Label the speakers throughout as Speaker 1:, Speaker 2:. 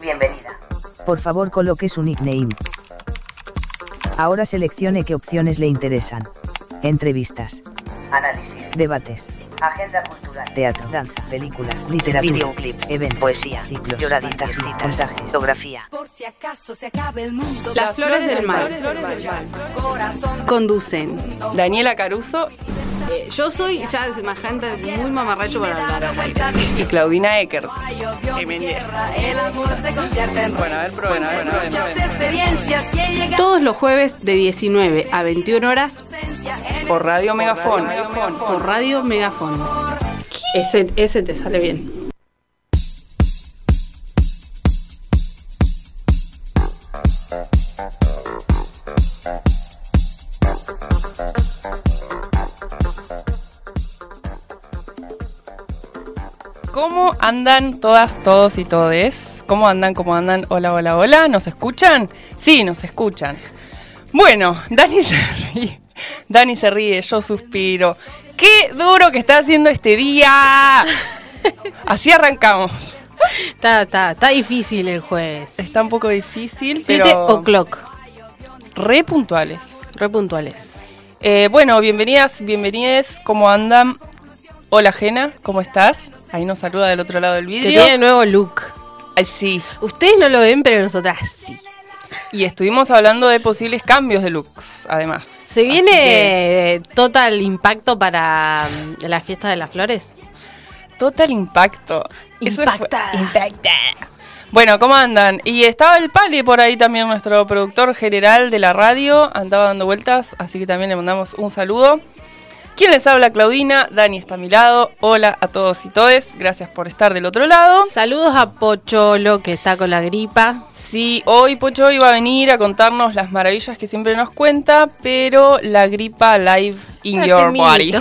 Speaker 1: Bienvenida. Por favor coloque su nickname. Ahora seleccione qué opciones le interesan. Entrevistas. Análisis. Debates. Agenda cultural. Teatro, danza, películas, literatura, videoclips, eventos, poesía, ciclos, lloraditas, citas, fotografía.
Speaker 2: Por si acaso se acabe el mundo.
Speaker 3: Las flores del mal. Conducen
Speaker 4: Daniela Caruso
Speaker 3: Eh, yo soy ya semejante, muy mamarracho para hablar.
Speaker 4: y Claudina Ecker.
Speaker 2: El amor se convierte en
Speaker 4: Bueno, a ver, prueben, a ver, prueben,
Speaker 2: muchas
Speaker 4: prueben.
Speaker 2: experiencias y he llegado
Speaker 3: Todos los jueves de 19 a 21 horas
Speaker 4: Por Radio Megafón.
Speaker 3: por Radio Megafón. Ese, ese te sale bien.
Speaker 4: Andan todas, todos y todes? ¿Cómo andan, cómo andan? Hola, hola, hola. ¿Nos escuchan? Sí, nos escuchan. Bueno, Dani se ríe. Dani se ríe, yo suspiro. ¡Qué duro que está haciendo este día! Así arrancamos.
Speaker 5: Está, está, está difícil el jueves.
Speaker 4: Está un poco difícil,
Speaker 5: 7
Speaker 4: pero
Speaker 5: o'clock,
Speaker 4: re puntuales.
Speaker 5: re puntuales.
Speaker 4: Eh, bueno, bienvenidas, bienvenides. ¿Cómo andan? Hola, Jena, ¿cómo estás? Ahí nos saluda del otro lado del
Speaker 5: Que
Speaker 4: vidrio.
Speaker 5: tiene nuevo look.
Speaker 4: Ay, sí.
Speaker 5: Ustedes no lo ven, pero nosotras sí.
Speaker 4: Y estuvimos hablando de posibles cambios de looks, además.
Speaker 5: ¿Se viene
Speaker 4: que,
Speaker 5: total impacto para mm, la fiesta de las flores?
Speaker 4: total impacto. Eso fue-
Speaker 5: Impacta.
Speaker 4: impacta. Bueno, ¿cómo andan? Y estaba el Pali por ahí también, nuestro productor general de la radio. Andaba dando vueltas, así que también le mandamos un saludo. ¿Quién les habla? Claudina. Dani está a mi lado. Hola a todos y todes. Gracias por estar del otro lado.
Speaker 5: Saludos a Pocholo, que está con la gripa.
Speaker 4: Sí, hoy Pocho iba a venir a contarnos las maravillas que siempre nos cuenta, pero la gripa live in
Speaker 5: Ay,
Speaker 4: your body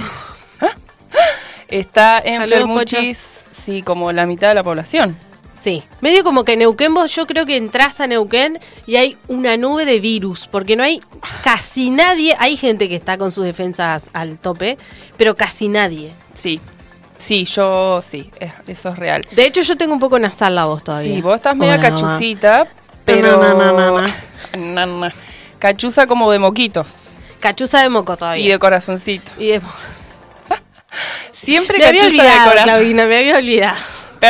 Speaker 4: está enfermuchis, sí, como la mitad de la población.
Speaker 5: Sí, medio como que Neuquén, vos yo creo que entras a Neuquén y hay una nube de virus, porque no hay casi nadie, hay gente que está con sus defensas al tope, pero casi nadie.
Speaker 4: Sí, sí, yo sí, es- eso es real.
Speaker 5: De hecho, yo tengo un poco nasal la voz todavía.
Speaker 4: Sí, vos estás media cachucita, pero... Cachuza como de moquitos
Speaker 5: Cachuza de moco todavía.
Speaker 4: y de corazoncito.
Speaker 5: Y de-
Speaker 4: Siempre
Speaker 5: Me había
Speaker 4: cachuza de
Speaker 5: olvidado,
Speaker 4: corazón.
Speaker 5: Claudina, me había olvidado.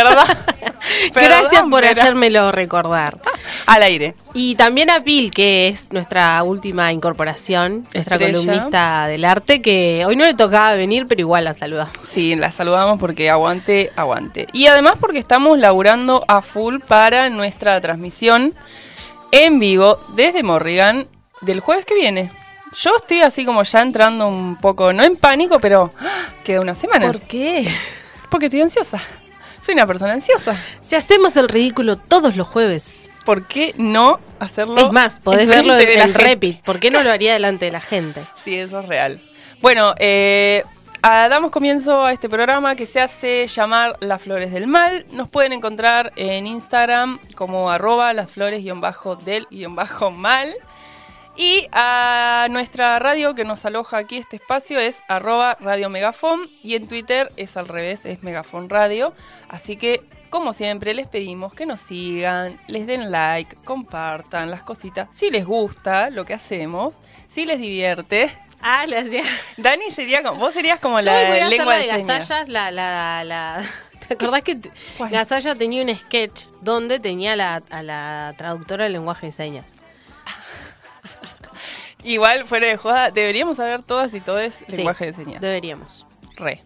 Speaker 4: Perdón.
Speaker 5: Gracias por
Speaker 4: pero-
Speaker 5: hacérmelo recordar.
Speaker 4: Al aire.
Speaker 5: Y también a Pil, que es nuestra última incorporación, nuestra
Speaker 4: Estrella.
Speaker 5: columnista del arte, que hoy no le tocaba venir, pero igual la saludamos.
Speaker 4: Sí, la saludamos porque aguante, aguante. Y además porque estamos laburando a full para nuestra transmisión en vivo desde Morrigan del jueves que viene. Yo estoy así como ya entrando un poco, no en pánico, pero ¡ah! queda una semana.
Speaker 5: ¿Por qué?
Speaker 4: Porque estoy ansiosa. Soy una persona ansiosa.
Speaker 5: Si hacemos el ridículo todos los jueves.
Speaker 4: ¿Por qué no hacerlo?
Speaker 5: Es más, podés verlo
Speaker 4: de
Speaker 5: en
Speaker 4: gente?
Speaker 5: Repit. ¿Por qué no lo haría delante de la gente?
Speaker 4: Sí, eso es real. Bueno, eh, ah, damos comienzo a este programa que se hace llamar Las Flores del Mal. Nos pueden encontrar en Instagram como arroba las flores del mal. Y a nuestra radio que nos aloja aquí este espacio es arroba Radio Megafon y en Twitter es al revés, es Megafon Radio. Así que, como siempre, les pedimos que nos sigan, les den like, compartan las cositas. Si les gusta lo que hacemos, si les divierte.
Speaker 5: Ah, hacía.
Speaker 4: Dani sería como, vos serías como
Speaker 5: Yo
Speaker 4: la
Speaker 5: voy a hacer
Speaker 4: lengua
Speaker 5: la
Speaker 4: de
Speaker 5: de. Gasallas, la, la, la... ¿Te acordás que. Gasalla tenía un sketch donde tenía la- a la traductora del lenguaje de señas?
Speaker 4: Igual, fuera de joda, deberíamos saber todas y todos
Speaker 5: Sí,
Speaker 4: lenguaje de señas.
Speaker 5: Deberíamos.
Speaker 4: Re.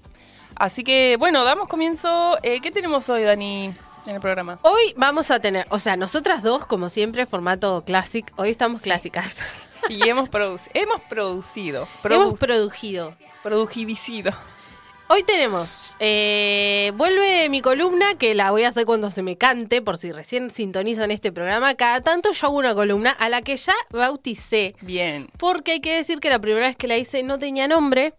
Speaker 4: Así que, bueno, damos comienzo. Eh, ¿Qué tenemos hoy, Dani, en el programa?
Speaker 5: Hoy vamos a tener, o sea, nosotras dos, como siempre, formato classic. Hoy estamos clásicas.
Speaker 4: Y hemos, produc- hemos producido.
Speaker 5: Hemos
Speaker 4: Produ
Speaker 5: producido.
Speaker 4: produjidicido.
Speaker 5: Hoy tenemos, eh, vuelve mi columna, que la voy a hacer cuando se me cante, por si recién sintonizan este programa. Cada tanto yo hago una columna a la que ya bauticé.
Speaker 4: Bien.
Speaker 5: Porque hay que decir que la primera vez que la hice no tenía nombre.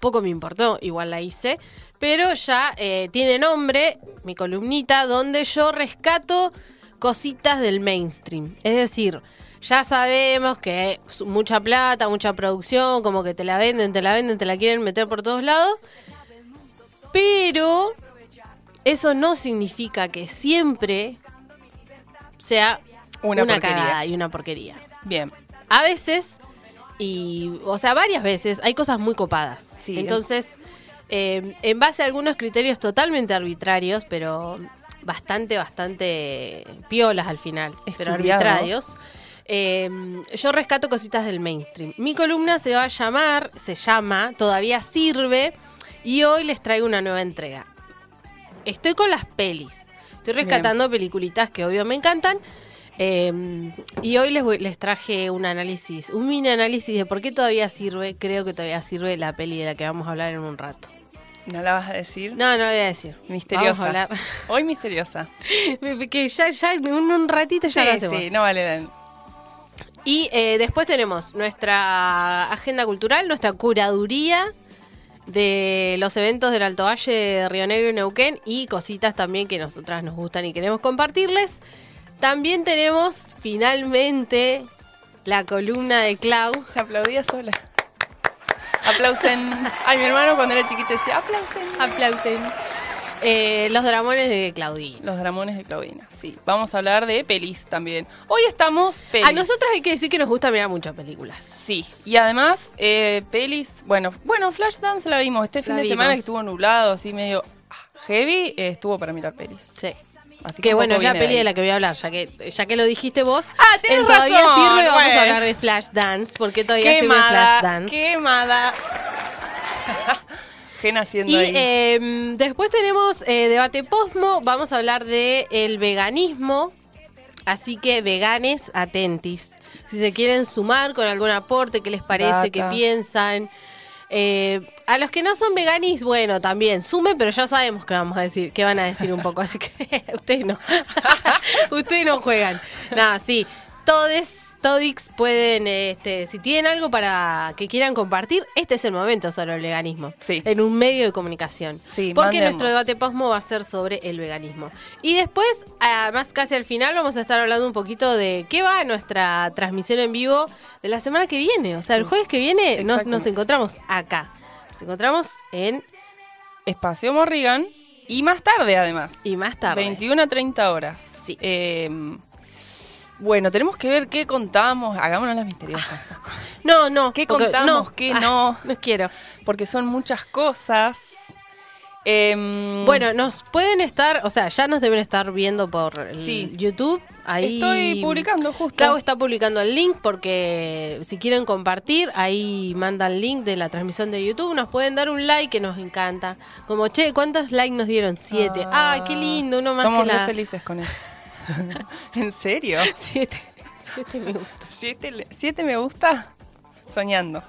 Speaker 5: Poco me importó, igual la hice. Pero ya eh, tiene nombre, mi columnita, donde yo rescato cositas del mainstream. Es decir, ya sabemos que es mucha plata, mucha producción, como que te la venden, te la venden, te la quieren meter por todos lados. Pero eso no significa que siempre sea
Speaker 4: Una
Speaker 5: una, cagada y una porquería.
Speaker 4: Bien.
Speaker 5: A veces, y, o sea, varias veces, hay cosas muy copadas.
Speaker 4: Sí.
Speaker 5: Entonces, eh, en base a algunos criterios totalmente arbitrarios, pero bastante, bastante piolas al final, pero arbitrarios. Eh, yo rescato cositas del mainstream. Mi columna se va a llamar, se llama, todavía sirve, y hoy les traigo una nueva entrega. Estoy con las pelis. Estoy rescatando peliculitas que obvio me encantan. eh, y hoy les, voy- les traje un análisis, un mini análisis de por qué todavía sirve. Creo que todavía sirve la peli de la que vamos a hablar en un rato.
Speaker 4: ¿No la vas a decir?
Speaker 5: No, no lo voy a decir.
Speaker 4: Misteriosa.
Speaker 5: Vamos a hablar.
Speaker 4: Hoy misteriosa.
Speaker 5: que ya, ya en un, un ratito ya
Speaker 4: Sí,
Speaker 5: hacemos.
Speaker 4: sí, no vale la...
Speaker 5: Y eh, después tenemos nuestra agenda cultural, nuestra curaduría de los eventos del Alto Valle de Río Negro y Neuquén y cositas también que nosotras nos gustan y queremos compartirles. También tenemos finalmente la columna de Clau.
Speaker 4: Se aplaudía sola. Aplausen. Ay, mi hermano cuando era chiquito decía, aplausen.
Speaker 5: Aplausen. Eh, los dramones de Claudine.
Speaker 4: Los dramones de Claudina, sí. Vamos a hablar de pelis también. Hoy estamos pelis.
Speaker 5: A nosotras hay que decir que nos gusta mirar muchas películas.
Speaker 4: Sí, y además, eh, pelis, bueno, bueno, Flashdance la vimos este fin de semana que estuvo nublado, así medio ah, heavy, eh, estuvo para mirar pelis.
Speaker 5: Sí.
Speaker 4: Así
Speaker 5: Que bueno, es la peli de la que voy a hablar, ya que, ya que lo dijiste vos.
Speaker 4: Ah, tenés
Speaker 5: en Todavía
Speaker 4: razón,
Speaker 5: sirve, vamos a hablar de Flashdance, porque todavía sirve
Speaker 4: Quemada,
Speaker 5: Flashdance.
Speaker 4: quemada. Haciendo
Speaker 5: Y
Speaker 4: ahí.
Speaker 5: eh, después tenemos eh, debate posmo, vamos a hablar de el veganismo, así que veganes, atentis. Si se quieren sumar con algún aporte, qué les parece, qué piensan. Eh, a los que no son veganis, bueno, también sumen, pero ya sabemos que vamos a decir, que van a decir un poco, así que ustedes no. ustedes no juegan. Nada, sí. Todes, todix pueden, este, si tienen algo para que quieran compartir, este es el momento sobre el veganismo.
Speaker 4: Sí.
Speaker 5: En un medio de comunicación.
Speaker 4: Sí,
Speaker 5: Porque
Speaker 4: mandemos.
Speaker 5: nuestro debate posmo va a ser sobre el veganismo. Y después, además casi al final, vamos a estar hablando un poquito de qué va nuestra transmisión en vivo de la semana que viene. O sea, el jueves que viene nos, encontramos acá. Nos encontramos en
Speaker 4: Espacio Morrigan y más tarde además.
Speaker 5: y más tarde.
Speaker 4: 21 a 30 horas.
Speaker 5: Sí.
Speaker 4: Eh, bueno, tenemos que ver qué contamos. Hagámonos las misteriosas.
Speaker 5: No, no.
Speaker 4: ¿Qué
Speaker 5: porque-
Speaker 4: contamos,
Speaker 5: no.
Speaker 4: qué
Speaker 5: Ah,
Speaker 4: no?
Speaker 5: No quiero.
Speaker 4: Porque son muchas cosas. Em,
Speaker 5: Bueno, nos pueden estar, o sea, ya nos deben estar viendo por
Speaker 4: Sí.
Speaker 5: YouTube. Ahí
Speaker 4: estoy publicando justo.
Speaker 5: Clau está publicando el link porque si quieren compartir, ahí manda el link de la transmisión de YouTube. Nos pueden dar un like que nos encanta. Como, che, ¿cuántos likes nos dieron? Siete.
Speaker 4: Ah,
Speaker 5: Ay, qué lindo, uno más
Speaker 4: Somos
Speaker 5: que
Speaker 4: muy
Speaker 5: la...
Speaker 4: felices con eso. ¿En serio?
Speaker 5: Siete. Siete me gusta.
Speaker 4: ¿Siete, me gusta? Soñando.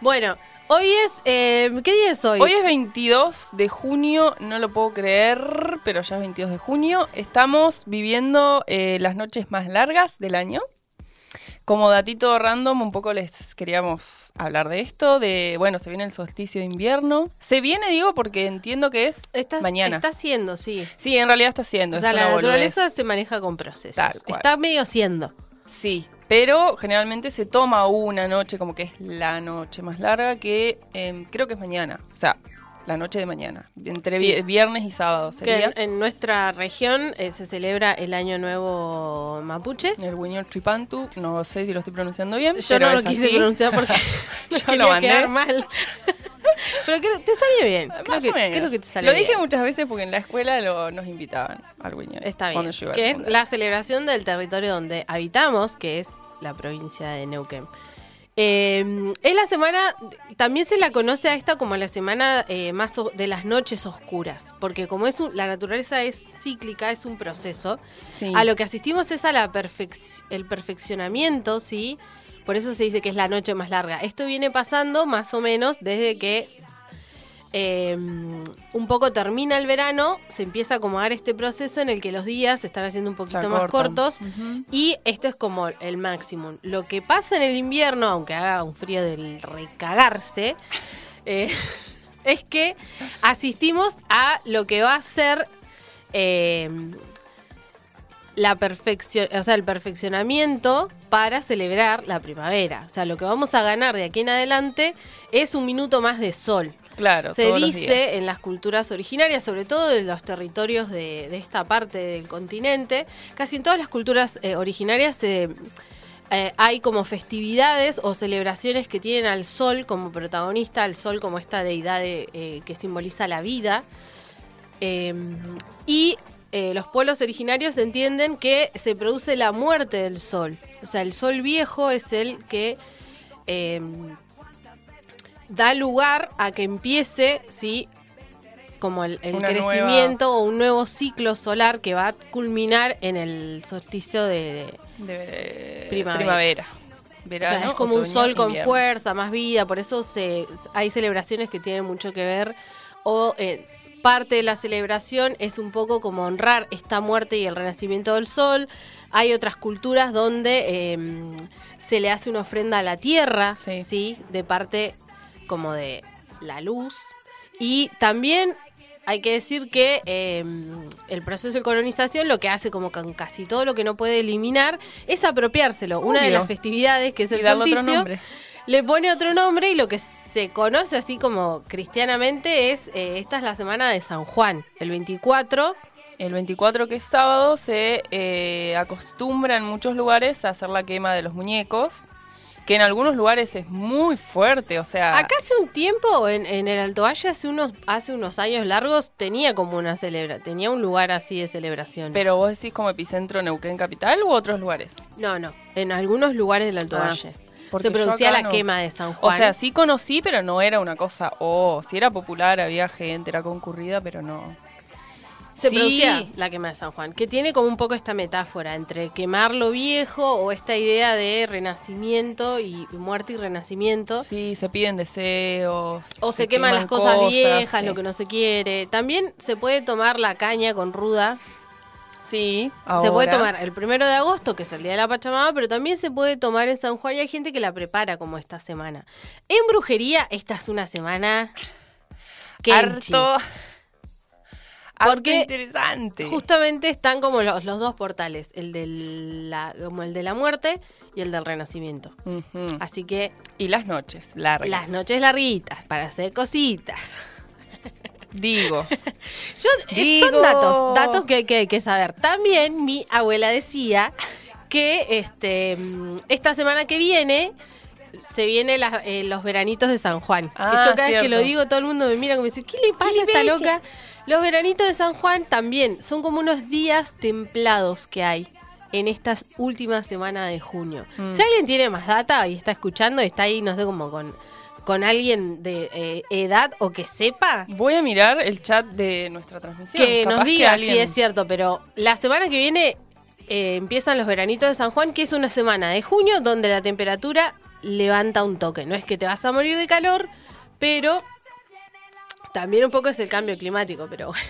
Speaker 5: Bueno, hoy es... eh, ¿Qué día es hoy?
Speaker 4: Hoy es 22 de junio, no lo puedo creer, pero ya es 22 de junio. Estamos viviendo eh, las noches más largas del año. Como datito random, un poco les queríamos hablar de esto, de, bueno, se viene el solsticio de invierno. Se viene, digo, porque entiendo que es
Speaker 5: Está,
Speaker 4: mañana.
Speaker 5: Está siendo, sí.
Speaker 4: Sí, en realidad está siendo.
Speaker 5: O sea, la naturaleza
Speaker 4: boludez.
Speaker 5: se maneja con procesos.
Speaker 4: Tal cual.
Speaker 5: Está medio siendo.
Speaker 4: Sí, pero generalmente se toma una noche como que es la noche más larga que em, creo que es mañana. O sea, la noche de mañana. Entre
Speaker 5: Sí.
Speaker 4: viernes y sábado
Speaker 5: Que
Speaker 4: sería.
Speaker 5: en, en nuestra región eh, se celebra el Año Nuevo Mapuche.
Speaker 4: El Wiñol Tripantu, no sé si lo estoy pronunciando bien.
Speaker 5: Yo
Speaker 4: pero
Speaker 5: no lo quise
Speaker 4: así.
Speaker 5: pronunciar porque no
Speaker 4: Yo
Speaker 5: quería
Speaker 4: lo mandé.
Speaker 5: quedar mal. Pero creo, te salió bien. Creo
Speaker 4: Más
Speaker 5: que,
Speaker 4: o menos.
Speaker 5: creo que te salió
Speaker 4: lo dije
Speaker 5: bien.
Speaker 4: muchas veces porque en la escuela lo- nos invitaban al Wiñol.
Speaker 5: Está bien. Que es la celebración del territorio donde habitamos, que es la provincia de Neuquén. Eh, es la semana, también se la conoce a esta como la semana eh, más de las noches oscuras, porque como es un- la naturaleza es cíclica, es un proceso,
Speaker 4: Sí.
Speaker 5: a lo que asistimos es a la perfec- el perfeccionamiento, ¿sí? Por eso se dice que es la noche más larga. Esto viene pasando más o menos desde que eh, un poco termina el verano, se empieza a acomodar este proceso en el que los días se están haciendo un poquito más cortos y esto es como el máximo. Lo que pasa en el invierno, aunque haga un frío del recagarse, eh, es que asistimos a lo que va a ser eh, la perfección, o sea, el perfeccionamiento para celebrar la primavera. O sea, lo que vamos a ganar de aquí en adelante es un minuto más de sol.
Speaker 4: Claro,
Speaker 5: Se dice en las culturas originarias, sobre todo de los territorios de, de esta parte del continente, casi en todas las culturas eh, originarias se, eh, hay como festividades o celebraciones que tienen al sol como protagonista, al sol como esta deidad de, eh, que simboliza la vida. Eh, y los pueblos originarios entienden que se produce la muerte del sol. O sea, el sol viejo es el que eh, da lugar a que empiece, ¿sí? Como el, crecimiento o un nuevo ciclo solar que va a culminar en el solsticio de,
Speaker 4: De
Speaker 5: Primavera.
Speaker 4: primavera.
Speaker 5: o
Speaker 4: Verano,
Speaker 5: sea, es como un sol con
Speaker 4: invierno.
Speaker 5: fuerza, más vida, por eso se, hay celebraciones que tienen mucho que ver o eh, parte de la celebración es un poco como honrar esta muerte y el renacimiento del sol. Hay otras culturas donde eh, se le hace una ofrenda a la tierra,
Speaker 4: Sí.
Speaker 5: ¿sí? De parte como de la luz. Y también hay que decir que eh, el proceso de colonización lo que hace como con casi todo lo que no puede eliminar es apropiárselo. Una de las festividades que es el solsticio le pone otro nombre y lo que se conoce así como cristianamente es eh, esta es la semana de San Juan, el 24.
Speaker 4: El 24 que es sábado se eh, acostumbra en muchos lugares a hacer la quema de los muñecos, que en algunos lugares es muy fuerte, o sea...
Speaker 5: Acá hace un tiempo en, en el Alto Valle hace unos hace unos años largos tenía como una celebra, tenía un lugar así de celebración.
Speaker 4: Pero vos decís como epicentro Neuquén Capital u otros lugares.
Speaker 5: no, no, en algunos lugares del Alto
Speaker 4: Ah,
Speaker 5: Valle.
Speaker 4: porque
Speaker 5: Se producía la
Speaker 4: no.
Speaker 5: quema de San
Speaker 4: O
Speaker 5: Juan.
Speaker 4: sea, sí conocí, pero no era una cosa, oh, si era popular, había gente, era concurrida, pero no.
Speaker 5: Se
Speaker 4: Sí.
Speaker 5: producía la quema de San Juan, que tiene como un poco esta metáfora entre quemar lo viejo o esta idea de renacimiento y muerte y renacimiento.
Speaker 4: Sí, se piden deseos.
Speaker 5: O se, queman las cosas,
Speaker 4: cosas,
Speaker 5: viejas,
Speaker 4: sí.
Speaker 5: lo que no se quiere. También se puede tomar la caña con ruda.
Speaker 4: Sí,
Speaker 5: Se puede
Speaker 4: ahora.
Speaker 5: tomar el primero de agosto, que es el día de la Pachamama, pero también se puede tomar en San Juan y hay gente que la prepara como esta semana. En brujería, esta es una semana kenchi.
Speaker 4: Harto.
Speaker 5: Porque
Speaker 4: interesante.
Speaker 5: Justamente están como los, los dos portales, el de la, como el de la muerte y el del renacimiento. Así que
Speaker 4: Y las noches, largas.
Speaker 5: las noches larguitas para hacer cositas.
Speaker 4: Digo.
Speaker 5: Yo, eh,
Speaker 4: Digo.
Speaker 5: son datos, datos que, hay que saber. También mi abuela decía que este esta semana que viene se vienen eh, los veranitos de San Juan.
Speaker 4: Ah,
Speaker 5: que yo cada vez que lo digo, todo el mundo me mira como dice, ¿qué le pasa a esta loca? Los veranitos de San Juan también son como unos días templados que hay en estas últimas semanas de junio.
Speaker 4: Mm.
Speaker 5: Si alguien tiene más data y está escuchando, está ahí, no sé, como con, con alguien de eh, edad o que sepa,
Speaker 4: Voy a mirar el chat de nuestra transmisión.
Speaker 5: que
Speaker 4: Capaz
Speaker 5: nos diga
Speaker 4: alguien-
Speaker 5: si es cierto, pero la semana que viene eh, empiezan los veranitos de San Juan, que es una semana de junio donde la temperatura levanta un toque. No es que te vas a morir de calor, pero también un poco es el cambio climático, pero bueno.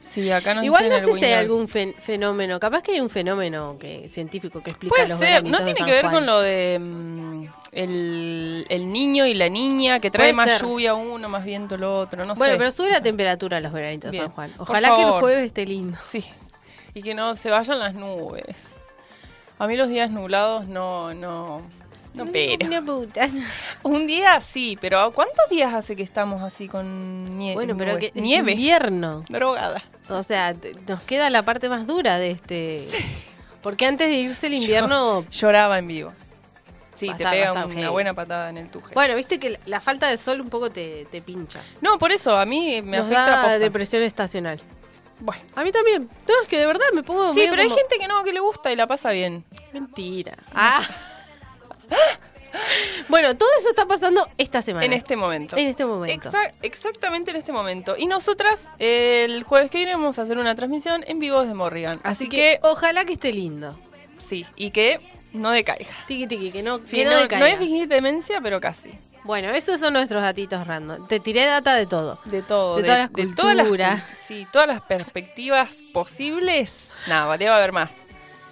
Speaker 4: Sí, acá nos
Speaker 5: Igual no sé si hay algún fen- fenómeno, capaz que hay un fenómeno que científico que explica
Speaker 4: Puede
Speaker 5: los
Speaker 4: ser, no tiene que ver
Speaker 5: Juan.
Speaker 4: con lo de mm, el, el niño y la niña que trae
Speaker 5: Puede
Speaker 4: más
Speaker 5: ser.
Speaker 4: lluvia uno, más viento el otro, no
Speaker 5: Bueno,
Speaker 4: sé.
Speaker 5: pero sube la temperatura a los veranitos de
Speaker 4: Bien.
Speaker 5: San Juan. Ojalá que el jueves esté lindo.
Speaker 4: Sí, y que no se vayan las nubes. A mí los días nublados no, no, no pero.
Speaker 5: Una puta.
Speaker 4: Un día sí, pero ¿cuántos días hace que estamos así con nie-
Speaker 5: Bueno, pero que es
Speaker 4: nieve?
Speaker 5: invierno.
Speaker 4: Drogada.
Speaker 5: O sea, nos queda la parte más dura de este. Porque antes de irse el invierno.
Speaker 4: Lloraba en vivo. Sí, te pega una
Speaker 5: heavy.
Speaker 4: buena patada en el tuje.
Speaker 5: Bueno, viste que la- falta de sol un poco te, te pincha.
Speaker 4: No, por eso a mí me
Speaker 5: Nos
Speaker 4: afecta
Speaker 5: da
Speaker 4: posta.
Speaker 5: depresión estacional.
Speaker 4: Bueno.
Speaker 5: A mí también. No, es que de verdad me pongo.
Speaker 4: Sí, pero hay gente que no, que le gusta y la pasa bien.
Speaker 5: Mentira. Ah. bueno, todo eso está pasando esta semana.
Speaker 4: En este momento.
Speaker 5: En este momento.
Speaker 4: Exa- exactamente en este momento. Y nosotras, el jueves que viene, vamos a hacer una transmisión en vivo desde Morrigan.
Speaker 5: Así,
Speaker 4: Así,
Speaker 5: que,
Speaker 4: que,
Speaker 5: ojalá que esté lindo.
Speaker 4: sí, y que no decaiga.
Speaker 5: Tiki tiki, que no,
Speaker 4: Sí,
Speaker 5: que no
Speaker 4: no,
Speaker 5: decaiga.
Speaker 4: no es fingir demencia, pero casi.
Speaker 5: Bueno, esos son nuestros datitos random. Te tiré data de todo.
Speaker 4: De todo.
Speaker 5: De todas las
Speaker 4: todas las
Speaker 5: culturas.
Speaker 4: cul- sí, todas las perspectivas posibles. Nada, debe haber más.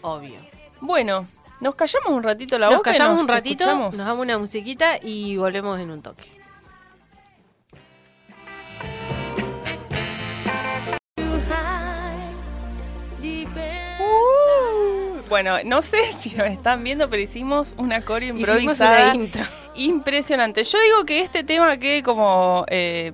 Speaker 5: Obvio.
Speaker 4: Bueno, nos callamos un ratito la
Speaker 5: nos
Speaker 4: boca. y
Speaker 5: callamos un ratito,
Speaker 4: escuchamos?
Speaker 5: nos damos una musiquita y volvemos en un toque.
Speaker 4: Uh, bueno, no sé si nos están viendo, pero hicimos una coreo
Speaker 5: Hicimos
Speaker 4: improvisada.
Speaker 5: una intro.
Speaker 4: impresionante. Yo digo que este tema quede como eh,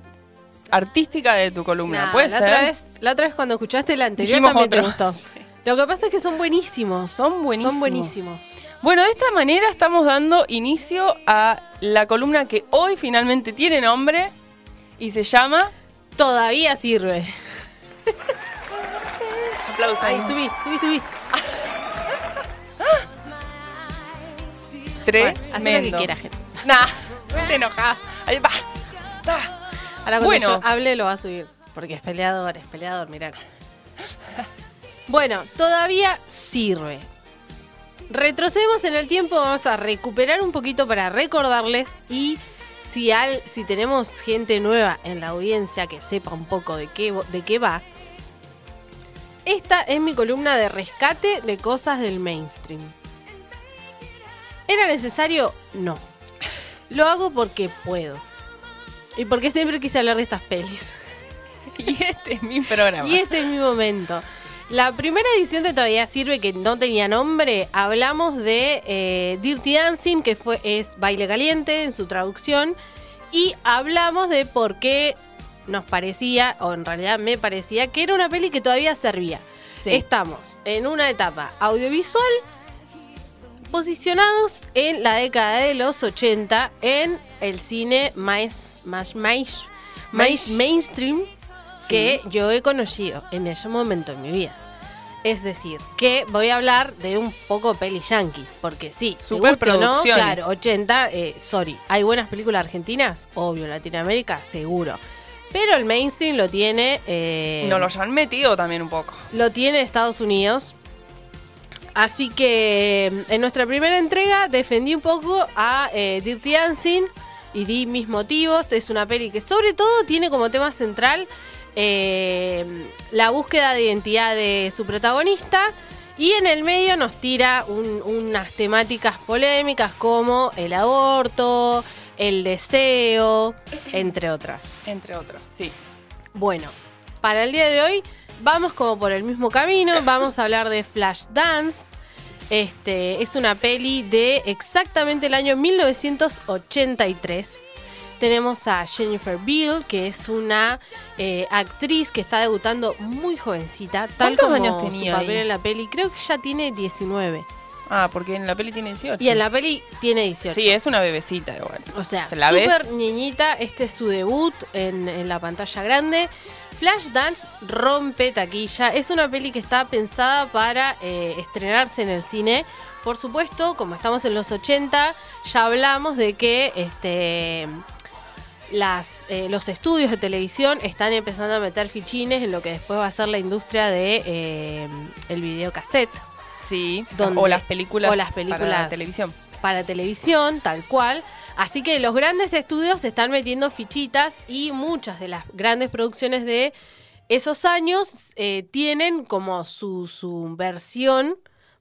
Speaker 4: artística de tu columna.
Speaker 5: Nah,
Speaker 4: ¿Puede
Speaker 5: la
Speaker 4: ser?
Speaker 5: Otra vez, la otra vez cuando escuchaste la anterior
Speaker 4: Dijimos
Speaker 5: también te
Speaker 4: otro.
Speaker 5: gustó. Lo que pasa es que son buenísimos.
Speaker 4: Son buenísimos.
Speaker 5: Son buenísimos.
Speaker 4: Bueno, de esta manera estamos dando inicio a la columna que hoy finalmente tiene nombre y se llama...
Speaker 5: Todavía sirve.
Speaker 4: Aplausos.
Speaker 5: Ahí, subí, subí, subí.
Speaker 4: Tremendo.
Speaker 5: Bueno, haz lo que quieras, gente.
Speaker 4: Nah, se enoja. Ahí va.
Speaker 5: Ahora cuando
Speaker 4: Bueno.
Speaker 5: yo hable lo va a subir. Porque es peleador, es peleador, mirá. Bueno, todavía sirve. Retrocedemos en el tiempo, vamos a recuperar un poquito para recordarles y si, al, si tenemos gente nueva en la audiencia que sepa un poco de qué, de qué va, esta es mi columna de rescate de cosas del mainstream. ¿Era necesario? No. Lo hago porque puedo. Y porque siempre quise hablar de estas pelis.
Speaker 4: Y este es mi programa.
Speaker 5: Y este es mi momento. La primera edición de Todavía Sirve, que no tenía nombre, hablamos de eh, Dirty Dancing, que fue, es Baile Caliente en su traducción, y hablamos de por qué nos parecía, o en realidad me parecía, que era una peli que todavía servía.
Speaker 4: Sí.
Speaker 5: Estamos en una etapa audiovisual posicionados en la década de los 80 en el cine más, más, más, más mainstream que yo he conocido en ese momento en mi vida. Es decir, que voy a hablar de un poco peli yankees, porque sí, o no, claro, 80, eh, sorry, ¿hay buenas películas argentinas? Obvio, Latinoamérica, seguro. Pero el mainstream lo tiene... eh,
Speaker 4: Nos los han metido también un poco.
Speaker 5: lo tiene Estados Unidos. Así que en nuestra primera entrega defendí un poco a eh, Dirty Dancing y di mis motivos. Es una peli que sobre todo tiene como tema central eh, la búsqueda de identidad de su protagonista y en el medio nos tira un- unas temáticas polémicas como el aborto, el deseo, entre otras.
Speaker 4: Entre otros, sí.
Speaker 5: Bueno, para el día de hoy vamos como por el mismo camino, vamos a hablar de Flashdance. Este es una peli de exactamente el año 1983. Tenemos a Jennifer Beal, que es una eh, actriz que está debutando muy jovencita, tal
Speaker 4: ¿Cuántos
Speaker 5: como
Speaker 4: años
Speaker 5: su
Speaker 4: tenía
Speaker 5: papel
Speaker 4: ahí?
Speaker 5: en la peli. Creo que ya tiene 19
Speaker 4: Ah, porque en la peli tiene 18.
Speaker 5: y en la peli tiene 18.
Speaker 4: Sí, es una bebecita igual.
Speaker 5: O sea,
Speaker 4: ¿Se la
Speaker 5: súper
Speaker 4: ves?
Speaker 5: niñita. Este es su debut en, en la pantalla grande. Flashdance rompe taquilla. Es una peli que está pensada para eh, estrenarse en el cine. Por supuesto, como estamos en los 80, ya hablamos de que este, las, eh, los estudios de televisión están empezando a meter fichines en lo que después va a ser la industria de eh, el videocassette
Speaker 4: Sí,
Speaker 5: donde-
Speaker 4: o las películas,
Speaker 5: o las películas
Speaker 4: para televisión.
Speaker 5: para televisión, tal cual. Así que los grandes estudios están metiendo fichitas y muchas de las grandes producciones de esos años eh, tienen como su, su versión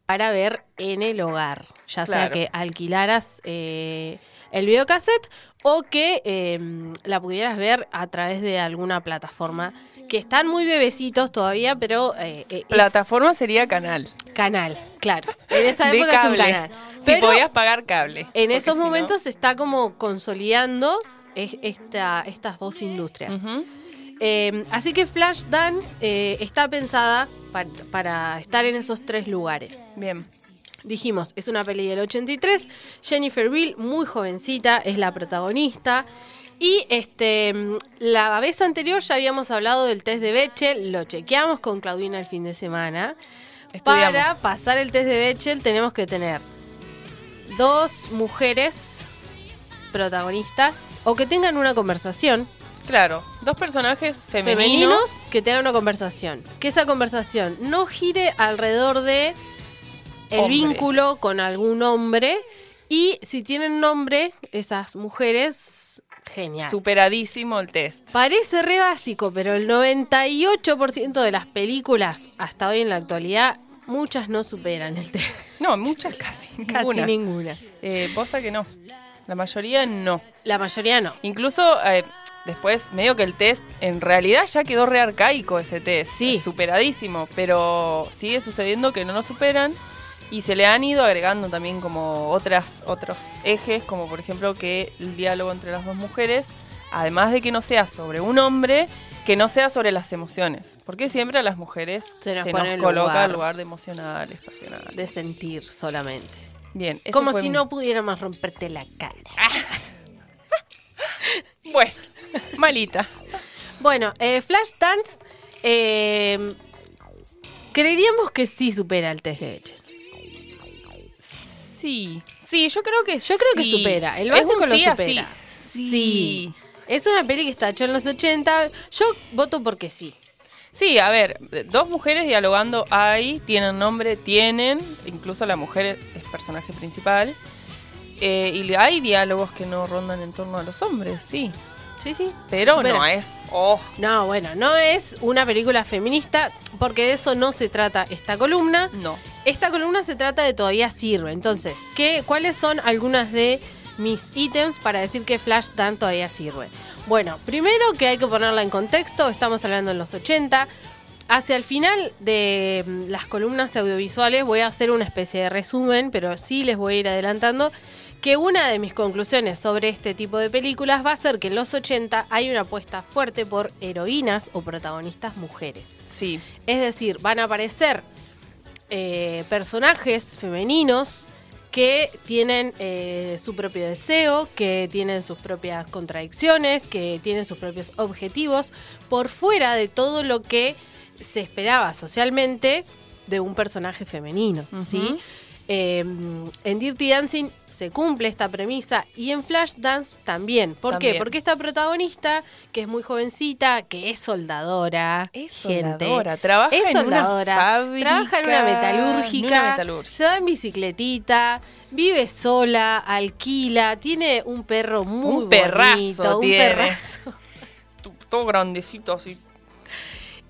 Speaker 5: para ver en el hogar. Ya sea que alquilaras eh, el videocassette o que eh, la pudieras ver a través de alguna plataforma. Que están muy bebecitos todavía, pero eh, eh,
Speaker 4: Plataforma sería canal.
Speaker 5: canal, claro. En esa
Speaker 4: de
Speaker 5: época es un
Speaker 4: cable.
Speaker 5: canal.
Speaker 4: Si podías pagar cable.
Speaker 5: en esos
Speaker 4: si no-
Speaker 5: momentos se está como consolidando es- esta, estas dos industrias. Eh, así que Flashdance eh, está pensada pa- para estar en esos tres lugares.
Speaker 4: Bien.
Speaker 5: Dijimos, es una peli del 83. Jennifer Beal, muy jovencita, es la protagonista. Y este, la vez anterior ya habíamos hablado del test de Bechdel, lo chequeamos con Claudina el fin de semana.
Speaker 4: Estudiamos.
Speaker 5: Para pasar el test de Bechdel tenemos que tener dos mujeres protagonistas o que tengan una conversación
Speaker 4: Claro, dos personajes femeninos.
Speaker 5: femeninos que tengan una conversación. Que esa conversación no gire alrededor de el
Speaker 4: Hombres.
Speaker 5: vínculo con algún hombre. Y si tienen nombre, esas mujeres, genial.
Speaker 4: Superadísimo el test.
Speaker 5: Parece re básico, pero el 98% de las películas hasta hoy en la actualidad, muchas no superan el test.
Speaker 4: No, muchas casi.
Speaker 5: Casi
Speaker 4: ninguna.
Speaker 5: ninguna.
Speaker 4: Eh, posta que no. La mayoría no.
Speaker 5: La mayoría no.
Speaker 4: Incluso eh, después, medio que el test, en realidad ya quedó re arcaico ese test.
Speaker 5: Sí.
Speaker 4: Superadísimo. Pero sigue sucediendo que no lo superan. Y se le han ido agregando también como otras, otros ejes, como por ejemplo que el diálogo entre las dos mujeres, además de que no sea sobre un hombre, que no sea sobre las emociones. Porque siempre a las mujeres
Speaker 5: Se
Speaker 4: se
Speaker 5: nos
Speaker 4: coloca
Speaker 5: lugar.
Speaker 4: en lugar de emocionales, pasionales.
Speaker 5: De sentir solamente.
Speaker 4: Bien.
Speaker 5: Como si
Speaker 4: mi-
Speaker 5: no pudiéramos romperte la cara.
Speaker 4: Bueno, malita.
Speaker 5: Bueno, eh, Flashdance, eh, creeríamos que sí supera el test de Bechdel.
Speaker 4: Sí. Sí, yo creo que
Speaker 5: Yo creo que supera. El básico lo
Speaker 4: sí así.
Speaker 5: supera.
Speaker 4: Sí.
Speaker 5: Sí. Es una peli que está hecha en los 80. Yo voto porque sí.
Speaker 4: Sí, a ver, dos mujeres dialogando hay, tienen nombre, tienen, incluso la mujer es, es personaje principal. Eh, y hay diálogos que no rondan en torno a los hombres, sí.
Speaker 5: Sí, sí.
Speaker 4: Pero
Speaker 5: supera.
Speaker 4: no es. Oh,
Speaker 5: No, bueno, no es una película feminista, porque de eso no se trata esta columna.
Speaker 4: no.
Speaker 5: Esta columna se trata de todavía sirve. Entonces, ¿qué, ¿cuáles son algunas de mis ítems para decir que Flashdance todavía sirve? Bueno, primero que hay que ponerla en contexto, estamos hablando en los 80. Hacia el final de mm, las columnas audiovisuales voy a hacer una especie de resumen, pero sí les voy a ir adelantando que una de mis conclusiones sobre este tipo de películas va a ser que en los 80 hay una apuesta fuerte por heroínas o protagonistas mujeres.
Speaker 4: Sí.
Speaker 5: Es decir, van a aparecer eh, personajes femeninos que tienen eh, su propio deseo, que tienen sus propias contradicciones, que tienen sus propios objetivos, por fuera de todo lo que se esperaba socialmente de un personaje femenino, ¿sí? Eh, en Dirty Dancing se cumple esta premisa y en Flashdance también. ¿Por qué? Porque esta protagonista, que es muy jovencita, que es soldadora,
Speaker 4: Es
Speaker 5: gente,
Speaker 4: soldadora, trabaja
Speaker 5: es
Speaker 4: en una
Speaker 5: soldadora,
Speaker 4: fábrica,
Speaker 5: trabaja en una
Speaker 4: en
Speaker 5: metalúrgica,
Speaker 4: una metalúrgica.
Speaker 5: se va en bicicletita, vive sola, alquila, tiene un perro muy
Speaker 4: Un perrazo
Speaker 5: bonito, un perrazo.
Speaker 4: Todo grandecito así.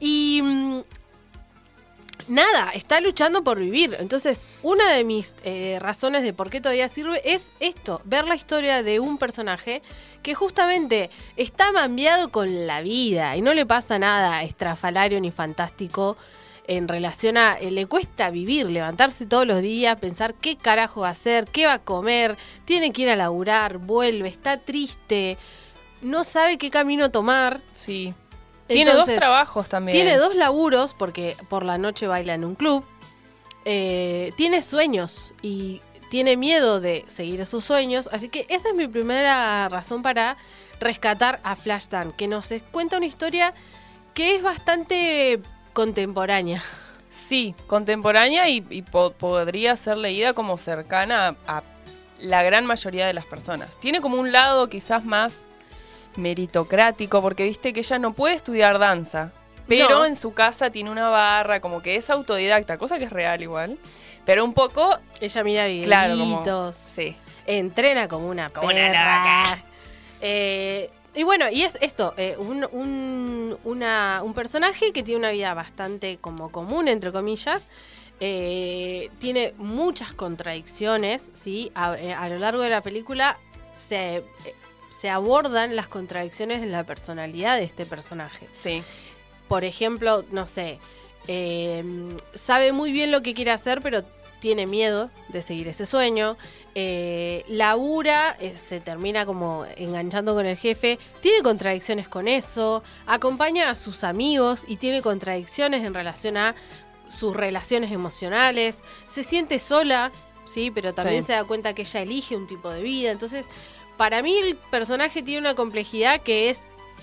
Speaker 5: Y mm, nada, está luchando por vivir. Entonces, una de mis eh, razones de por qué todavía sirve es esto, ver la historia de un personaje que justamente está mambiado con la vida y no le pasa nada estrafalario ni fantástico en relación a, eh, le cuesta vivir, levantarse todos los días, pensar qué carajo va a hacer, qué va a comer, tiene que ir a laburar, vuelve, está triste, no sabe qué camino tomar.
Speaker 4: Sí. Tiene dos trabajos también.
Speaker 5: tiene dos laburos porque por la noche baila en un club. Eh, tiene sueños y tiene miedo de seguir esos sueños. Así que esa es mi primera razón para rescatar a Flashdance, que nos cuenta una historia que es bastante contemporánea.
Speaker 4: Sí, contemporánea y, y po- podría ser leída como cercana a, a la gran mayoría de las personas. Tiene como un lado quizás más meritocrático, porque viste que ella no puede estudiar danza, pero
Speaker 5: No.
Speaker 4: en su casa tiene una barra, como que es autodidacta, cosa que es real igual. Pero un poco,
Speaker 5: Ella mira
Speaker 4: claro, como...
Speaker 5: videitos,
Speaker 4: Sí.
Speaker 5: entrena como una
Speaker 4: Como
Speaker 5: perra. Eh, y bueno, y es esto, eh, un, un- una- un personaje que tiene una vida bastante como común, entre comillas. eh, tiene muchas contradicciones, ¿sí? A, a lo largo de la película se, se abordan las contradicciones de la personalidad de este personaje
Speaker 4: Sí.
Speaker 5: por ejemplo, no sé, eh, sabe muy bien lo que quiere hacer, pero tiene miedo de seguir ese sueño. Eh, labura, eh, se termina como enganchando con el jefe, tiene contradicciones con eso, acompaña a sus amigos y tiene contradicciones en relación a sus relaciones emocionales, se siente sola, sí, pero también
Speaker 4: Sí.
Speaker 5: se da cuenta que ella elige un tipo de vida. Entonces, para mí el personaje tiene una complejidad que es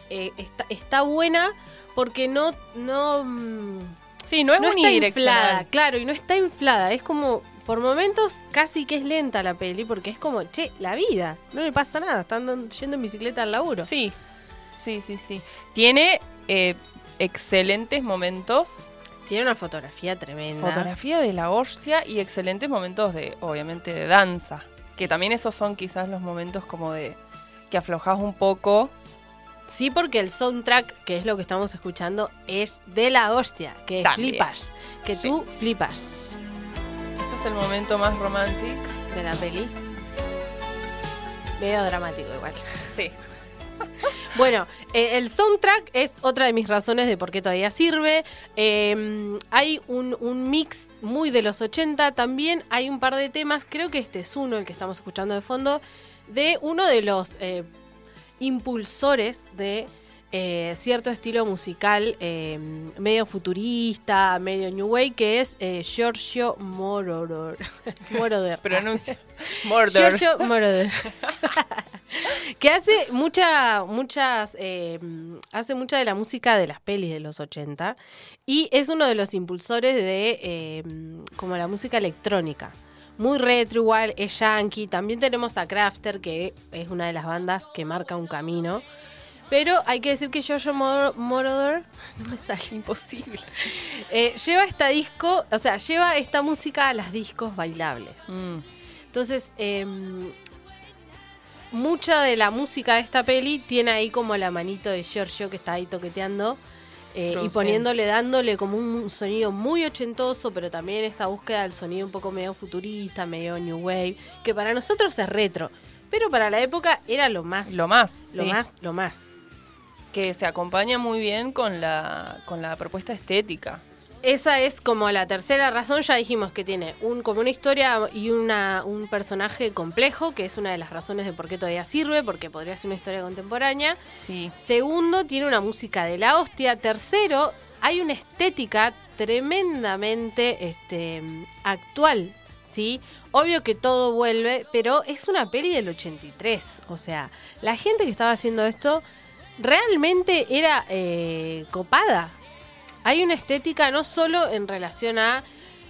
Speaker 5: eh, está, está buena porque no no mm,
Speaker 4: Sí, no es
Speaker 5: no está inflada, claro, y no está inflada, es como por momentos casi que es lenta la peli porque es como, che, la vida, no le pasa nada, están yendo en bicicleta al laburo.
Speaker 4: Sí, sí, sí, sí. Tiene eh, excelentes momentos
Speaker 5: Tiene una fotografía tremenda.
Speaker 4: Fotografía de la hostia y excelentes momentos de, obviamente, de danza. Que también esos son quizás los momentos como de que aflojas un poco.
Speaker 5: Sí, porque el soundtrack, que es lo que estamos escuchando, es de la hostia, que
Speaker 4: También.
Speaker 5: flipas, que
Speaker 4: Sí.
Speaker 5: tú flipas
Speaker 4: Esto es el momento más romántico.
Speaker 5: de la peli. Medio dramático igual.
Speaker 4: Sí.
Speaker 5: Bueno, eh, el soundtrack es otra de mis razones de por qué todavía sirve. Eh, hay un, un mix muy de los 80. También hay un par de temas, creo que este es uno, el que estamos escuchando de fondo, de uno de los eh, impulsores de eh, cierto estilo musical eh, medio futurista, medio new wave, que es Giorgio Moroder. Moroder.
Speaker 4: Pronuncia. Mordor.
Speaker 5: Giorgio Moroder. que hace mucha, muchas, eh, hace mucha de la música de las pelis de los 80 y es uno de los impulsores de eh, como la música electrónica. Muy retro igual, es yankee. También tenemos a Crafter, que es una de las bandas que marca un camino. Pero hay que decir que Mor- Moroder, no me sale imposible, eh, lleva esta disco, o sea, lleva esta música a las discos bailables.
Speaker 4: Mm.
Speaker 5: Entonces, em, mucha de la música de esta peli tiene ahí como la manito de Giorgio que está ahí toqueteando eh, y poniéndole, dándole como un sonido muy ochentoso, pero también esta búsqueda del sonido un poco medio futurista, medio new wave, que para nosotros es retro, pero para la época era lo más,
Speaker 4: Lo más.
Speaker 5: lo
Speaker 4: sí.
Speaker 5: más, lo más.
Speaker 4: Que se acompaña muy bien con la, con la propuesta estética.
Speaker 5: Esa es como la tercera razón, ya dijimos que tiene un, como una historia y una, un personaje complejo, que es una de las razones de por qué todavía sirve, porque podría ser una historia contemporánea.
Speaker 4: Sí.
Speaker 5: Segundo, tiene una música de la hostia. Tercero, hay una estética tremendamente este, actual, ¿sí? Obvio que todo vuelve, pero es una peli del 83. O sea, la gente que estaba haciendo esto realmente era eh, copada. Hay una estética no solo en relación a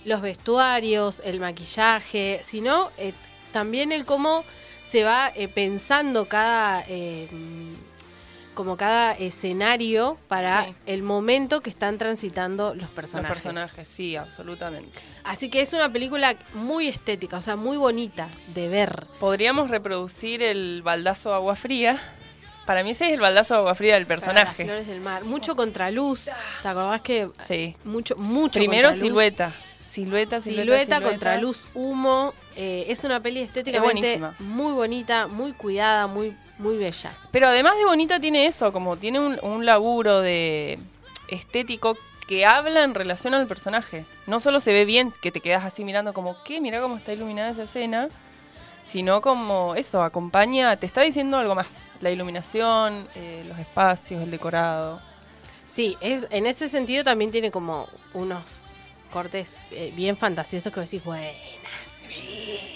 Speaker 5: los vestuarios, el maquillaje, sino eh, también el cómo se va eh, pensando cada eh, como cada escenario para
Speaker 4: Sí.
Speaker 5: el momento que están transitando los
Speaker 4: Los
Speaker 5: personajes.
Speaker 4: personajes, sí, absolutamente.
Speaker 5: Así que es una película muy estética, o sea, muy bonita de ver.
Speaker 4: Podríamos reproducir el baldazo agua fría. Para mí ese es el baldazo de agua fría del
Speaker 5: Para las
Speaker 4: personaje.
Speaker 5: flores del mar. Mucho contraluz. ¿Te acordás que
Speaker 4: Sí.
Speaker 5: mucho, mucho
Speaker 4: Primero
Speaker 5: contraluz?
Speaker 4: silueta. Silueta, silueta,
Speaker 5: Silueta,
Speaker 4: silueta.
Speaker 5: contraluz, humo. Eh, es una peli estéticamente
Speaker 4: buenísima.
Speaker 5: muy bonita, muy cuidada, muy, muy bella.
Speaker 4: Pero además de bonita tiene eso, como tiene un, un laburo de estético que habla en relación al personaje. No solo se ve bien, que te quedas así mirando como, ¿qué? Mira cómo está iluminada esa escena. Sino como eso, acompaña, te está diciendo algo más. La iluminación, eh, los espacios, el decorado.
Speaker 5: Sí, es, en ese sentido también tiene como unos cortes eh, bien fantasiosos que vos decís, buena,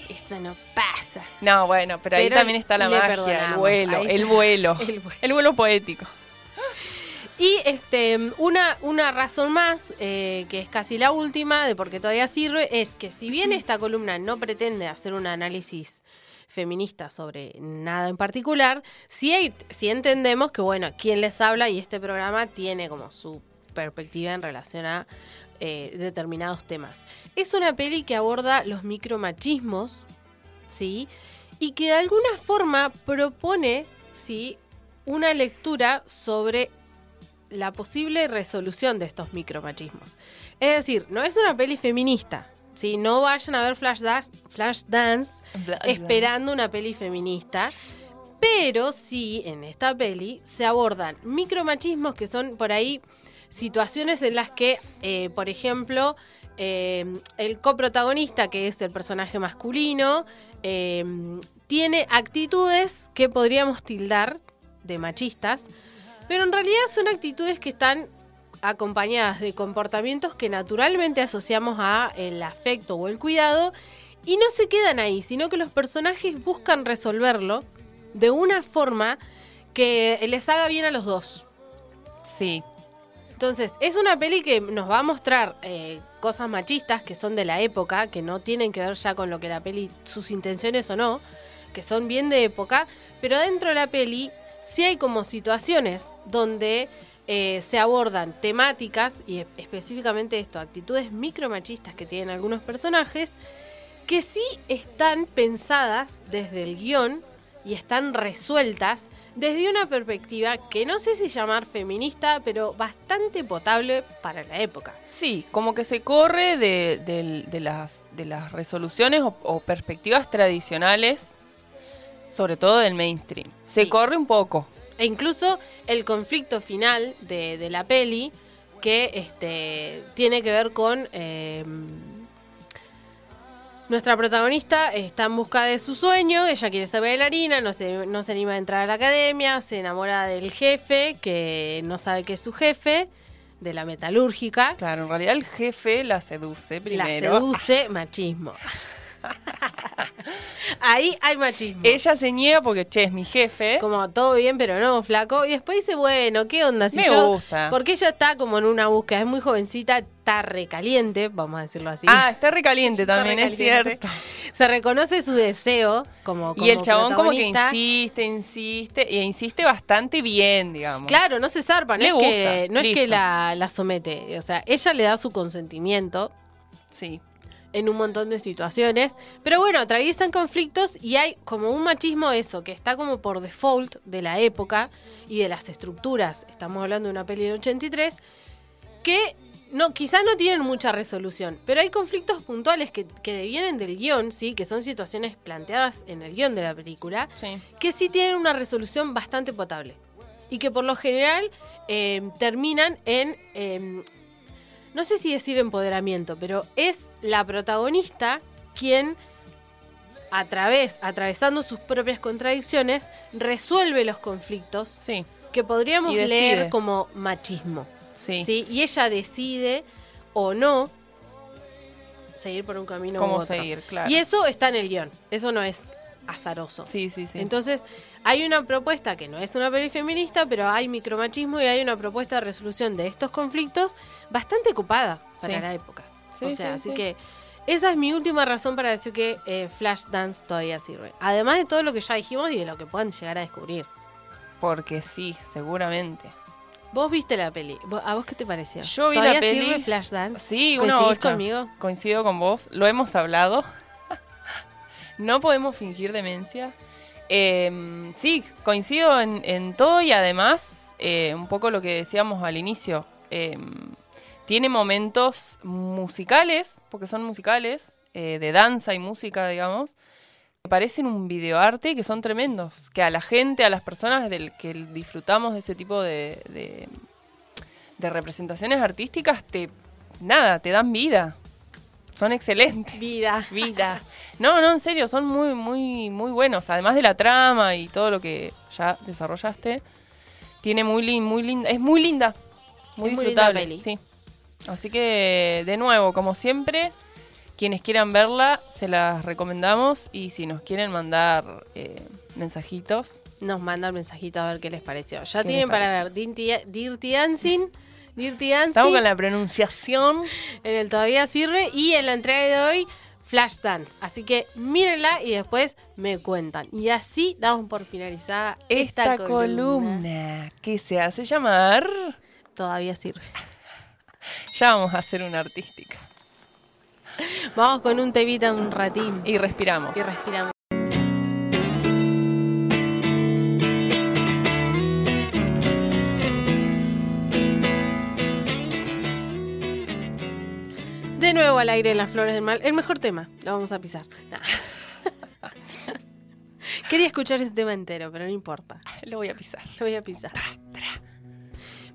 Speaker 5: eso no pasa.
Speaker 4: No, bueno, pero ahí también está la magia, el vuelo, el vuelo,
Speaker 5: El vuelo.
Speaker 4: el vuelo poético.
Speaker 5: Y este una, una razón más, eh, que es casi la última, de por qué todavía sirve, es que si bien esta columna no pretende hacer un análisis feminista sobre nada en particular, hay- sí entendemos que, bueno, quien les habla y este programa tiene como su perspectiva en relación a eh, determinados temas. Es una peli que aborda los micromachismos, ¿sí? Y que de alguna forma propone, ¿sí? Una lectura sobre la posible resolución de estos micromachismos. Es decir, no es una peli feminista. ¿sí? No vayan a ver Flashdance, Flashdance esperando una peli feminista. Pero sí, en esta peli se abordan micromachismos que son por ahí situaciones en las que, eh, por ejemplo, eh, el coprotagonista, que es el personaje masculino, eh, tiene actitudes que podríamos tildar de machistas, pero en realidad son actitudes que están acompañadas de comportamientos que naturalmente asociamos a el afecto o el cuidado y no se quedan ahí, sino que los personajes buscan resolverlo de una forma que les haga bien a los dos.
Speaker 4: Sí,
Speaker 5: Entonces, es una peli que nos va a mostrar eh, cosas machistas que son de la época, que no tienen que ver ya con lo que la peli, sus intenciones o no, que son bien de época, pero dentro de la peli sí hay como situaciones donde eh, se abordan temáticas, y específicamente esto, actitudes micromachistas que tienen algunos personajes, que sí están pensadas desde el guion y están resueltas desde una perspectiva que no sé si llamar feminista, pero bastante potable para la época.
Speaker 4: Sí, como que se corre de, las, resoluciones o perspectivas tradicionales, sobre todo del mainstream. Se
Speaker 5: Sí.
Speaker 4: corre un poco,
Speaker 5: E incluso el conflicto final de, de la peli, que este, tiene que ver con... eh, nuestra protagonista está en busca de su sueño, ella quiere ser bailarina, no se, no se anima a entrar a la academia, se enamora del jefe, que no sabe que es su jefe, de la metalúrgica.
Speaker 4: Claro, en realidad el jefe la seduce
Speaker 5: La
Speaker 4: primero.
Speaker 5: seduce machismo. Ahí hay machismo.
Speaker 4: Ella se niega porque, che, es mi jefe.
Speaker 5: Como todo bien, pero no, flaco. Y después dice, bueno, ¿qué onda? Si
Speaker 4: Me
Speaker 5: yo-
Speaker 4: gusta.
Speaker 5: Porque ella está como en una búsqueda, es muy jovencita, está recaliente, vamos a decirlo así.
Speaker 4: Ah, está recaliente
Speaker 5: Está
Speaker 4: también, es cierto.
Speaker 5: Se reconoce su deseo como,
Speaker 4: Y el
Speaker 5: como
Speaker 4: chabón como que insiste, insiste, e insiste bastante bien, digamos.
Speaker 5: Claro, no se zarpa, no
Speaker 4: Le
Speaker 5: es que,
Speaker 4: gusta,
Speaker 5: no es que la, la somete. O sea, ella le da su consentimiento
Speaker 4: Sí.
Speaker 5: En un montón de situaciones. Pero bueno, atraviesan conflictos y hay como un machismo eso, que está como por default de la época y de las estructuras. Estamos hablando de una peli del 83 que no, quizás no tienen mucha resolución, pero hay conflictos puntuales que, que vienen del guion, ¿sí? que son situaciones planteadas en el guion de la película,
Speaker 4: Sí.
Speaker 5: que sí tienen una resolución bastante potable. Y que por lo general eh, terminan en, eh, no sé si decir empoderamiento, pero es la protagonista quien, a través, atravesando sus propias contradicciones, resuelve los conflictos
Speaker 4: Sí.
Speaker 5: que podríamos leer como machismo.
Speaker 4: Sí.
Speaker 5: ¿sí? Y ella decide o no seguir por un camino
Speaker 4: Cómo
Speaker 5: u otro.
Speaker 4: seguir, claro.
Speaker 5: Y eso está en el guion. Eso no es azaroso.
Speaker 4: Sí, sí, sí.
Speaker 5: Entonces, hay una propuesta que no es una peli feminista, pero hay micromachismo y hay una propuesta de resolución de estos conflictos bastante copada para
Speaker 4: Sí.
Speaker 5: la época.
Speaker 4: Sí,
Speaker 5: o sea,
Speaker 4: sí,
Speaker 5: así
Speaker 4: sí.
Speaker 5: que esa es mi última razón para decir que eh, Flashdance todavía sirve. Además de todo lo que ya dijimos y de lo que puedan llegar a descubrir.
Speaker 4: Porque sí, seguramente.
Speaker 5: Vos viste la peli. ¿Vos- ¿A vos qué te pareció?
Speaker 4: Yo vi
Speaker 5: ¿Todavía
Speaker 4: la peli.
Speaker 5: sirve Flashdance?
Speaker 4: Sí, una
Speaker 5: ¿Coincidís
Speaker 4: ocha.
Speaker 5: conmigo?
Speaker 4: Coincido con vos. Lo hemos hablado. No podemos fingir demencia. Eh, sí, coincido en, todo y además, eh, un poco lo que decíamos al inicio. eh, tiene momentos musicales, porque son musicales, eh, de danza y música, digamos, que parecen un videoarte y que son tremendos. Que a la gente, a las personas del que disfrutamos de ese tipo de, de, de representaciones artísticas, te nada, te dan vida. Son excelentes.
Speaker 5: Vida.
Speaker 4: Vida. No, no, en serio, son muy, muy, muy buenos. Además de la trama y todo lo que ya desarrollaste, tiene muy, lin, muy linda, es muy linda, muy
Speaker 5: Es muy linda
Speaker 4: disfrutable.
Speaker 5: peli.
Speaker 4: Sí. Así que, de nuevo, como siempre, quienes quieran verla, se las recomendamos y si nos quieren mandar eh, mensajitos,
Speaker 5: Nos mandan mensajito a ver qué les pareció. Ya
Speaker 4: ¿Qué
Speaker 5: tienen para ver Dirty, Dirty Dancing, Dirty Dancing
Speaker 4: estamos con la pronunciación.
Speaker 5: en el Todavía Sirve y en la entrega de hoy Flashdance. Así que mírenla y después me cuentan. Y así damos por finalizada esta,
Speaker 4: Esta
Speaker 5: columna.
Speaker 4: columna que se hace llamar.
Speaker 5: Todavía sirve.
Speaker 4: Ya vamos a hacer una artística.
Speaker 5: Vamos con un tevita un ratín
Speaker 4: Y respiramos.
Speaker 5: y respiramos. Al aire en las flores del mal. El mejor tema. Lo vamos a pisar. Nah. Quería escuchar ese tema entero, pero no importa.
Speaker 4: Lo voy a pisar.
Speaker 5: Lo voy a pisar.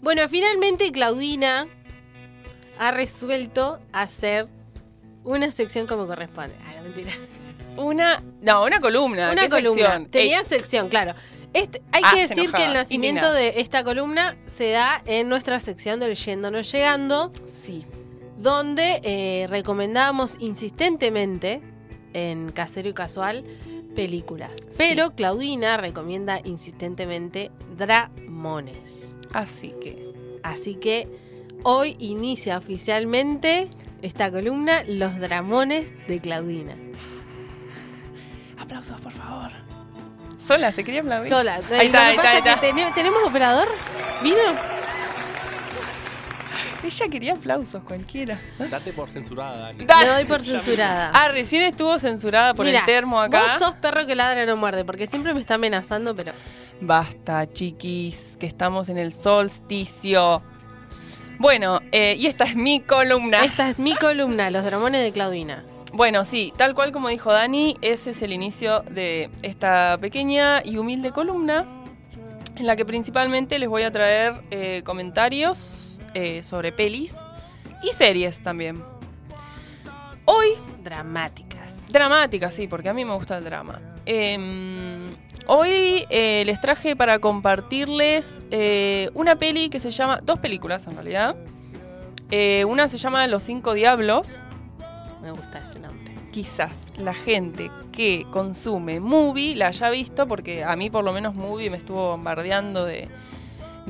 Speaker 5: Bueno, finalmente Claudina ha resuelto hacer una sección como corresponde. Ah, no, mentira.
Speaker 4: Una. No, una columna.
Speaker 5: Una
Speaker 4: ¿qué
Speaker 5: columna.
Speaker 4: sección?
Speaker 5: Tenía
Speaker 4: Ey,
Speaker 5: sección, claro. Este- hay
Speaker 4: Ah,
Speaker 5: que
Speaker 4: se
Speaker 5: decir que el nacimiento
Speaker 4: indignada.
Speaker 5: de esta columna se da en nuestra sección del Yendo No Llegando,
Speaker 4: sí.
Speaker 5: Donde eh, recomendamos insistentemente en Casero y Casual películas. Pero Claudina recomienda insistentemente Dramones.
Speaker 4: Así que.
Speaker 5: Así que hoy inicia oficialmente esta columna Los Dramones de Claudina.
Speaker 4: Aplausos, por favor. Sola, se quería aplaudir.
Speaker 5: Sola.
Speaker 4: Ahí está, ahí está, ahí está.
Speaker 5: tene- ¿Tenemos operador? ¿Vino?
Speaker 4: Ella quería aplausos, cualquiera.
Speaker 6: Date por censurada, Dani.
Speaker 4: Da-
Speaker 5: Me doy por censurada.
Speaker 4: Ah, recién estuvo censurada por el termo acá.
Speaker 5: Vos sos perro que ladra no muerde, porque siempre me está amenazando, pero.
Speaker 4: Basta, chiquis, que estamos en el solsticio. Bueno, eh, y esta es mi columna.
Speaker 5: Esta es mi columna, Los Dramones de Claudina.
Speaker 4: Bueno, sí, tal cual como dijo Dani, ese es el inicio de esta pequeña y humilde columna en la que principalmente les voy a traer eh, comentarios eh, sobre pelis y series también. Hoy,
Speaker 5: Dramáticas.
Speaker 4: dramáticas, sí, porque a mí me gusta el drama. Em, hoy eh, les traje para compartirles eh, una peli que se llama, dos películas en realidad. Una se llama Los Cinco Diablos.
Speaker 5: Me gusta ese nombre.
Speaker 4: Quizás la gente que consume movie la haya visto, porque a mí por lo menos movie me estuvo bombardeando de,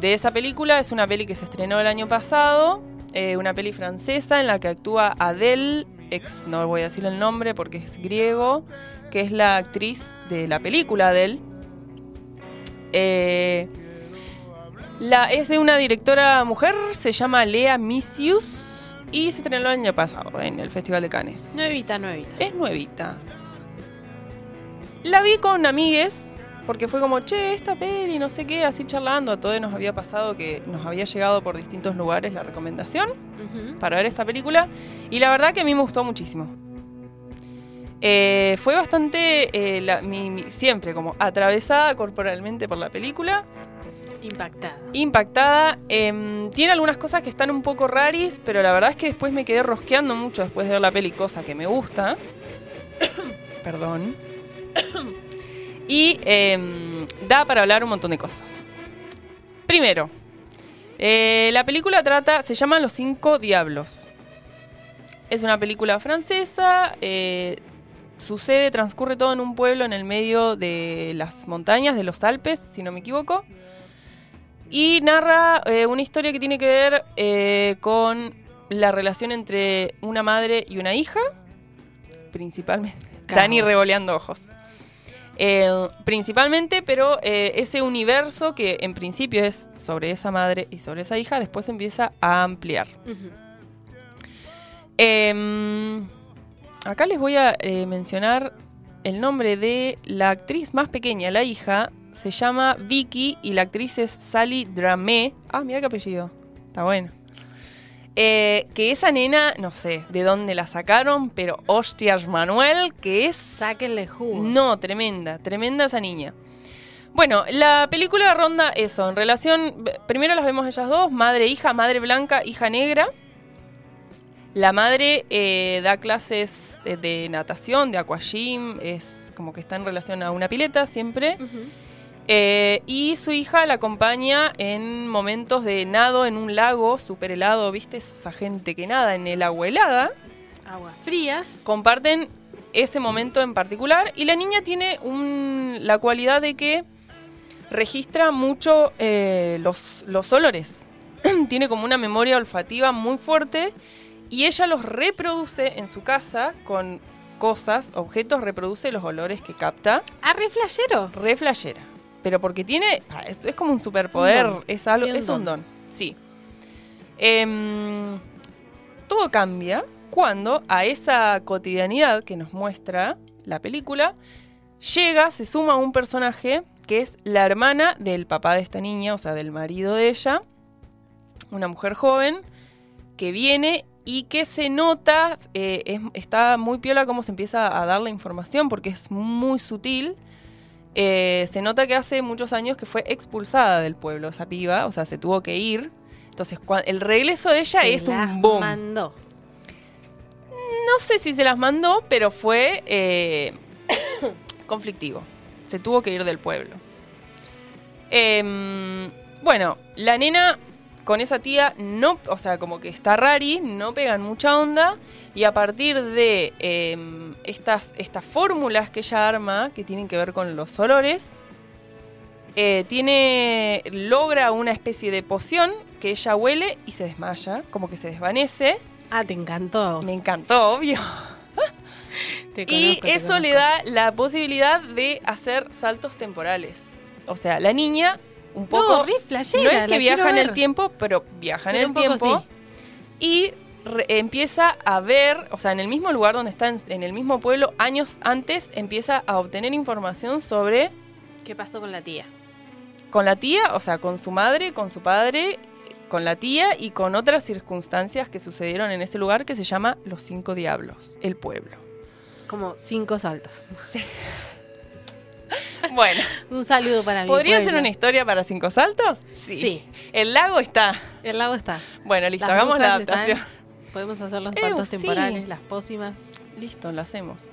Speaker 4: de esa película. Es una peli que se estrenó el año pasado, eh, una peli francesa en la que actúa Adele, ex, no voy a decir el nombre porque es griego, que es la actriz de la película Adele. Eh, la, es de una directora mujer, se llama Lea Misius y se estrenó el año pasado en el Festival de Cannes.
Speaker 5: Nuevita, nuevita.
Speaker 4: Es nuevita. La vi con amigues, porque fue como, che, esta peli, no sé qué, así charlando. A todos nos había pasado que nos había llegado por distintos lugares la recomendación para ver esta película. Y la verdad que a mí me gustó muchísimo. Eh, fue bastante, eh, la- mi- mi- siempre como atravesada corporalmente por la película
Speaker 5: Impactada.
Speaker 4: impactada. Em, tiene algunas cosas que están un poco raris, pero la verdad es que después me quedé rosqueando mucho después de ver la peli, cosa que me gusta. Perdón. Y em, da para hablar un montón de cosas. Primero, eh, la película trata, se llama Los Cinco Diablos. Es una película francesa. eh, sucede, transcurre todo en un pueblo en el medio de las montañas, de los Alpes, si no me equivoco. Y narra eh, una historia que tiene que ver eh, con la relación entre una madre y una hija. Principalmente. Dani revoleando ojos. Eh, principalmente, pero eh, ese universo que en principio es sobre esa madre y sobre esa hija, después empieza a ampliar. Em, acá les voy a eh, mencionar el nombre de la actriz más pequeña, la hija. Se llama Vicky y la actriz es Sally Dramé. Ah, mira qué apellido. Está bueno. Eh, que esa nena, no sé de dónde la sacaron, pero hostias, Manuel, que es.
Speaker 5: Sáquenle jugo.
Speaker 4: No, tremenda, tremenda esa niña. Bueno, la película ronda eso, en relación, primero las vemos ellas dos, madre hija, madre blanca, hija negra. La madre eh, da clases de, de natación, de aquagym, es como que está en relación a una pileta siempre. Eh, y su hija la acompaña en momentos de nado en un lago súper helado, ¿viste? Esa gente que nada en el agua helada
Speaker 5: Aguas frías.
Speaker 4: comparten ese momento en particular y la niña tiene un- la cualidad de que registra mucho eh, los, los olores. tiene como una memoria olfativa muy fuerte y ella los reproduce en su casa con cosas, objetos, reproduce los olores que capta.
Speaker 5: Arre flashero.
Speaker 4: Re flashera. Pero porque tiene. Es, es como un superpoder.
Speaker 5: Un.
Speaker 4: Es algo. Es un
Speaker 5: don.
Speaker 4: don. Sí. Em, todo cambia cuando a esa cotidianidad que nos muestra la película llega, se suma un personaje que es la hermana del papá de esta niña, o sea, del marido de ella, una mujer joven que viene y que se nota, eh, es- está muy piola cómo se empieza a dar la información porque es muy sutil. Eh, se nota que hace muchos años que fue expulsada del pueblo esa piba, o sea, se tuvo que ir. Entonces, el regreso de ella
Speaker 5: Se
Speaker 4: es
Speaker 5: las
Speaker 4: un boom.
Speaker 5: Mandó.
Speaker 4: No sé si se las mandó, pero fue eh, conflictivo. Se tuvo que ir del pueblo. Em, bueno, la nena con esa tía no, o sea, como que está rari, no pegan mucha onda. Y a partir de em, estas, estas fórmulas que ella arma, que tienen que ver con los olores, eh, tiene, logra una especie de poción que ella huele y se desmaya, como que se desvanece.
Speaker 5: Ah, te encantó.
Speaker 4: Me encantó, obvio.
Speaker 5: Te
Speaker 4: Y
Speaker 5: conozco,
Speaker 4: eso le da la posibilidad de hacer saltos temporales. O sea, la niña un
Speaker 5: No,
Speaker 4: poco...
Speaker 5: flashera,
Speaker 4: no es que viaja en el tiempo, pero viaja en
Speaker 5: Pero
Speaker 4: el tiempo.
Speaker 5: sí.
Speaker 4: Y re- empieza a ver, o sea, en el mismo lugar donde está, en, en el mismo pueblo, años antes, empieza a obtener información sobre
Speaker 5: ¿Qué pasó con la tía?
Speaker 4: con la tía, o sea, con su madre, con su padre, con la tía y con otras circunstancias que sucedieron en ese lugar que se llama Los Cinco Diablos, el pueblo.
Speaker 5: Como cinco saltos.
Speaker 4: Bueno,
Speaker 5: Un saludo para mi
Speaker 4: ¿podría ser una historia para cinco saltos?
Speaker 5: Sí.
Speaker 4: El lago está.
Speaker 5: El lago está.
Speaker 4: Bueno, listo,
Speaker 5: Las
Speaker 4: hagamos la
Speaker 5: están.
Speaker 4: adaptación.
Speaker 5: Podemos hacer los
Speaker 4: Eh,
Speaker 5: saltos
Speaker 4: sí.
Speaker 5: temporales, las pócimas.
Speaker 4: Listo, lo hacemos.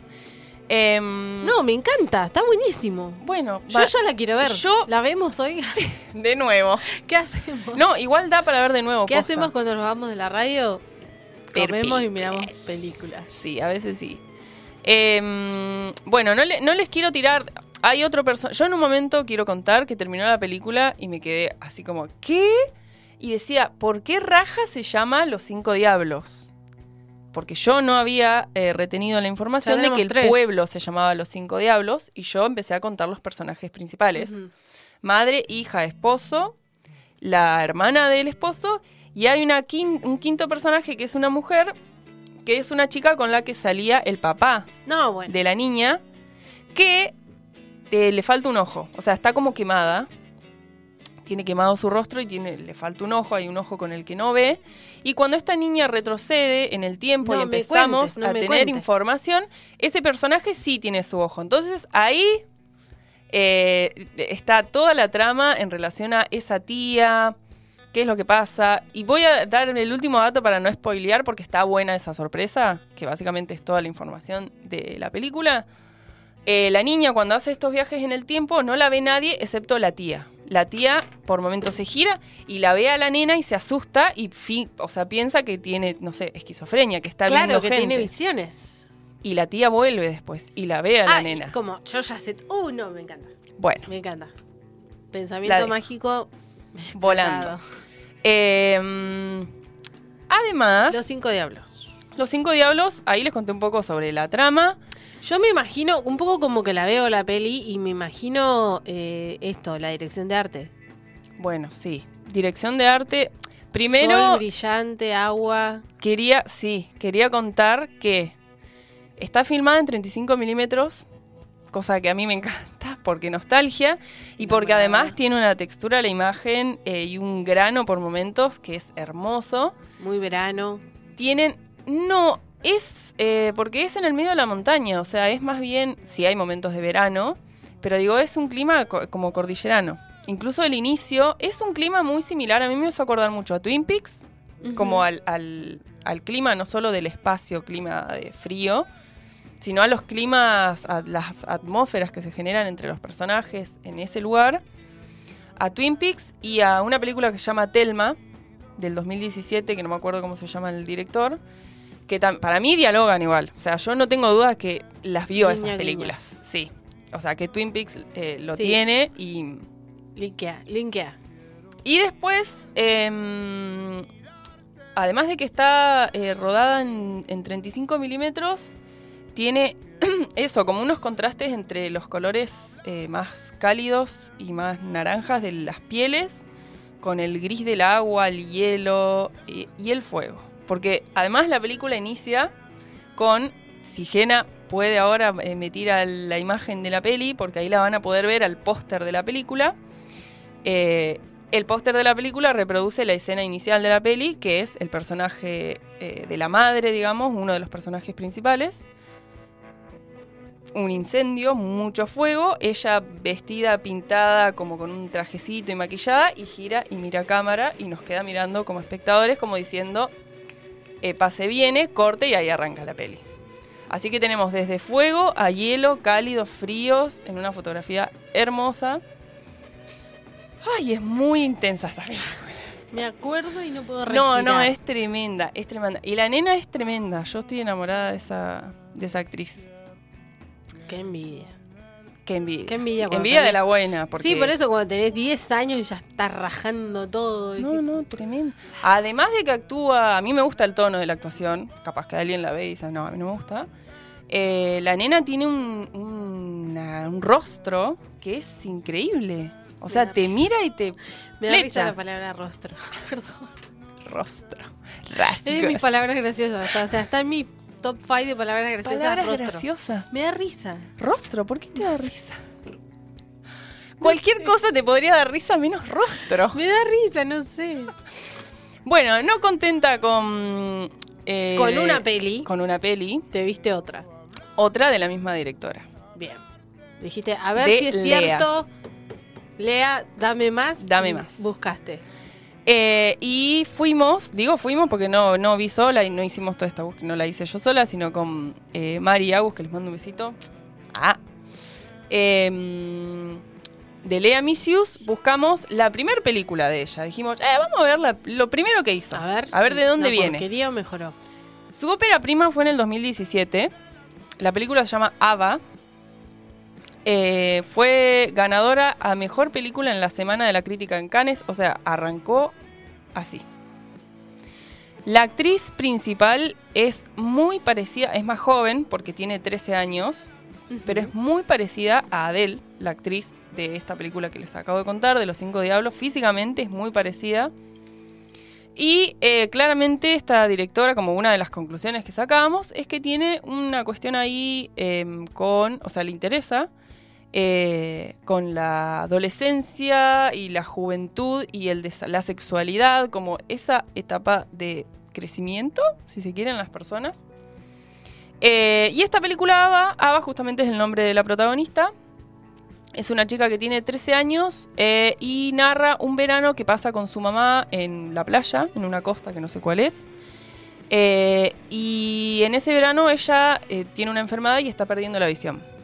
Speaker 4: Em,
Speaker 5: No, me encanta, está buenísimo.
Speaker 4: Bueno,
Speaker 5: Yo
Speaker 4: va-
Speaker 5: ya la quiero ver.
Speaker 4: Yo-
Speaker 5: ¿La vemos hoy?
Speaker 4: de nuevo.
Speaker 5: ¿Qué hacemos?
Speaker 4: No, igual da para ver de nuevo.
Speaker 5: ¿Qué
Speaker 4: posta.
Speaker 5: hacemos cuando nos vamos de la radio? Comemos y miramos películas.
Speaker 4: Sí, a veces sí. Em, bueno, no, le- no les quiero tirar. Hay otro personaje. Yo en un momento quiero contar que terminó la película y me quedé así como, ¿qué? Y decía, ¿por qué Raja se llama Los Cinco Diablos? Porque yo no había eh, retenido la información de que el
Speaker 5: tres.
Speaker 4: pueblo se llamaba Los Cinco Diablos y yo empecé a contar los personajes principales. Madre, hija, esposo, la hermana del esposo y hay una quin- un quinto personaje que es una mujer, que es una chica con la que salía el papá
Speaker 5: No, bueno.
Speaker 4: de la niña, que eh, le falta un ojo, o sea, está como quemada. Tiene quemado su rostro y tiene, le falta un ojo, hay un ojo con el que no ve. Y cuando esta niña retrocede en el tiempo
Speaker 5: No
Speaker 4: y empezamos
Speaker 5: cuentes, no
Speaker 4: a tener
Speaker 5: cuentes.
Speaker 4: información, ese personaje sí tiene su ojo. Entonces ahí eh, está toda la trama en relación a esa tía, qué es lo que pasa. Y voy a dar el último dato para no spoilear porque está buena esa sorpresa, que básicamente es toda la información de la película. Eh, la niña cuando hace estos viajes en el tiempo no la ve nadie excepto la tía. La tía por momentos se gira y la ve a la nena y se asusta y o sea, piensa que tiene, no sé, esquizofrenia, que está
Speaker 5: claro
Speaker 4: viendo
Speaker 5: que
Speaker 4: gente.
Speaker 5: tiene visiones.
Speaker 4: Y la tía vuelve después y la ve a la
Speaker 5: Ah,
Speaker 4: nena.
Speaker 5: Como yo ya sé. Uh, no, me encanta.
Speaker 4: Bueno,
Speaker 5: Me encanta. Pensamiento mágico.
Speaker 4: volando. Eh, además,
Speaker 5: Los
Speaker 4: los,
Speaker 5: cinco diablos.
Speaker 4: cinco diablos, ahí les conté un poco sobre la trama.
Speaker 5: Yo me imagino, un poco como que la veo la peli y me imagino eh, esto, la dirección de arte.
Speaker 4: Bueno, sí. Dirección de arte. Primero,
Speaker 5: Sol brillante, agua.
Speaker 4: quería, sí, quería contar que está filmada en 35 milímetros, cosa que a mí me encanta porque nostalgia y porque además tiene una textura la imagen eh, y un grano por momentos que es hermoso.
Speaker 5: Muy verano.
Speaker 4: Tienen, no, es eh, porque es en el medio de la montaña, o sea, es más bien, sí hay momentos de verano, pero digo, es un clima co- como cordillerano. Incluso el inicio es un clima muy similar, a mí me hizo acordar mucho a Twin Peaks, como al, al- al clima no solo del espacio, clima de frío, sino a los climas, a las atmósferas que se generan entre los personajes en ese lugar, a Twin Peaks y a una película que se llama Telma, del 2017, que no me acuerdo cómo se llama el director, que para mí dialogan igual. O sea, yo no tengo dudas que las vio esas películas. Sí. O sea, que Twin Peaks eh, lo
Speaker 5: Sí.
Speaker 4: tiene y...
Speaker 5: Linkea, linkea.
Speaker 4: Y después, em, además de que está eh, rodada en, en 35 milímetros, tiene eso, como unos contrastes entre los colores eh, más cálidos y más naranjas de las pieles, con el gris del agua, el hielo eh, y el fuego. Porque además la película inicia con, si Jena puede ahora eh, meter a la imagen de la peli, porque ahí la van a poder ver al póster de la película, eh, el póster de la película reproduce la escena inicial de la peli, que es el personaje de la madre, digamos, uno de los personajes principales. Un incendio, mucho fuego, ella vestida, pintada, como con un trajecito y maquillada, y gira y mira a cámara y nos queda mirando como espectadores, como diciendo, eh, pase viene, corte y ahí arranca la peli. Así que tenemos desde fuego a hielo, cálidos, fríos, en una fotografía hermosa. Ay, es muy intensa esta película.
Speaker 5: Me acuerdo y no puedo respirar.
Speaker 4: No, no, es tremenda, es tremenda. Y la nena es tremenda. Yo estoy enamorada de esa, de esa actriz.
Speaker 5: Qué envidia.
Speaker 4: Qué envidia.
Speaker 5: Qué envidia
Speaker 4: Sí, envidia de
Speaker 5: tenés-
Speaker 4: la buena. Porque...
Speaker 5: Sí, por eso cuando tenés 10 años y ya estás rajando todo.
Speaker 4: No, no, tremendo. Además de que actúa, a mí me gusta el tono de la actuación, capaz que alguien la ve y dice, no, a mí no me gusta. Eh, la nena tiene un, una- un rostro que es increíble. O sea, te
Speaker 5: risa.
Speaker 4: mira y te
Speaker 5: Me da risa la palabra rostro. Perdón.
Speaker 4: Rostro. Rasgos.
Speaker 5: Es de mis palabras graciosas. O sea, está en mi top 5 de palabras graciosas.
Speaker 4: Palabras
Speaker 5: rostro.
Speaker 4: graciosas.
Speaker 5: Me da risa.
Speaker 4: Rostro, ¿por qué te da risa? Cualquier cosa te podría dar risa menos rostro.
Speaker 5: Me da risa, no sé.
Speaker 4: Bueno, no contenta con... eh,
Speaker 5: Con una peli.
Speaker 4: Con una peli.
Speaker 5: Te viste otra.
Speaker 4: Otra de la misma directora.
Speaker 5: Bien. Dijiste, a ver
Speaker 4: De
Speaker 5: si es
Speaker 4: Lea.
Speaker 5: cierto. Lea, dame más.
Speaker 4: Dame más.
Speaker 5: Buscaste.
Speaker 4: Eh, y fuimos, digo fuimos porque no, no vi sola y no hicimos toda esta búsqueda, no la hice yo sola, sino con eh, Mari y Agus, que les mando un besito. Ah. Em, de Lea Misius buscamos la primera película de ella. Dijimos, eh, vamos a ver la- lo primero que hizo.
Speaker 5: A ver.
Speaker 4: a ver
Speaker 5: si
Speaker 4: de dónde viene.
Speaker 5: porquería o mejoró.
Speaker 4: Su ópera prima fue en el 2017. La película se llama Ava. Eh, fue ganadora a mejor película en la semana de la crítica en Cannes. O sea, arrancó así. La actriz principal es muy parecida, es más joven porque tiene 13 años, pero es muy parecida a Adele, la actriz de esta película que les acabo de contar, de Los Cinco Diablos. Físicamente es muy parecida. Y eh, claramente esta directora, como una de las conclusiones que sacamos, es que tiene una cuestión ahí em, con, o sea, le interesa eh, con la adolescencia y la juventud y el la sexualidad, como esa etapa de crecimiento, si se quieren, las personas. Eh, y esta película Ava, justamente es el nombre de la protagonista. Es una chica que tiene 13 años eh, y narra un verano que pasa con su mamá en la playa, en una costa que no sé cuál es. Y en ese verano ella tiene una enfermedad y está perdiendo la visión.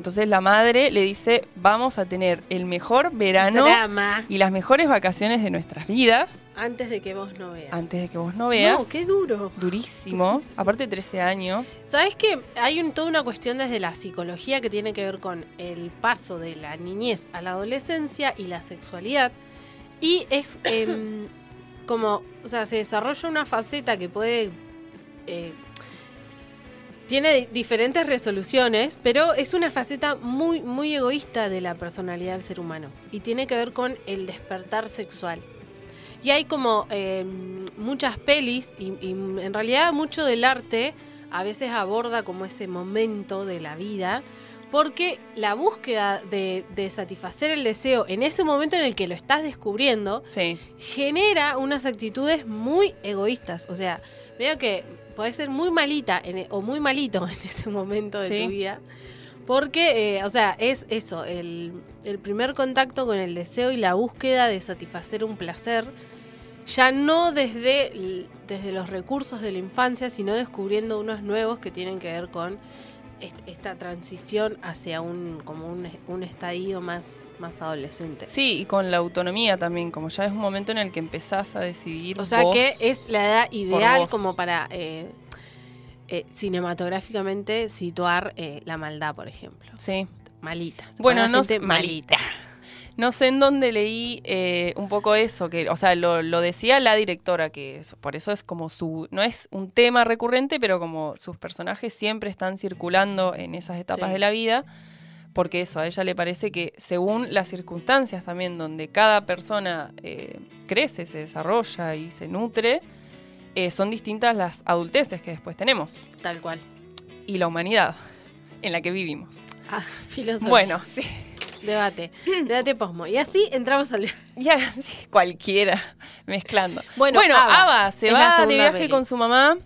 Speaker 4: Entonces la madre le dice, vamos a tener el mejor verano
Speaker 5: Drama.
Speaker 4: y las mejores vacaciones de nuestras vidas
Speaker 5: Antes de que vos no veas.
Speaker 4: antes de que vos no veas.
Speaker 5: No, qué duro.
Speaker 4: Durísimo. Aparte 13 años.
Speaker 5: ¿Sabes que hay un- toda una cuestión desde la psicología que tiene que ver con el paso de la niñez a la adolescencia y la sexualidad? Y es em, como, o sea, se desarrolla una faceta que puede... eh, tiene di- diferentes resoluciones, pero es una faceta muy, muy egoísta de la personalidad del ser humano. Y tiene que ver con el despertar sexual. Y hay como eh, muchas pelis y, y en realidad mucho del arte a veces aborda como ese momento de la vida porque la búsqueda de, de satisfacer el deseo en ese momento en el que lo estás descubriendo
Speaker 4: Sí.
Speaker 5: genera unas actitudes muy egoístas. O sea, veo que podés ser muy malita en e- o muy malito en ese momento de
Speaker 4: Sí.
Speaker 5: tu vida. Porque, eh, o sea, es eso, el, el primer contacto con el deseo y la búsqueda de satisfacer un placer, ya no desde, desde los recursos de la infancia, sino descubriendo unos nuevos que tienen que ver con esta transición hacia un, como un, un estadio más, más adolescente.
Speaker 4: Sí, y con la autonomía también, como ya es un momento en el que empezás a decidir.
Speaker 5: O sea
Speaker 4: vos.
Speaker 5: que es la edad ideal como para eh, eh, cinematográficamente situar eh, la maldad, por ejemplo.
Speaker 4: Sí.
Speaker 5: Malita.
Speaker 4: Bueno, no sé, malita. No sé en dónde leí eh, un poco eso, que, o sea, lo, lo decía la directora, que eso- por eso es como su, no es un tema recurrente, pero como sus personajes siempre están circulando en esas etapas
Speaker 5: Sí.
Speaker 4: de la vida, porque eso, a ella le parece que según las circunstancias también donde cada persona eh, crece, se desarrolla y se nutre, eh, son distintas las adulteces que después tenemos
Speaker 5: Tal cual.
Speaker 4: y la humanidad en la que vivimos.
Speaker 5: Ah, filosofía.
Speaker 4: Bueno, sí.
Speaker 5: Debate. Debate posmo. Y así entramos al...
Speaker 4: Ya, cualquiera, mezclando.
Speaker 5: Bueno,
Speaker 4: Bueno,
Speaker 5: Ava,
Speaker 4: Ava, se va de viaje
Speaker 5: peli.
Speaker 4: con su mamá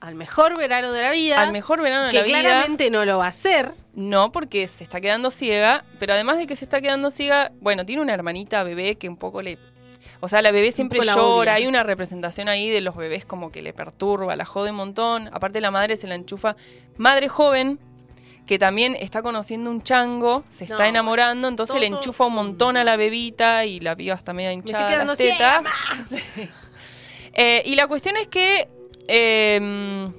Speaker 5: al mejor verano de la vida.
Speaker 4: al mejor verano de
Speaker 5: que
Speaker 4: la vida.
Speaker 5: claramente no lo va a hacer.
Speaker 4: No, porque se está quedando ciega, pero además de que se está quedando ciega, bueno, tiene una hermanita bebé que un poco le... O sea, la bebé siempre
Speaker 5: la
Speaker 4: llora,
Speaker 5: odia.
Speaker 4: hay una representación ahí de los bebés como que le perturba, la jode un montón. Aparte la madre se la enchufa. Madre joven, que también está conociendo un chango, se está enamorando, entonces le enchufa un montón a la bebita y la piba está media
Speaker 5: Me
Speaker 4: hinchada.
Speaker 5: estoy quedando
Speaker 4: las tetas.
Speaker 5: ciega.
Speaker 4: Eh, y la cuestión es que eh,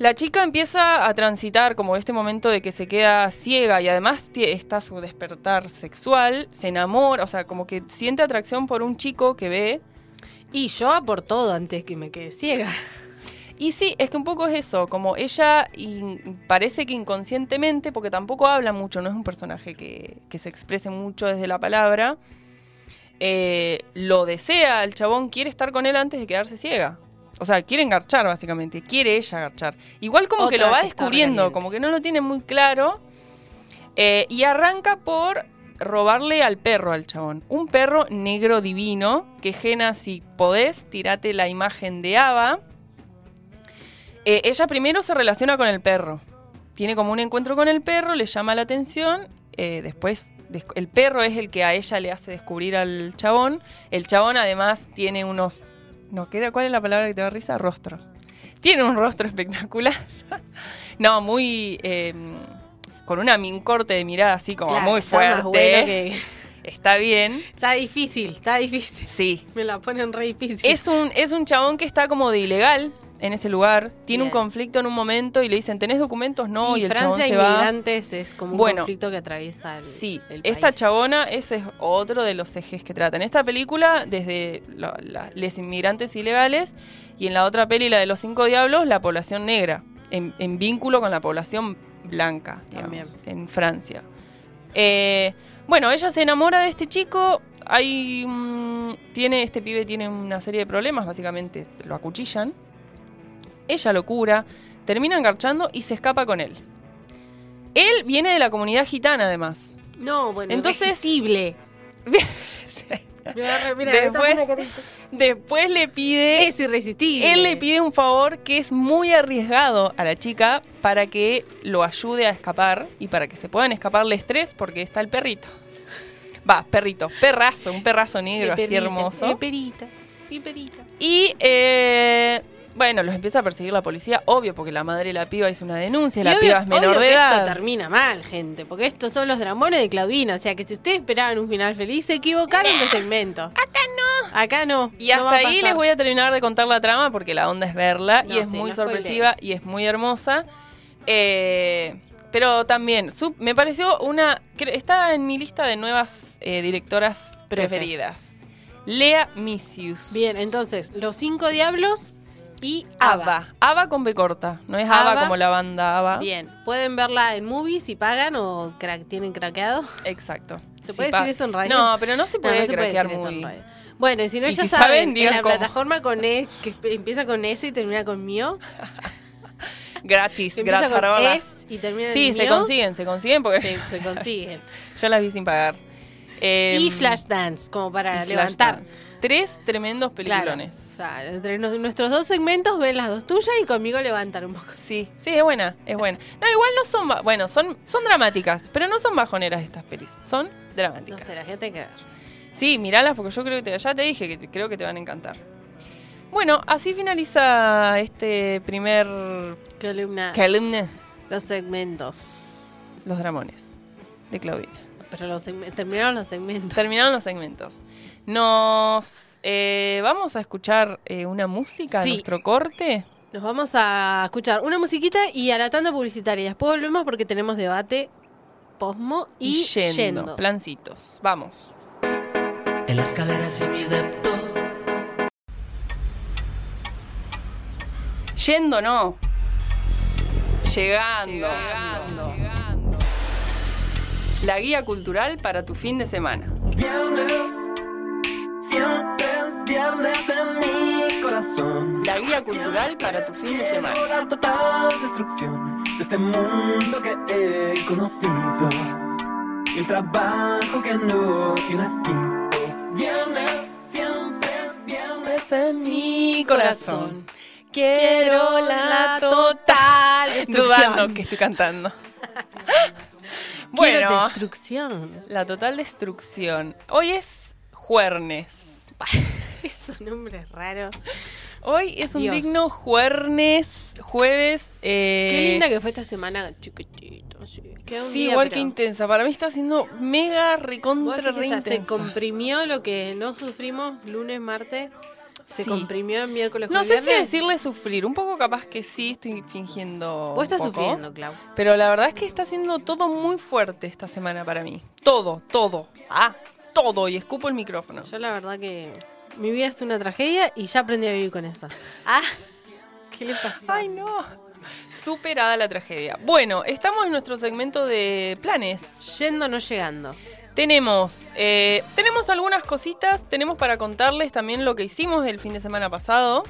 Speaker 4: la chica empieza a transitar como este momento de que se queda ciega y además está su despertar sexual, se enamora, o sea, como que siente atracción por un chico que ve.
Speaker 5: Y yo a por todo antes que me quede ciega.
Speaker 4: Y sí, es que un poco es eso, como ella parece que inconscientemente, porque tampoco habla mucho, no es un personaje que, que se exprese mucho desde la palabra, eh, lo desea, el chabón quiere estar con él antes de quedarse ciega. O sea, quiere engarchar básicamente, quiere ella agarchar. Igual como que lo va
Speaker 5: que
Speaker 4: descubriendo, como que no lo tiene muy claro. eh, y arranca por robarle al perro al chabón. Un perro negro divino, que Jena, si podés, tirate la imagen de Ava. Eh, ella primero se relaciona con el perro. tiene como un encuentro con el perro, le llama la atención, eh, después des- el perro es el que a ella le hace descubrir al chabón. El chabón además tiene unos... No, ¿qué era- ¿cuál es la palabra que te da risa? Rostro. Tiene un rostro espectacular. no, muy... eh, con una, un corte de mirada así como
Speaker 5: Claro,
Speaker 4: muy
Speaker 5: está más
Speaker 4: fuerte.
Speaker 5: bueno que-
Speaker 4: Está bien.
Speaker 5: Está difícil, está difícil.
Speaker 4: Sí.
Speaker 5: Me la ponen re difícil.
Speaker 4: Es un, es un chabón que está como de ilegal en ese lugar. Tiene un conflicto en un momento y le dicen, ¿tenés documentos? No, y,
Speaker 5: y
Speaker 4: el
Speaker 5: Francia
Speaker 4: chabón se va.
Speaker 5: inmigrantes es como un
Speaker 4: Bueno,
Speaker 5: conflicto que atraviesa el,
Speaker 4: Sí,
Speaker 5: el
Speaker 4: esta
Speaker 5: país.
Speaker 4: chabona, ese es otro de los ejes que trata. En esta película, desde la- la- los inmigrantes ilegales, y en la otra peli, la de los cinco diablos, la población negra, en, en vínculo con la población blanca, digamos, en Francia. Eh, bueno, ella se enamora de este chico. Hay, tiene, este pibe tiene una serie de problemas, básicamente lo acuchillan. Ella lo cura, termina engarchando y se escapa con él. Él viene de la comunidad gitana, además.
Speaker 5: No, bueno,
Speaker 4: Entonces-
Speaker 5: irresistible. Mira, mira,
Speaker 4: Después- le pide.
Speaker 5: es irresistible.
Speaker 4: Él le pide un favor que es muy arriesgado a la chica para que lo ayude a escapar y para que se puedan escaparle estrés porque está el perrito. Va, perrito, perrazo, un perrazo negro así hermoso.
Speaker 5: Peperita, peperita.
Speaker 4: Y eh, bueno, los empieza a perseguir la policía, obvio, porque la madre de la piba hizo una denuncia,
Speaker 5: Y
Speaker 4: la
Speaker 5: obvio-
Speaker 4: piba es menor
Speaker 5: obvio
Speaker 4: de
Speaker 5: que
Speaker 4: edad.
Speaker 5: Esto termina mal, gente, porque estos son los dramones de Claudina. O sea que si ustedes esperaban un final feliz, se equivocaron de segmento. Acá no. Acá no.
Speaker 4: Y
Speaker 5: no
Speaker 4: hasta ahí les voy a terminar de contar la trama porque la onda es verla y es
Speaker 5: sí,
Speaker 4: muy
Speaker 5: no
Speaker 4: sorpresiva
Speaker 5: spoilees.
Speaker 4: y es muy hermosa. Eh, pero también, su- me pareció una... cre- Está en mi lista de nuevas eh, directoras
Speaker 5: Prefe.
Speaker 4: preferidas. Lea Misius.
Speaker 5: Bien, entonces, los cinco diablos y Ava.
Speaker 4: Ava. Ava con B corta. No es Ava,
Speaker 5: Ava.
Speaker 4: como la banda Ava.
Speaker 5: Bien, pueden verla en movies si pagan o crack, tienen craqueado.
Speaker 4: Exacto.
Speaker 5: ¿Se puede decir eso en radio?
Speaker 4: No, pero no se
Speaker 5: No,
Speaker 4: puede
Speaker 5: no se puede
Speaker 4: craquear
Speaker 5: decir eso en
Speaker 4: muy...
Speaker 5: radio. Bueno, y si no,
Speaker 4: Y
Speaker 5: ya
Speaker 4: si
Speaker 5: saben,
Speaker 4: saben,
Speaker 5: en la
Speaker 4: cómo.
Speaker 5: plataforma con E, que empieza con S y termina con mío.
Speaker 4: Gratis, gratis.
Speaker 5: con y termina en
Speaker 4: Sí, se
Speaker 5: mío.
Speaker 4: consiguen, se consiguen porque
Speaker 5: Se, se consiguen.
Speaker 4: yo las vi sin pagar.
Speaker 5: y
Speaker 4: Em,
Speaker 5: Flashdance, como para levantar.
Speaker 4: Tres tremendos
Speaker 5: Claro.
Speaker 4: peliculones.
Speaker 5: O sea, entre nuestros dos segmentos ven las dos tuyas y conmigo levantan un poco.
Speaker 4: Sí, sí, es buena, es buena. No, igual no son, bueno, son, son dramáticas, pero no son bajoneras estas pelis, son
Speaker 5: No
Speaker 4: dramáticas.
Speaker 5: sé, la gente hay que ver.
Speaker 4: Sí, miralas porque yo creo que te, ya te dije que te- creo que te van a encantar. Bueno, así finaliza este primer
Speaker 5: Columna.
Speaker 4: columna,
Speaker 5: Los segmentos.
Speaker 4: los dramones de Claudina.
Speaker 5: Pero los terminaron los segmentos.
Speaker 4: Terminaron los segmentos. Nos eh, vamos a escuchar eh, una música,
Speaker 5: Sí.
Speaker 4: nuestro corte.
Speaker 5: Nos vamos a escuchar una musiquita y a la tanda publicitaria. Después volvemos porque tenemos debate posmo y,
Speaker 4: Y yendo,
Speaker 5: yendo.
Speaker 4: plancitos. Vamos.
Speaker 6: En la escalera se mi depto.
Speaker 4: Yendo no. Llegando. Llegando. La guía cultural para tu fin de semana.
Speaker 6: Viernes, siempre es viernes en mi corazón.
Speaker 4: La guía cultural para tu fin de semana.
Speaker 6: Quiero la total destrucción de este mundo que he conocido. Y el trabajo que no tiene fin. Viernes, siempre es viernes.
Speaker 4: en mi corazón.
Speaker 5: Quiero la total destrucción.
Speaker 4: Dudando que estoy cantando.
Speaker 5: Quiero
Speaker 4: bueno,
Speaker 5: destrucción.
Speaker 4: la total destrucción. Hoy es juernes.
Speaker 5: Es un nombre raro.
Speaker 4: Hoy es un
Speaker 5: Dios.
Speaker 4: digno juernes, jueves. eh,
Speaker 5: Qué linda que fue esta semana chiquitito. Sí,
Speaker 4: Sí,
Speaker 5: día,
Speaker 4: igual
Speaker 5: pero-
Speaker 4: que intensa. Para mí está siendo mega recontra re
Speaker 5: esta se
Speaker 4: intensa.
Speaker 5: comprimió lo que no sufrimos lunes, martes. Se
Speaker 4: Sí.
Speaker 5: comprimió en miércoles,
Speaker 4: No
Speaker 5: jueves,
Speaker 4: sé si decirle sufrir, un poco capaz que sí estoy fingiendo.
Speaker 5: Vos estás
Speaker 4: poco,
Speaker 5: sufriendo, Clau.
Speaker 4: Pero la verdad es que está siendo todo muy fuerte esta semana para mí. Todo, todo. Ah, todo. Y escupo el micrófono.
Speaker 5: Yo la verdad que mi vida es una tragedia y ya aprendí a vivir con eso. Ah, ¿qué le pasa?
Speaker 4: Ay, no. Superada la tragedia. Bueno, estamos en nuestro segmento de planes.
Speaker 5: Yendo, no llegando.
Speaker 4: Tenemos, eh, tenemos algunas cositas. Tenemos para contarles también lo que hicimos el fin de semana pasado.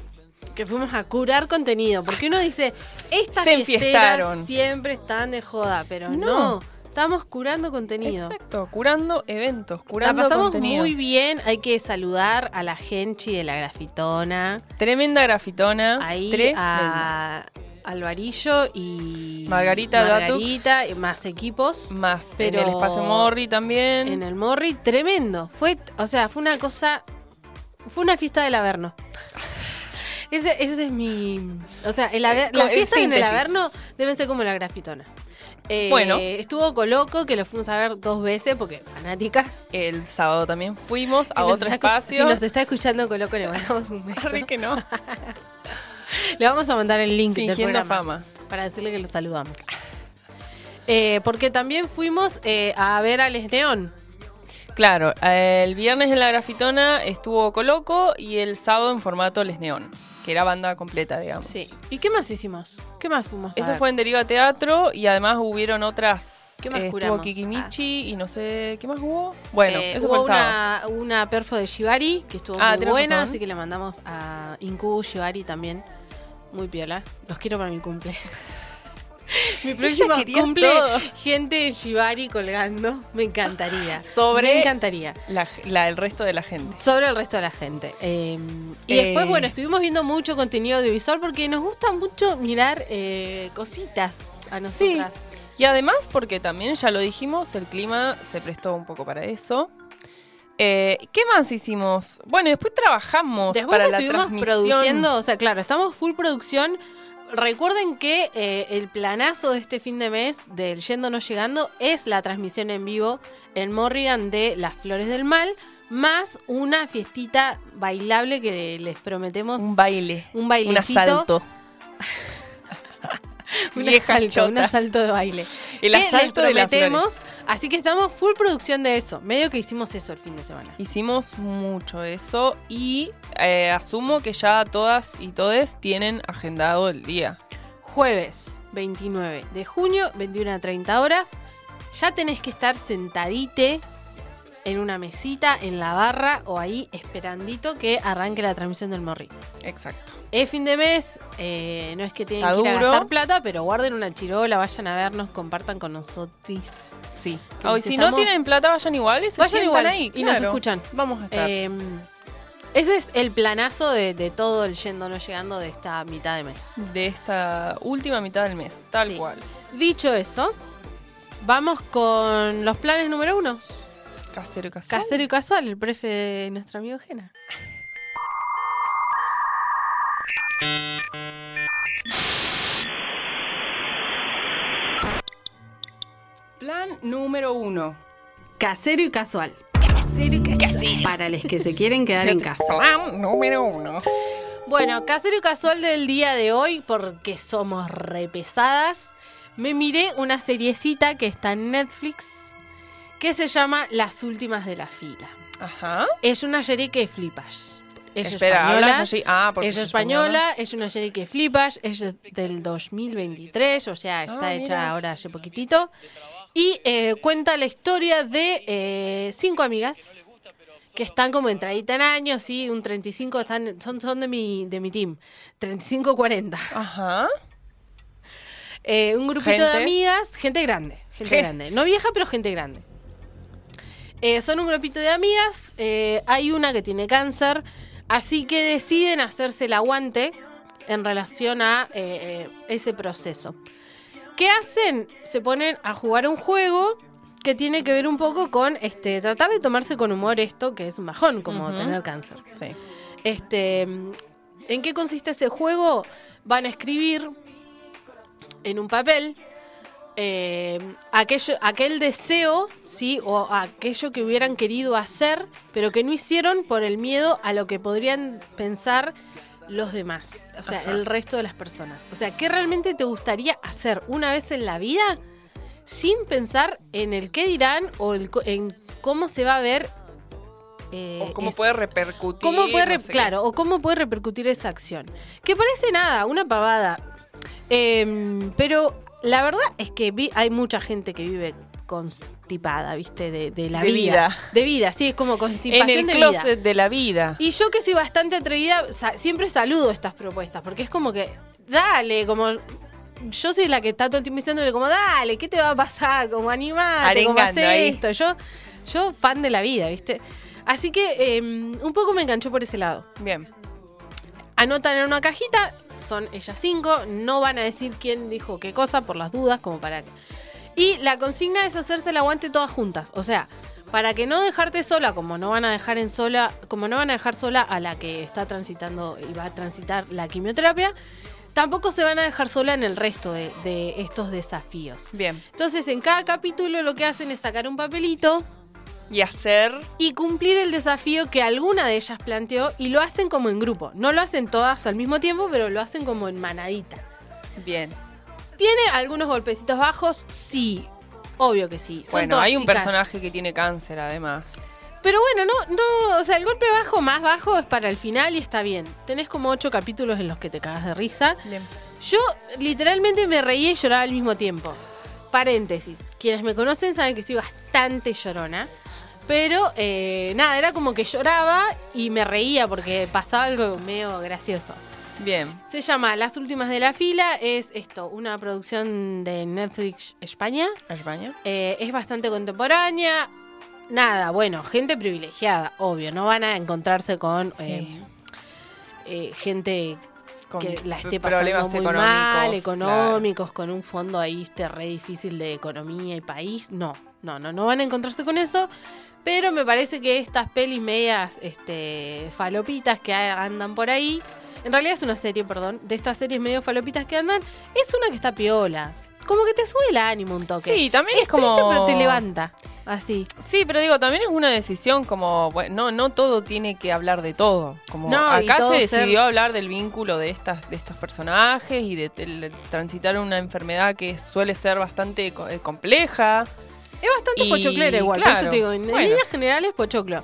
Speaker 5: Que fuimos a curar contenido. Porque uno dice, estas
Speaker 4: Se enfiestaron.
Speaker 5: siempre están de joda, pero no.
Speaker 4: No.
Speaker 5: Estamos curando contenido.
Speaker 4: Exacto, curando eventos,
Speaker 5: La
Speaker 4: curando
Speaker 5: pasamos
Speaker 4: contenido.
Speaker 5: muy bien. Hay que saludar a la Genchi de la grafitona.
Speaker 4: Tremenda grafitona.
Speaker 5: Ahí
Speaker 4: tremenda.
Speaker 5: a, Alvarillo y
Speaker 4: Margarita
Speaker 5: Margarita, y más equipos.
Speaker 4: Más
Speaker 5: Pero
Speaker 4: en el espacio Morri también.
Speaker 5: En el Morri, tremendo. Fue, o sea, fue una cosa. Fue una fiesta del Averno. Ese, ese es mi. O sea, el Aver-
Speaker 4: Co-
Speaker 5: las
Speaker 4: en
Speaker 5: el. Averno deben ser como la grafitona. Eh,
Speaker 4: Bueno.
Speaker 5: Estuvo Coloco, que lo fuimos a ver dos veces porque fanáticas.
Speaker 4: El sábado también fuimos
Speaker 5: Si
Speaker 4: a otro espacio.
Speaker 5: Si nos está escuchando Coloco, le mandamos un beso.
Speaker 4: Arre que no.
Speaker 5: Le vamos a mandar el link del
Speaker 4: Fingiendo
Speaker 5: programa
Speaker 4: fama.
Speaker 5: para decirle que lo saludamos. Eh, porque también fuimos eh, a ver a Les Neón.
Speaker 4: Claro, el viernes en la grafitona estuvo Coloco y el sábado en formato Les Neón, que era banda completa, digamos.
Speaker 5: Sí. ¿Y qué más hicimos? ¿Qué más fuimos a
Speaker 4: Eso
Speaker 5: ver?
Speaker 4: fue en Deriva Teatro y además hubieron otras.
Speaker 5: ¿Qué más
Speaker 4: eh, estuvo Kikimichi y no sé qué más hubo. Bueno,
Speaker 5: Eh,
Speaker 4: eso
Speaker 5: hubo
Speaker 4: fue el
Speaker 5: una, una perfo de Shibari que estuvo
Speaker 4: Ah,
Speaker 5: muy buena,
Speaker 4: razón.
Speaker 5: así que le mandamos a Incubu Shibari también. Muy piola. Los quiero para mi cumple. mi próximo cumple,
Speaker 4: todo.
Speaker 5: gente de Shibari colgando. Me encantaría.
Speaker 4: Sobre-
Speaker 5: Me encantaría.
Speaker 4: La, la- el resto de la gente.
Speaker 5: Sobre el resto de la gente. Eh, y
Speaker 4: Eh.
Speaker 5: después, bueno, estuvimos viendo mucho contenido audiovisual porque nos gusta mucho mirar eh, cositas a nosotras.
Speaker 4: Y además, porque también ya lo dijimos, el clima se prestó un poco para eso. Eh, ¿Qué más hicimos? Bueno, después trabajamos
Speaker 5: Después
Speaker 4: para la
Speaker 5: estuvimos
Speaker 4: transmisión.
Speaker 5: produciendo, o sea, claro, estamos full producción. Recuerden que eh, el planazo de este fin de mes del Yendo No Llegando es la transmisión en vivo en Morrigan de Las Flores del Mal, más una fiestita bailable que les prometemos.
Speaker 4: Un baile.
Speaker 5: Un
Speaker 4: Un
Speaker 5: bailecito.
Speaker 4: asalto.
Speaker 5: un
Speaker 4: Vieja
Speaker 5: asalto, un asalto de baile.
Speaker 4: El asalto de
Speaker 5: prometemos, así que estamos full producción de eso. Medio que hicimos eso el fin de semana.
Speaker 4: Hicimos mucho eso y eh, asumo que ya todas y todes tienen agendado el día.
Speaker 5: Jueves 29 de junio, 21 a 30 horas. Ya tenés que estar sentadite en una mesita, en la barra o ahí esperandito que arranque la transmisión del Morri.
Speaker 4: Exacto.
Speaker 5: Es fin de mes, eh, no es que tienen
Speaker 4: Está
Speaker 5: que ir a
Speaker 4: duro.
Speaker 5: gastar plata, pero guarden una chirola, vayan a vernos, compartan con nosotros.
Speaker 4: Sí.
Speaker 5: Que
Speaker 4: si no tienen plata, vayan igual y se
Speaker 5: Vayan
Speaker 4: sientan
Speaker 5: igual
Speaker 4: ahí.
Speaker 5: y nos
Speaker 4: claro.
Speaker 5: escuchan.
Speaker 4: Vamos a estar.
Speaker 5: Eh, ese es el planazo de, de todo el yendo no llegando de esta mitad de mes.
Speaker 4: de esta última mitad del mes, tal
Speaker 5: Sí.
Speaker 4: cual.
Speaker 5: Dicho eso, vamos con los planes número uno.
Speaker 4: Casero y casual.
Speaker 5: Casero y casual, el prefe de nuestro amigo Jena.
Speaker 7: Plan número uno.
Speaker 5: Casero y casual. Casero y casual. Para los que se quieren quedar en casa.
Speaker 4: Plan número uno.
Speaker 5: Bueno, casero y casual del día de hoy, porque somos repesadas. Me miré una seriecita que está en Netflix que se llama Las últimas de la fila.
Speaker 4: Ajá.
Speaker 5: Es una serie que flipas. Es
Speaker 4: Espera,
Speaker 5: española.
Speaker 4: allí. Ah,
Speaker 5: Es española, es una serie que flipas, es de- del 2023, o sea, está
Speaker 4: Ah,
Speaker 5: hecha ahora hace poquitito. Y eh, cuenta la historia de eh, cinco amigas que están como entraditas en años, sí, un 35, están, son, son de, mi, de mi team, 35-40.
Speaker 4: Ajá.
Speaker 5: Eh, un grupito de amigas, gente grande, gente grande. No vieja, pero gente grande. Eh, son un grupito de amigas, eh, hay una que tiene cáncer, así que deciden hacerse el aguante en relación a eh, ese proceso. ¿Qué hacen? Se ponen a jugar un juego que tiene que ver un poco con este tratar de tomarse con humor esto, que es un bajón, como tener cáncer.
Speaker 4: Sí.
Speaker 5: Este, ¿En qué consiste ese juego? Van a escribir en un papel eh, aquello, aquel deseo, ¿sí? O aquello que hubieran querido hacer, pero que no hicieron por el miedo a lo que podrían pensar los demás, o sea,
Speaker 4: Ajá.
Speaker 5: el resto de las personas. O sea, ¿qué realmente te gustaría hacer una vez en la vida sin pensar en el qué dirán o el en cómo se va a ver? eh,
Speaker 4: O cómo
Speaker 5: es-
Speaker 4: puede repercutir.
Speaker 5: ¿Cómo puede,
Speaker 4: no sé
Speaker 5: claro, o cómo puede repercutir esa acción? Que parece nada, una pavada. Em, pero la verdad es que vi- hay mucha gente que vive constipada, ¿viste? De, de la
Speaker 4: De
Speaker 5: vida.
Speaker 4: vida.
Speaker 5: De vida, sí, es como constipación
Speaker 4: En el
Speaker 5: de
Speaker 4: closet
Speaker 5: vida.
Speaker 4: de la vida.
Speaker 5: Y yo que soy bastante atrevida, sa- siempre saludo estas propuestas, porque es como que, dale, como... Yo soy la que está todo el tiempo diciéndole como, dale, ¿qué te va a pasar? Como animate, como esto. Yo, yo fan de la vida, ¿viste? Así que em, un poco me enganchó por ese lado.
Speaker 4: Bien.
Speaker 5: Anotan en una cajita, son ellas cinco, no van a decir quién dijo qué cosa por las dudas, como para. Y la consigna es hacerse el aguante todas juntas. O sea, para que no dejarte sola, como no van a dejar en sola, como no van a dejar sola a la que está transitando y va a transitar la quimioterapia, tampoco se van a dejar sola en el resto de, de estos desafíos.
Speaker 4: Bien.
Speaker 5: Entonces, en cada capítulo lo que hacen es sacar un papelito
Speaker 4: Y hacer.
Speaker 5: y cumplir el desafío que alguna de ellas planteó y lo hacen como en grupo. No lo hacen todas al mismo tiempo, pero lo hacen como en manadita.
Speaker 4: Bien.
Speaker 5: ¿Tiene algunos golpecitos bajos? Sí. Obvio que sí. Son
Speaker 4: Bueno, hay un
Speaker 5: chicas.
Speaker 4: personaje que tiene cáncer además.
Speaker 5: Pero bueno, no, no, o sea, el golpe bajo más bajo es para el final y está bien. Tenés como ocho capítulos en los que te cagas de risa.
Speaker 4: Bien.
Speaker 5: Yo literalmente me reía y lloraba al mismo tiempo. Paréntesis. Quienes me conocen saben que soy bastante llorona. Pero eh, nada, era como que lloraba y me reía porque pasaba algo medio gracioso.
Speaker 4: Bien.
Speaker 5: Se llama Las últimas de la fila. Es esto, una producción de Netflix España.
Speaker 4: España.
Speaker 5: Eh, es bastante contemporánea. Nada, bueno, gente privilegiada, obvio. No van a encontrarse con
Speaker 4: Sí.
Speaker 5: eh, eh, gente
Speaker 4: Con
Speaker 5: que la esté pasando
Speaker 4: problemas
Speaker 5: muy
Speaker 4: económicos.
Speaker 5: mal, económicos, con un fondo ahí este, re difícil de economía y país. No, no, no, no van a encontrarse con eso. Pero me parece que estas pelis medias este, falopitas que andan por ahí, en realidad es una serie, perdón, de estas series medio falopitas que andan, es una que está piola. Como que te sube el ánimo un toque.
Speaker 4: Sí, también es,
Speaker 5: Es
Speaker 4: como.
Speaker 5: triste, pero te levanta. Así.
Speaker 4: Sí, pero digo, también es una decisión como, bueno, no, no todo tiene que hablar de todo. Como
Speaker 5: No,
Speaker 4: acá
Speaker 5: todo
Speaker 4: se
Speaker 5: ser-
Speaker 4: decidió hablar del vínculo de estas, de estos personajes y de, de transitar una enfermedad que suele ser bastante co- eh, compleja.
Speaker 5: Es bastante
Speaker 4: Y,
Speaker 5: pochoclera igual, por eso te digo, en
Speaker 4: bueno.
Speaker 5: líneas generales pochoclo.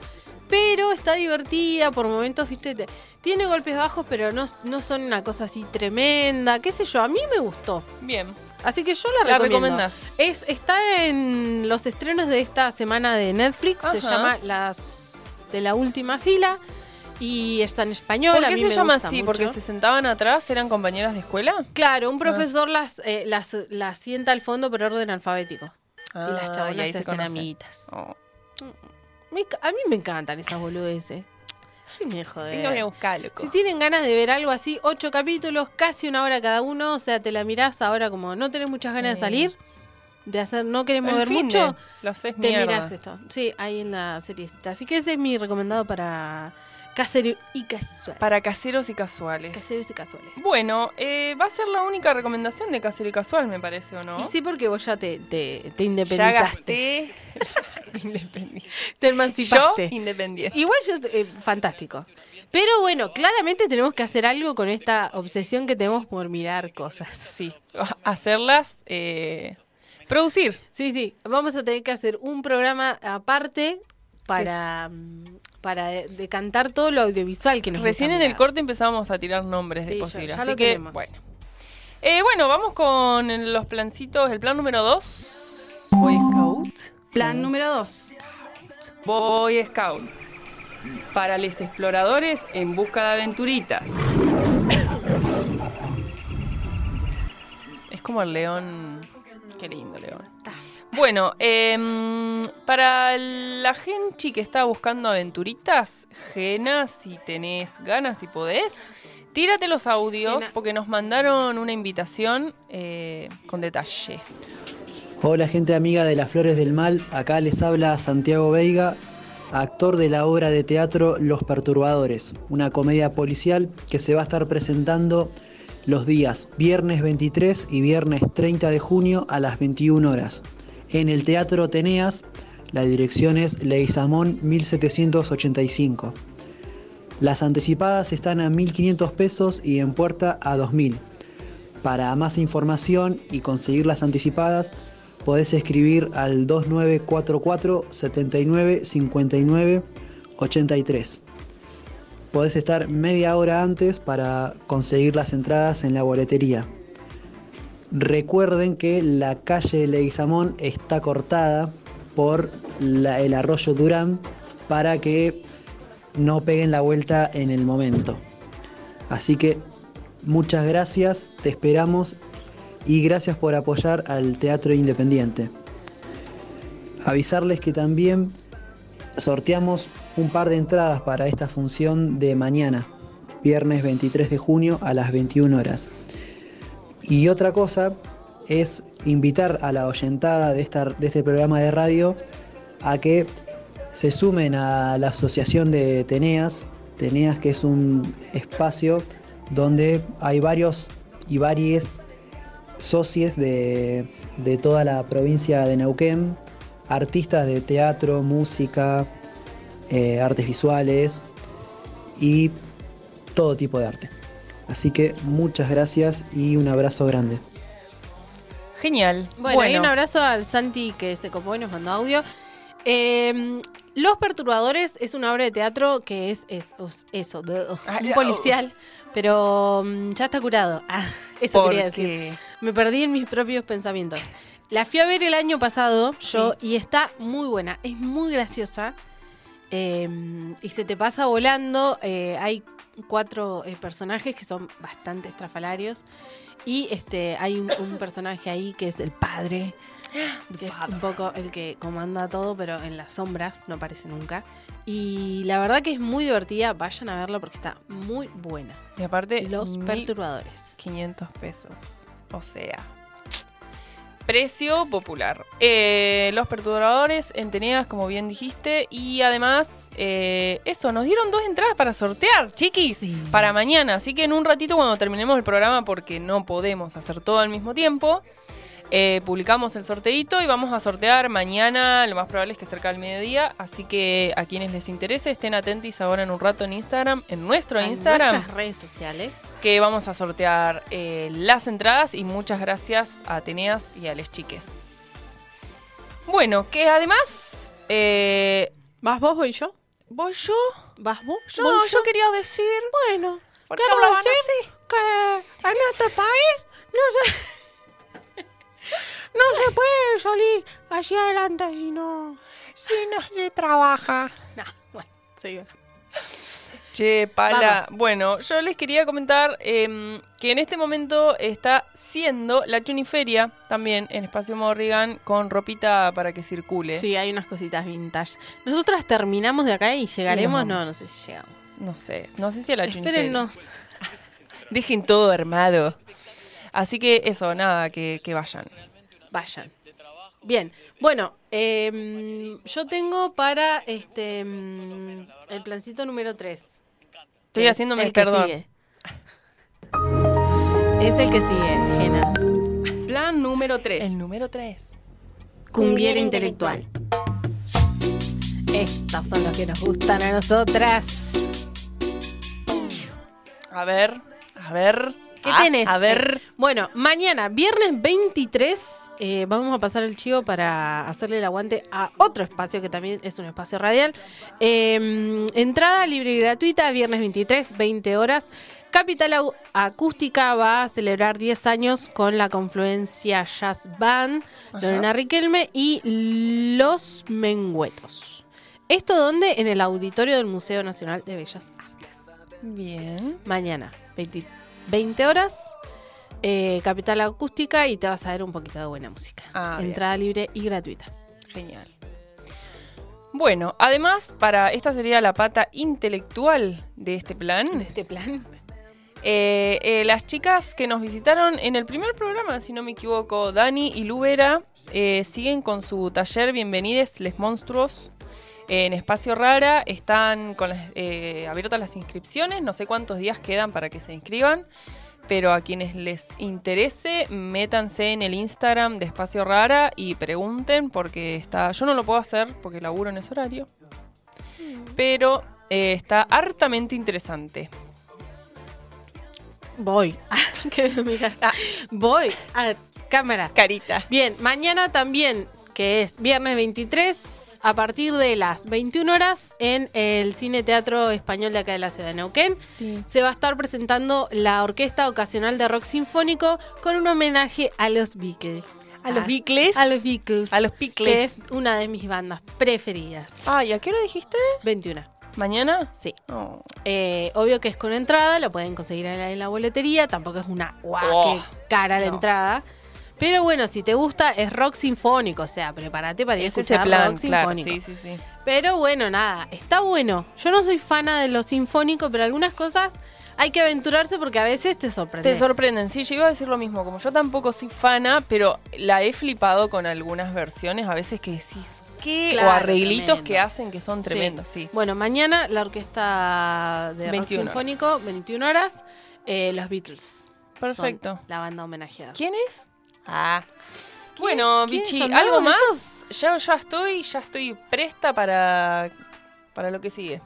Speaker 5: Pero está divertida, por momentos, viste, te- tiene golpes bajos, pero no, no son una cosa así tremenda, qué sé yo, a mí me gustó.
Speaker 4: Bien.
Speaker 5: Así que yo la
Speaker 4: La
Speaker 5: recomiendo.
Speaker 4: recomendás.
Speaker 5: Es, está en los estrenos de esta semana de Netflix, se llama Las de la última fila y está en español.
Speaker 4: ¿Por
Speaker 5: a
Speaker 4: qué
Speaker 5: mí
Speaker 4: se
Speaker 5: me
Speaker 4: llama así?
Speaker 5: mucho.
Speaker 4: ¿Porque se sentaban atrás? ¿Eran compañeras de escuela?
Speaker 5: Claro, un profesor las, eh, las, las sienta al fondo por orden alfabético. Y las
Speaker 4: Ah,
Speaker 5: chabonas
Speaker 4: ahí
Speaker 5: se hacen
Speaker 4: conocen.
Speaker 5: amiguitas.
Speaker 4: Oh.
Speaker 5: A mí me encantan esas boludeces. Sí me joder.
Speaker 4: Venga, voy a buscar, loco.
Speaker 5: Si tienen ganas de ver algo así, ocho capítulos, casi una hora cada uno, o sea, te la mirás ahora como no tenés muchas ganas de salir, de hacer, no querés
Speaker 4: El
Speaker 5: mover mucho,
Speaker 4: de- Lo haces
Speaker 5: te
Speaker 4: mierda.
Speaker 5: mirás esto. Sí, ahí en la seriecita. Así que ese es mi recomendado para casero y casual.
Speaker 4: Para caseros y casuales.
Speaker 5: Caseros y casuales.
Speaker 4: Bueno, eh, va a ser la única recomendación de casero y casual, me parece, ¿o no?
Speaker 5: Y sí, porque vos ya te, te, te
Speaker 4: ya
Speaker 5: independizaste.
Speaker 4: gasté. Independiente.
Speaker 5: Te
Speaker 4: Yo,
Speaker 5: emancipaste.
Speaker 4: independiente.
Speaker 5: Igual yo, eh, fantástico. Pero bueno, claramente tenemos que hacer algo con esta obsesión que tenemos por mirar cosas.
Speaker 4: Sí, hacerlas, eh, producir.
Speaker 5: Sí, sí, vamos a tener que hacer un programa aparte para, mm, para de- decantar todo lo audiovisual que nos
Speaker 4: Recién en el corte empezábamos a tirar nombres
Speaker 5: Sí,
Speaker 4: de posibles.
Speaker 5: ya
Speaker 4: así
Speaker 5: lo
Speaker 4: que,
Speaker 5: tenemos.
Speaker 4: bueno. Eh, bueno, vamos con los plancitos. El plan número 2. Boy Scout.
Speaker 3: Plan número 2.
Speaker 4: Boy Scout. Para los exploradores en busca de aventuritas. Es como el león. Qué lindo león. Bueno, em, para la gente que está buscando aventuritas, Gena, si tenés ganas y podés, tírate los audios
Speaker 5: Gena.
Speaker 4: porque nos mandaron una invitación eh, con detalles.
Speaker 8: Hola gente amiga de las Flores del Mal, acá les habla Santiago Veiga, actor de la obra de teatro Los Perturbadores, una comedia policial que se va a estar presentando los días viernes 23 y viernes 30 de junio a las 21 horas. En el Teatro Teneas, la dirección es Leguizamón 1785. Las anticipadas están a 1.500 pesos y en puerta a 2.000. Para más información y conseguir las anticipadas, podés escribir al 2944 79 59 83. Podés estar media hora antes para conseguir las entradas en la boletería. Recuerden que la calle Leguizamón está cortada por el arroyo Durán para que no peguen la vuelta en el momento. Así que muchas gracias, te esperamos y gracias por apoyar al Teatro Independiente. Avisarles que también sorteamos un par de entradas para esta función de mañana, viernes 23 de junio a las 21 horas. Y otra cosa es invitar a la oyentada de, de este programa de radio a que se sumen a la asociación de Teneas, Teneas que es un espacio donde hay varios y varias socios de, de toda la provincia de Neuquén, artistas de teatro, música, eh, artes visuales y todo tipo de arte. Así que muchas gracias y un abrazo grande.
Speaker 4: Genial.
Speaker 5: Bueno, y un abrazo al Santi que se copó y nos mandó audio. Eh, Los Perturbadores es una obra de teatro que es, es, es- eso,
Speaker 4: Ah,
Speaker 5: un
Speaker 4: ya,
Speaker 5: policial, pero mm, ya está curado. Ah, eso quería decir.
Speaker 4: Porque
Speaker 5: Me perdí en mis propios pensamientos. La fui a ver el año pasado yo y está muy buena, es muy graciosa eh, y se te pasa volando. eh, hay cuatro eh, personajes que son bastante estrafalarios y este hay un, un personaje ahí que es el padre, que es un poco el que comanda todo, pero en las sombras no aparece nunca. Y la verdad que es muy divertida, vayan a verlo porque está muy buena.
Speaker 4: Y aparte,
Speaker 5: Los perturbadores.
Speaker 4: 500 pesos. O sea, precio popular. Eh, los perturbadores en Teneas, como bien dijiste. Y además, eh, eso, nos dieron dos entradas para sortear, chiquis,
Speaker 5: Sí.
Speaker 4: para mañana. Así que en un ratito, cuando terminemos el programa, porque no podemos hacer todo al mismo tiempo. Eh, publicamos el sorteito y vamos a sortear mañana, lo más probable es que cerca del mediodía, así que a quienes les interese estén atentos ahora en un rato en Instagram, en nuestro
Speaker 5: En
Speaker 4: Instagram
Speaker 5: nuestras redes sociales.
Speaker 4: que vamos a sortear eh, las entradas y muchas gracias a Ateneas y a les chiques. Bueno, que además, eh,
Speaker 5: ¿Vas vos voy yo?
Speaker 4: ¿voy yo?
Speaker 5: ¿Vas vos?
Speaker 4: No,
Speaker 5: ¿Voy
Speaker 4: yo quería decir...
Speaker 5: Bueno,
Speaker 4: ¿Por qué
Speaker 5: quiero decir que en este país no se, no se puede salir hacia adelante si no...
Speaker 4: Si no se trabaja.
Speaker 5: No, bueno, sí.
Speaker 4: Che, Pala.
Speaker 5: Vamos.
Speaker 4: Bueno, yo les quería comentar em, que en este momento está siendo la Chuniferia también en Espacio Morrigan con ropita para que circule.
Speaker 5: Sí, hay unas cositas vintage. Nosotras terminamos de acá y llegaremos. No, no sé si llegamos.
Speaker 4: No sé, no sé si a la Chuniferia.
Speaker 5: Espérennos.
Speaker 4: Dejen todo armado. Así que eso, nada, que, que vayan.
Speaker 5: Vayan. Bien, bueno, em, yo tengo para este em, el plancito número 3.
Speaker 4: Estoy haciéndome el perdón.
Speaker 5: Es el que sigue, Jena.
Speaker 4: Plan número 3. El número 3.
Speaker 5: Cumbiera intelectual. Estos son los que nos gustan a nosotras.
Speaker 4: A ver, a ver.
Speaker 5: ¿Qué
Speaker 4: Ah,
Speaker 5: tenés?
Speaker 4: A ver.
Speaker 5: Bueno, mañana, viernes 23, eh, vamos a pasar el chivo para hacerle el aguante a otro espacio que también es un espacio radial. Eh, entrada libre y gratuita, viernes 23, 20 horas. Capital Acústica va a celebrar 10 años con la confluencia Jazz Band,
Speaker 4: Ajá.
Speaker 5: Lorena Riquelme y Los Mengüetos. ¿Esto dónde? En el auditorio del Museo Nacional de Bellas Artes
Speaker 4: Bien.
Speaker 5: mañana, 20, 20 horas, eh, Capital Acústica y te vas a ver un poquito de buena música.
Speaker 4: Ah, bien.
Speaker 5: Entrada libre y gratuita.
Speaker 4: Genial. Bueno, además, para esta sería la pata intelectual de este plan.
Speaker 5: De este plan.
Speaker 4: Eh, eh, las chicas que nos visitaron en el primer programa, si no me equivoco, Dani y Lubera, siguen con su taller Bienvenides Les Monstruos en Espacio Rara. Están con las, eh, abiertas las inscripciones, no sé cuántos días quedan para que se inscriban. Pero a quienes les interese, métanse en el Instagram de Espacio Rara y pregunten porque está. Yo no lo puedo hacer porque laburo en ese horario. Pero eh, está hartamente interesante.
Speaker 5: Voy. que me miras. Ah, voy a cámara.
Speaker 4: Carita.
Speaker 5: Bien, mañana también, que es viernes 23, a partir de las 21 horas, en el Cine Teatro Español de acá de la ciudad de Neuquén.
Speaker 4: Sí.
Speaker 5: se va a estar presentando la Orquesta Ocasional de Rock Sinfónico con un homenaje a los Beatles.
Speaker 4: ¿A los
Speaker 5: Ah,
Speaker 4: Beatles?
Speaker 5: A los Beatles.
Speaker 4: A los Beatles.
Speaker 5: Que es una de mis bandas preferidas.
Speaker 4: Ah, ¿y a qué hora dijiste?
Speaker 5: 21.
Speaker 4: ¿Mañana?
Speaker 5: Sí.
Speaker 4: Oh.
Speaker 5: Eh, obvio que es con entrada, lo pueden conseguir en la, en la boletería. Tampoco es una guau,
Speaker 4: Oh,
Speaker 5: qué cara la
Speaker 4: no.
Speaker 5: entrada. Pero bueno, si te gusta, es rock sinfónico. O sea, prepárate para ir a escuchar
Speaker 4: plan,
Speaker 5: rock
Speaker 4: claro.
Speaker 5: sinfónico.
Speaker 4: Sí, sí, sí.
Speaker 5: Pero bueno, nada, está bueno. Yo no soy fana de lo sinfónico, pero algunas cosas hay que aventurarse porque a veces te sorprende.
Speaker 4: Te sorprenden, sí, yo iba a decir lo mismo, como yo tampoco soy fana, pero la he flipado con algunas versiones, a veces que decís, ¿qué?
Speaker 5: Claro,
Speaker 4: o arreglitos
Speaker 5: tremendo.
Speaker 4: que hacen que son tremendos, sí.
Speaker 5: Bueno, mañana la orquesta de rock
Speaker 4: 21 horas.
Speaker 5: sinfónico, 21 horas, eh, los Beatles.
Speaker 4: Perfecto.
Speaker 5: La banda homenajeada.
Speaker 4: ¿Quién es? Ah. Bueno,
Speaker 5: ¿Quién
Speaker 4: Bichi, ¿algo más?
Speaker 5: esos?
Speaker 4: Ya, ya estoy, ya estoy presta para, para lo que sigue.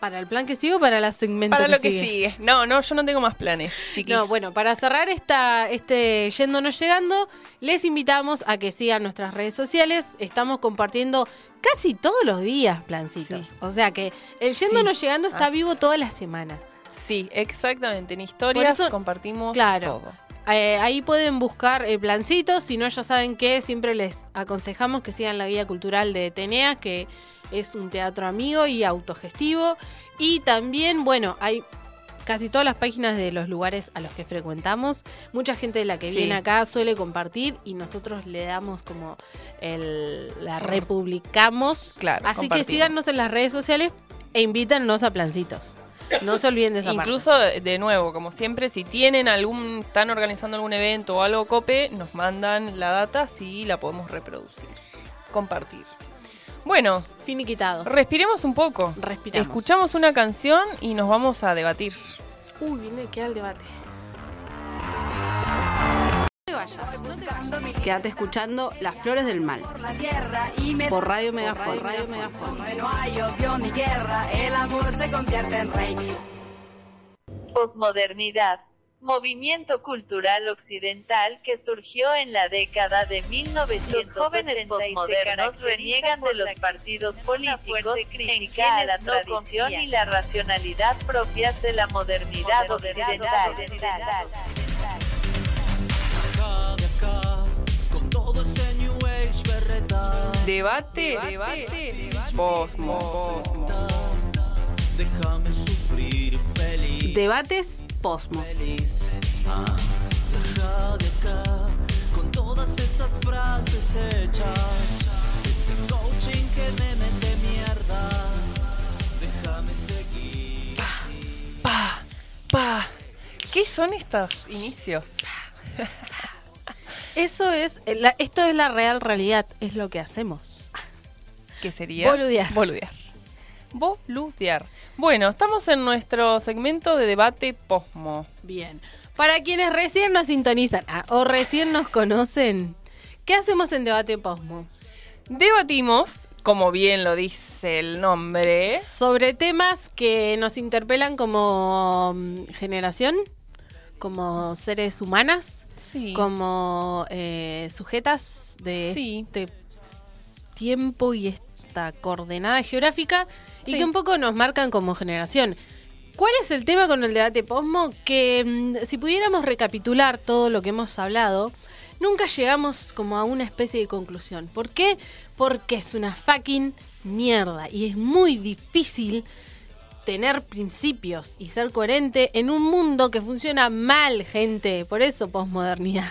Speaker 5: ¿Para el plan que sigo o para la segmento
Speaker 4: Para
Speaker 5: que
Speaker 4: lo que
Speaker 5: sigue?
Speaker 4: sigue. No, no, yo no tengo más planes, chiquis.
Speaker 5: No, bueno, para cerrar esta, este Yendo No Llegando, les invitamos a que sigan nuestras redes sociales. Estamos compartiendo casi todos los días plancitos.
Speaker 4: Sí.
Speaker 5: O sea que el Yendo
Speaker 4: Sí.
Speaker 5: No Llegando está
Speaker 4: Ah.
Speaker 5: vivo toda la semana.
Speaker 4: Sí, exactamente. En historias
Speaker 5: eso-
Speaker 4: compartimos
Speaker 5: Claro.
Speaker 4: todo.
Speaker 5: Eh, ahí pueden buscar eh, plancitos. Si no, ya saben que siempre les aconsejamos que sigan la guía cultural de Tenea, que es un teatro amigo y autogestivo. Y también, bueno, hay casi todas las páginas de los lugares a los que frecuentamos. Mucha gente de la que
Speaker 4: Sí.
Speaker 5: viene acá suele compartir y nosotros le damos como el, la republicamos.
Speaker 4: Claro,
Speaker 5: Así que síganos en las redes sociales e invítanos a plancitos. No se olviden de esa.
Speaker 4: Incluso, de de nuevo, como siempre, si tienen algún, están organizando algún evento o algo cope, nos mandan la data, así la podemos reproducir, compartir. Bueno,
Speaker 5: Finiquitado.
Speaker 4: respiremos un poco.
Speaker 5: Respiramos.
Speaker 4: Escuchamos una canción y nos vamos a debatir.
Speaker 5: Uy, viene, queda el debate. Te vayas, no te vayas. Quédate escuchando Las Flores del Mal
Speaker 2: la tierra y me
Speaker 5: por Radio Megafon.
Speaker 2: Radio No hay odio ni guerra, el amor se convierte en rey.
Speaker 9: Posmodernidad. Movimiento cultural occidental que surgió en la década de 1980 Los jóvenes posmodernos reniegan de los partidos políticos, crítica a la tradición y la racionalidad propias de la modernidad occidental.
Speaker 4: Debate, debate, posmo.
Speaker 6: Déjame sufrir feliz.
Speaker 5: Debates Posmo.
Speaker 6: Ah, deja de acá con todas esas frases hechas. Ese coaching que me mete mierda. Déjame seguir.
Speaker 4: Pa, pa. ¿Qué son estos inicios?
Speaker 5: Eso es, la- esto es la real realidad, es lo que hacemos.
Speaker 4: ¿Qué sería?
Speaker 5: Boludear.
Speaker 4: Boludear. Boludear. Bueno, estamos en nuestro segmento de debate posmo.
Speaker 5: Bien. Para quienes recién nos sintonizan ah, o recién nos conocen, ¿qué hacemos en Debate Posmo?
Speaker 4: Debatimos, como bien lo dice el nombre,
Speaker 5: Sobre temas que nos interpelan como mm, generación, como seres humanas,
Speaker 4: sí.
Speaker 5: como eh, sujetas de
Speaker 4: Sí.
Speaker 5: este tiempo y esta coordenada geográfica y que un poco nos marcan como generación. ¿Cuál es el tema con el debate posmo? Que mm, si pudiéramos recapitular todo lo que hemos hablado, nunca llegamos como a una especie de conclusión. ¿Por qué? Porque es una fucking mierda y es muy difícil tener principios y ser coherente en un mundo que funciona mal, gente. Por eso posmodernidad.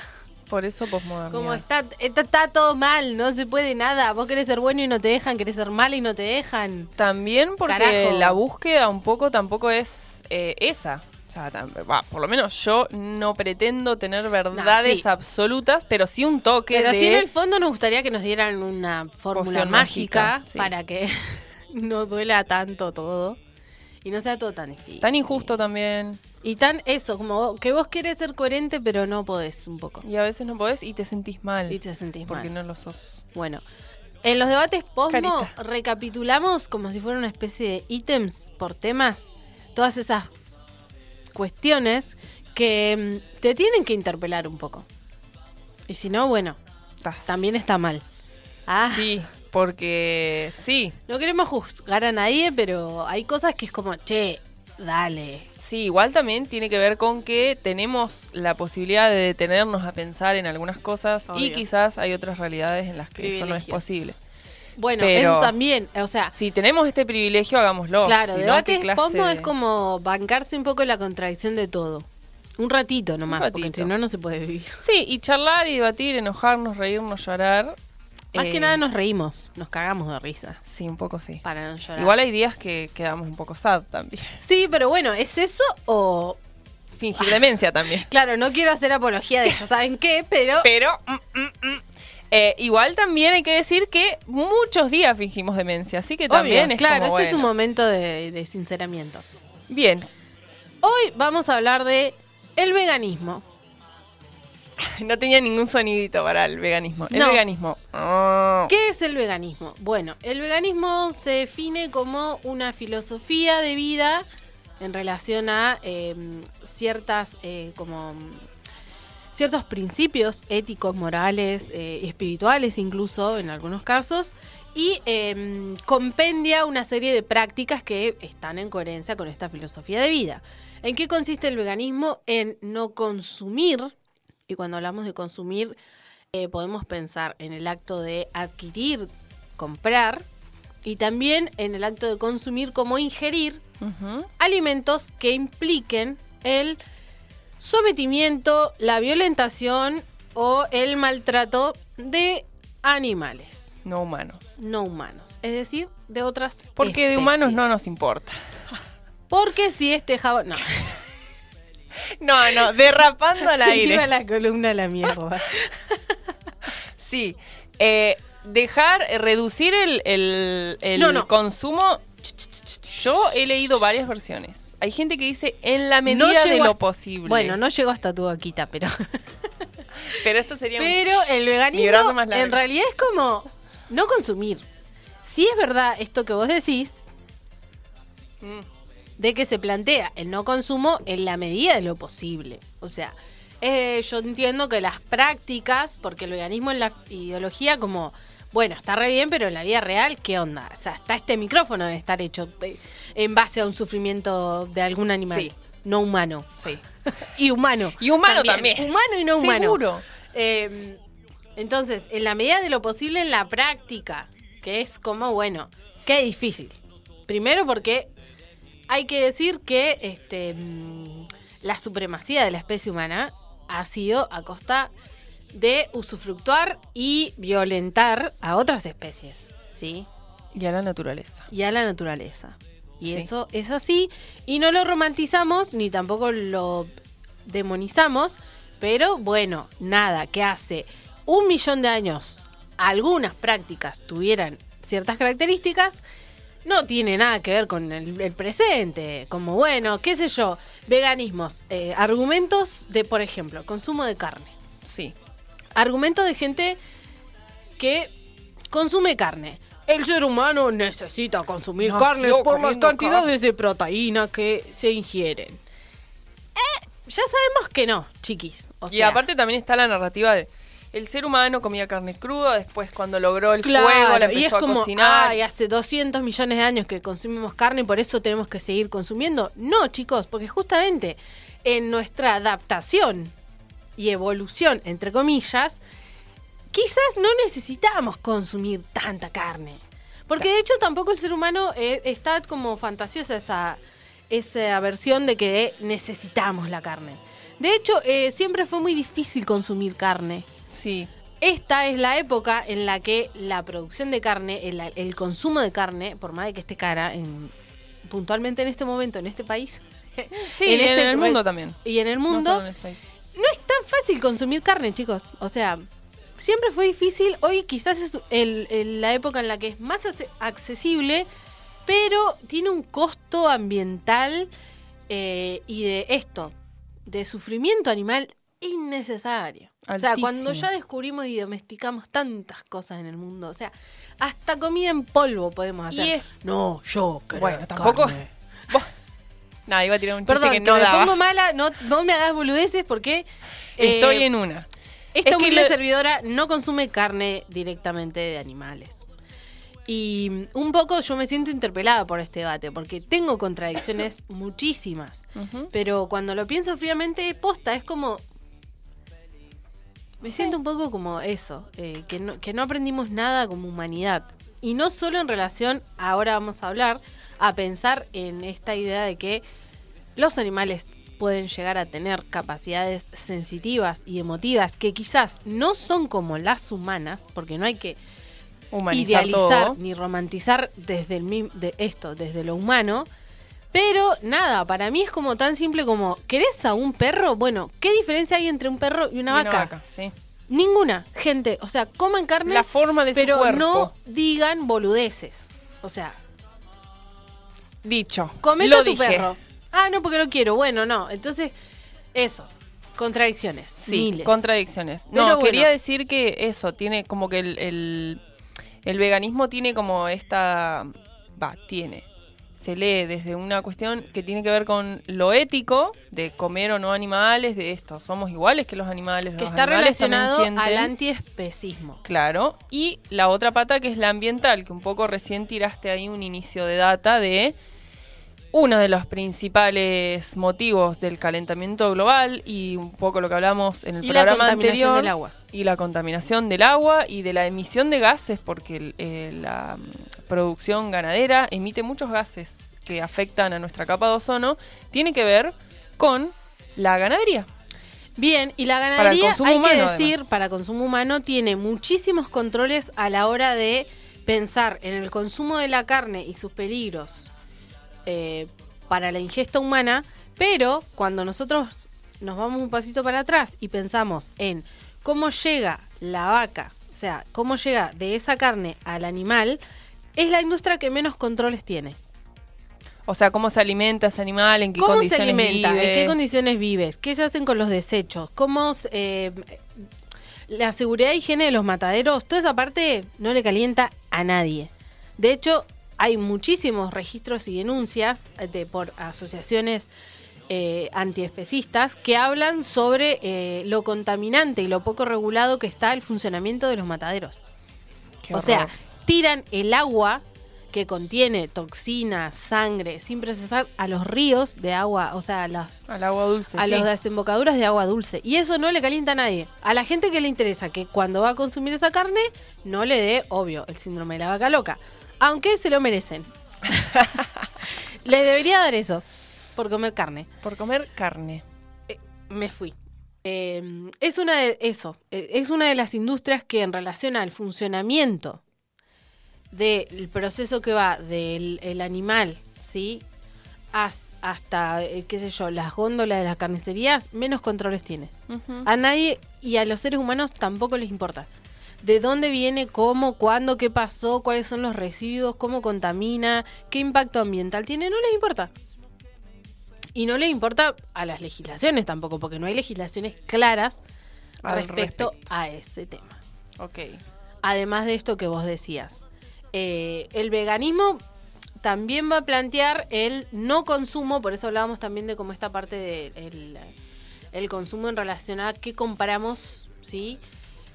Speaker 4: por eso posmodernidad.
Speaker 5: Como está, está, está todo mal, no se puede nada. Vos querés ser bueno y no te dejan, querés ser mal y no te dejan.
Speaker 4: También porque
Speaker 5: Carajo.
Speaker 4: la búsqueda un poco tampoco es eh, esa. O sea, tam- por lo menos yo no pretendo tener verdades
Speaker 5: sí.
Speaker 4: absolutas, pero sí un toque
Speaker 5: Pero
Speaker 4: de...
Speaker 5: sí en el fondo nos gustaría que nos dieran una fórmula
Speaker 4: Poción
Speaker 5: mágica,
Speaker 4: mágica, sí.
Speaker 5: para que no duela tanto todo. Y no sea todo tan difícil.
Speaker 4: Tan injusto también.
Speaker 5: Y tan eso, como que vos querés ser coherente, pero no podés un poco.
Speaker 4: Y a veces no podés y te sentís mal.
Speaker 5: Y te sentís
Speaker 4: Porque
Speaker 5: mal.
Speaker 4: no lo sos.
Speaker 5: Bueno, en los debates posmo
Speaker 4: Carita.
Speaker 5: recapitulamos como si fuera una especie de ítems por temas, todas esas cuestiones que mm, te tienen que interpelar un poco. Y si no, bueno, también está mal. Ah,
Speaker 4: Sí, porque sí.
Speaker 5: no queremos juzgar a nadie, pero hay cosas que es como, che, dale.
Speaker 4: Sí, igual también tiene que ver con que tenemos la posibilidad de detenernos a pensar en algunas cosas y quizás hay otras realidades en las que eso no es posible.
Speaker 5: Bueno,
Speaker 4: Pero-
Speaker 5: eso también, o sea,
Speaker 4: Si tenemos este privilegio, hagámoslo.
Speaker 5: claro,
Speaker 4: Si no,
Speaker 5: debates
Speaker 4: ¿qué clase
Speaker 5: posmo
Speaker 4: de-
Speaker 5: es como bancarse un poco la contradicción de todo. Un ratito nomás, porque
Speaker 4: ratito.
Speaker 5: si no, no se puede vivir.
Speaker 4: Sí, y charlar y debatir, enojarnos, reírnos, llorar.
Speaker 5: Más
Speaker 4: Eh,
Speaker 5: que nada nos reímos, nos cagamos de risa.
Speaker 4: Sí, un poco sí.
Speaker 5: Para no llorar.
Speaker 4: Igual hay días que quedamos un poco sad también.
Speaker 5: Sí, pero bueno, ¿es eso o...?
Speaker 4: Fingir demencia también.
Speaker 5: Claro, no quiero hacer apología de ya saben qué, pero...
Speaker 4: Pero mm, mm, mm. Eh, igual también hay que decir que muchos días fingimos demencia, así que también es
Speaker 5: claro,
Speaker 4: como,
Speaker 5: este es un momento de, de sinceramiento.
Speaker 4: Bien,
Speaker 5: Hoy vamos a hablar de el veganismo.
Speaker 4: no tenía ningún sonidito para el veganismo. El
Speaker 5: No.
Speaker 4: veganismo. Ah.
Speaker 5: ¿Qué es el veganismo? Bueno, el veganismo se define como una filosofía de vida en relación a eh, ciertas eh, como ciertos principios éticos, morales, eh, espirituales incluso en algunos casos y eh, compendia una serie de prácticas que están en coherencia con esta filosofía de vida. ¿En qué consiste el veganismo? En no consumir, y cuando hablamos de consumir eh, podemos pensar en el acto de adquirir, comprar, y también en el acto de consumir como ingerir alimentos que impliquen el sometimiento, la violentación o el maltrato de animales
Speaker 4: No humanos.
Speaker 5: no humanos, es decir, de otras
Speaker 4: Porque de humanos no nos importa.
Speaker 5: Porque si este jabón... No,
Speaker 4: No, no, derrapando al
Speaker 5: se
Speaker 4: aire.
Speaker 5: iba la columna a la mierda.
Speaker 4: Sí. Eh, dejar, eh, reducir el, el- el
Speaker 5: No, no.
Speaker 4: consumo. Yo he leído varias versiones. Hay gente que dice en la medida
Speaker 5: No
Speaker 4: de lo posible.
Speaker 5: Bueno, no llegó hasta tu boquita, pero...
Speaker 4: pero esto sería un-
Speaker 5: Pero el
Speaker 4: mi
Speaker 5: veganismo
Speaker 4: más
Speaker 5: en realidad es como no consumir. Si es verdad esto que vos decís,
Speaker 4: Mm.
Speaker 5: De que se plantea el no consumo en la medida de lo posible. O sea, eh, yo entiendo que las prácticas, porque el veganismo en la ideología como, bueno, está re bien, pero en la vida real, ¿qué onda? O sea, hasta este micrófono debe estar hecho eh, en base a un sufrimiento de algún animal.
Speaker 4: Sí.
Speaker 5: No humano.
Speaker 4: Sí.
Speaker 5: Y humano.
Speaker 4: Y humano también.
Speaker 5: Humano y no humano.
Speaker 4: Seguro.
Speaker 5: Eh, entonces, en la medida de lo posible en la práctica, que es como, bueno, qué difícil. Primero porque hay que decir que este, mm, la supremacía de la especie humana ha sido a costa de usufructuar y violentar a otras especies, ¿sí?
Speaker 4: Y a la naturaleza.
Speaker 5: y a la naturaleza. Y
Speaker 4: Sí.
Speaker 5: eso es así. Y no lo romantizamos ni tampoco lo demonizamos. Pero bueno, nada, que hace un millón de años algunas prácticas tuvieran ciertas características, no tiene nada que ver con el, el presente. Como bueno, qué sé yo, veganismos, eh, argumentos de, por ejemplo, consumo de carne.
Speaker 4: Sí.
Speaker 5: Argumentos de gente que consume carne. El ser humano necesita consumir
Speaker 4: Nació
Speaker 5: carnes por las cantidades de proteína que se ingieren. Eh, ya sabemos que no, chiquis. O
Speaker 4: y
Speaker 5: sea,
Speaker 4: aparte también está la narrativa de el ser humano comía carne cruda, después cuando logró el
Speaker 5: claro,
Speaker 4: fuego la empezó
Speaker 5: y es
Speaker 4: a
Speaker 5: como,
Speaker 4: cocinar.
Speaker 5: ay, hace 200 millones de años que consumimos carne y por eso tenemos que seguir consumiendo. No, chicos, porque justamente en nuestra adaptación y evolución, entre comillas, quizás no necesitamos consumir tanta carne. Porque de hecho tampoco el ser humano eh, está como fantasiosa esa, esa versión de que necesitamos la carne. De hecho, eh, siempre fue muy difícil consumir carne.
Speaker 4: Sí.
Speaker 5: Esta es la época en la que la producción de carne, el, el consumo de carne, por más de que esté cara, en, puntualmente en este momento, en este país,
Speaker 4: Sí, en,
Speaker 5: este
Speaker 4: el mundo también.
Speaker 5: y en el mundo,
Speaker 4: en este país.
Speaker 5: no es tan fácil consumir carne, chicos. O sea, siempre fue difícil. Hoy quizás es el- el- la época en la que es más accesible, pero tiene un costo ambiental eh, y de esto, de sufrimiento animal innecesario. O sea, cuando ya descubrimos y domesticamos tantas cosas en el mundo, o sea, hasta comida en polvo podemos hacer.
Speaker 4: Y es-
Speaker 5: No, yo, querer
Speaker 4: Bueno, tampoco. Nada, iba a tirar un chiste
Speaker 5: Perdón,
Speaker 4: que
Speaker 5: que,
Speaker 4: no
Speaker 5: me
Speaker 4: daba.
Speaker 5: pongo mala, no, no me hagas boludeces porque eh,
Speaker 4: Estoy en una.
Speaker 5: esta
Speaker 4: Es que
Speaker 5: humilde servidora no consume carne directamente de animales. Y un poco yo me siento interpelada por este debate, porque tengo contradicciones muchísimas. Pero cuando lo pienso fríamente, posta, es como... Me siento un poco como eso, eh, que, no, que no aprendimos nada como humanidad. Y no solo en relación, ahora vamos a hablar, a pensar en esta idea de que los animales pueden llegar a tener capacidades sensitivas y emotivas que quizás no son como las humanas, porque no hay que
Speaker 4: Humanizar
Speaker 5: idealizar
Speaker 4: todo.
Speaker 5: ni romantizar desde el de esto, desde lo humano. Pero nada, para mí es como tan simple como, ¿querés a un perro? Bueno, ¿qué diferencia hay entre un perro y una
Speaker 4: Y
Speaker 5: vaca?
Speaker 4: sí.
Speaker 5: Ninguna, gente. O sea, coman carne,
Speaker 4: La forma de su
Speaker 5: pero
Speaker 4: cuerpo.
Speaker 5: no digan boludeces. O sea,
Speaker 4: Dicho.
Speaker 5: comete a tu
Speaker 4: dije.
Speaker 5: perro. Ah, no, porque lo quiero. Bueno, no. Entonces, eso. Contradicciones.
Speaker 4: Sí,
Speaker 5: miles.
Speaker 4: contradicciones.
Speaker 5: Pero
Speaker 4: no,
Speaker 5: bueno.
Speaker 4: quería decir que eso, tiene como que el, el, el veganismo tiene como esta... Va, tiene. Se lee desde una cuestión que tiene que ver con lo ético, de comer o no animales, de esto, somos iguales que los animales.
Speaker 5: Que
Speaker 4: los
Speaker 5: está
Speaker 4: animales
Speaker 5: relacionado al antiespecismo.
Speaker 4: Claro. Y la otra pata que es la ambiental, que un poco recién tiraste ahí un inicio de data de uno de los principales motivos del calentamiento global y un poco lo que hablamos en el
Speaker 5: Y la
Speaker 4: programa
Speaker 5: contaminación
Speaker 4: anterior.
Speaker 5: del agua.
Speaker 4: Y la contaminación del agua y de la emisión de gases, porque eh, la mm, producción ganadera emite muchos gases que afectan a nuestra capa de ozono, tiene que ver con la ganadería.
Speaker 5: Bien, y la ganadería, hay que
Speaker 4: humano,
Speaker 5: decir,
Speaker 4: además.
Speaker 5: para consumo humano, tiene muchísimos controles a la hora de pensar en el consumo de la carne y sus peligros eh, para la ingesta humana, pero cuando nosotros nos vamos un pasito para atrás y pensamos en cómo llega la vaca, o sea, cómo llega de esa carne al animal, es la industria que menos controles tiene.
Speaker 4: O sea, cómo se alimenta ese animal, en qué
Speaker 5: ¿Cómo se
Speaker 4: condiciones
Speaker 5: alimenta?
Speaker 4: vive.
Speaker 5: ¿En qué condiciones vives? ¿Qué se hacen con los desechos? ¿Cómo eh, la seguridad e higiene de los mataderos? Toda esa parte no le calienta a nadie. De hecho, hay muchísimos registros y denuncias eh, de, por asociaciones eh, antiespecistas que hablan sobre eh, lo contaminante y lo poco regulado que está el funcionamiento de los mataderos. O sea, tiran el agua que contiene toxinas, sangre, sin procesar a los ríos de agua, o sea, a las
Speaker 4: Al agua dulce.
Speaker 5: a
Speaker 4: sí.
Speaker 5: las desembocaduras de agua dulce. Y eso no le calienta a nadie. A la gente que le interesa que cuando va a consumir esa carne, no le dé, obvio, el síndrome de la vaca loca. Aunque se lo merecen. le debería dar eso por comer carne.
Speaker 4: Por comer carne.
Speaker 5: Me fui. Eh, es una de eso, eh, es una de las industrias que en relación al funcionamiento del proceso que va del el animal, ¿sí? As- hasta, eh, qué sé yo, las góndolas de las carnicerías, menos controles tiene. A nadie y a los seres humanos tampoco les importa. De dónde viene, cómo, cuándo, qué pasó, cuáles son los residuos, cómo contamina, qué impacto ambiental tiene, no les importa. Y no les importa a las legislaciones tampoco, porque no hay legislaciones claras respecto,
Speaker 4: respecto.
Speaker 5: a ese tema.
Speaker 4: Ok.
Speaker 5: Además de esto que vos decías, eh, el veganismo también va a plantear el no consumo, por eso hablábamos también de cómo esta parte del el consumo en relación a qué comparamos, ¿sí?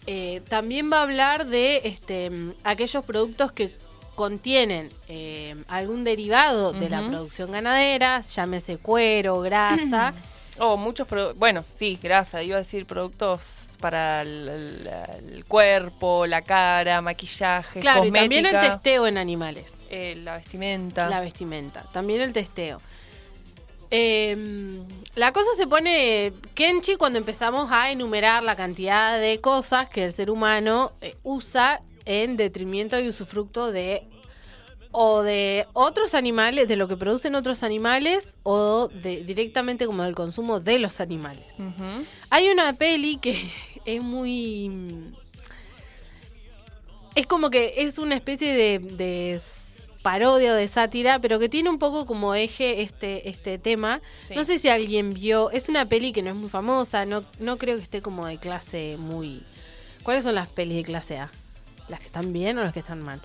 Speaker 5: Eh, también va a hablar de este, aquellos productos que contienen eh, algún derivado de la producción ganadera, llámese cuero, grasa.
Speaker 4: O muchos productos, bueno, sí, grasa, iba a decir productos para el, el- el cuerpo, la cara, maquillaje,
Speaker 5: claro, y también el testeo en animales.
Speaker 4: eh, la vestimenta.
Speaker 5: La vestimenta, también el testeo. Eh, la cosa se pone Kenchi cuando empezamos a enumerar la cantidad de cosas que el ser humano eh, usa en detrimento y usufructo de o de otros animales, de lo que producen otros animales o de directamente como del consumo de los animales. Hay una peli que es muy. Es como que es una especie de, parodia o de sátira, pero que tiene un poco como eje este, este tema.
Speaker 4: Sí.
Speaker 5: No sé si alguien vio. Es una peli que no es muy famosa, no, no creo que esté como de clase muy. ¿Cuáles son las pelis de clase A? ¿Las que están bien o las que están mal?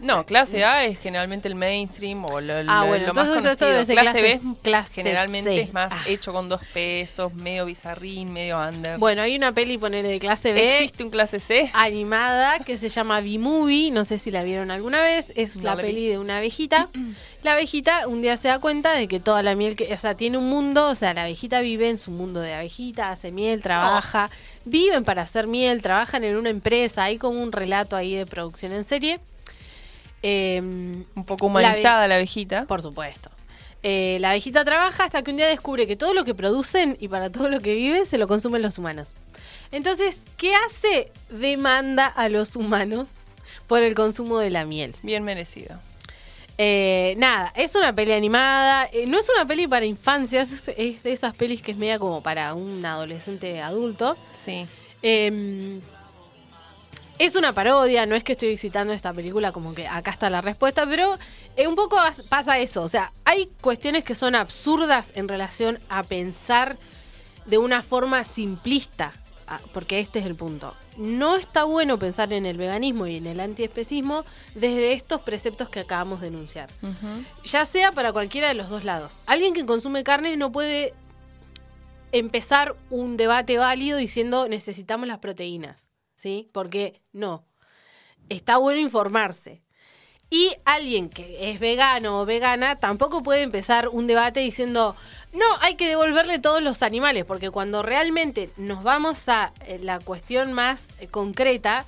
Speaker 4: No, clase A es generalmente el mainstream o lo, lo-
Speaker 5: Ah, bueno,
Speaker 4: lo más conocido.
Speaker 5: debe ser
Speaker 4: clase B es
Speaker 5: clase
Speaker 4: generalmente
Speaker 5: C.
Speaker 4: es más
Speaker 5: Ah.
Speaker 4: hecho con dos pesos, medio bizarrín, medio under.
Speaker 5: Bueno, hay una peli, ponele, de clase B.
Speaker 4: ¿Existe un clase C?
Speaker 5: animada que se llama B-Movie, no sé si la vieron alguna vez, es
Speaker 4: No
Speaker 5: la
Speaker 4: la vi.
Speaker 5: peli de una abejita. La abejita un día se da cuenta de que toda la miel que, o sea, tiene un mundo, o sea, la abejita vive en su mundo de abejita, hace miel, trabaja, viven para hacer miel, trabajan en una empresa, hay como un relato ahí de producción en serie. Eh,
Speaker 4: Un poco humanizada la, abejita.
Speaker 5: por supuesto. Eh, la abejita trabaja hasta que un día descubre que todo lo que producen y para todo lo que viven se lo consumen los humanos. Entonces, ¿qué hace? Demanda a los humanos por el consumo de la miel.
Speaker 4: Bien merecido.
Speaker 5: Eh, nada, es una peli animada, eh, no es una peli para infancias, es, es de esas pelis que es media como para un adolescente adulto.
Speaker 4: Sí.
Speaker 5: Es una parodia, no es que estoy citando esta película como que acá está la respuesta, pero eh, un poco as- pasa eso. O sea, hay cuestiones que son absurdas en relación a pensar de una forma simplista, ah, porque este es el punto. No está bueno pensar en el veganismo y en el antiespecismo desde estos preceptos que acabamos de enunciar. Ya sea para cualquiera de los dos lados. Alguien que consume carne no puede empezar un debate válido diciendo necesitamos las proteínas, ¿sí? Porque no. Está bueno informarse. Y alguien que es vegano o vegana tampoco puede empezar un debate diciendo, no, hay que devolverle todos los animales, porque cuando realmente nos vamos a eh, la cuestión más eh, concreta,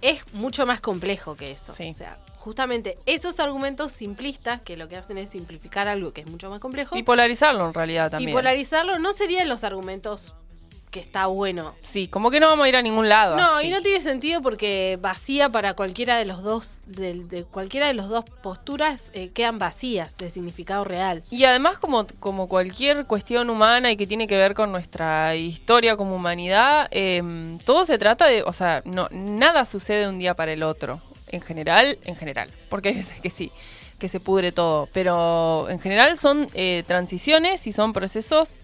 Speaker 5: es mucho más complejo que eso.
Speaker 4: Sí.
Speaker 5: O sea, justamente esos argumentos simplistas, que lo que hacen es simplificar algo que es mucho más complejo,
Speaker 4: Y polarizarlo en realidad también.
Speaker 5: y polarizarlo no serían los argumentos que está bueno.
Speaker 4: Sí, como que no vamos a ir a ningún lado.
Speaker 5: No,
Speaker 4: así.
Speaker 5: y no tiene sentido porque vacía para cualquiera de los dos, de, de cualquiera de los dos posturas eh, quedan vacías de significado real.
Speaker 4: Y además, como, como cualquier cuestión humana y que tiene que ver con nuestra historia como humanidad, em, todo se trata de, o sea, no, nada sucede de un día para el otro. En general, en general. Porque hay veces que sí, que se pudre todo. Pero en general son eh, transiciones y son procesos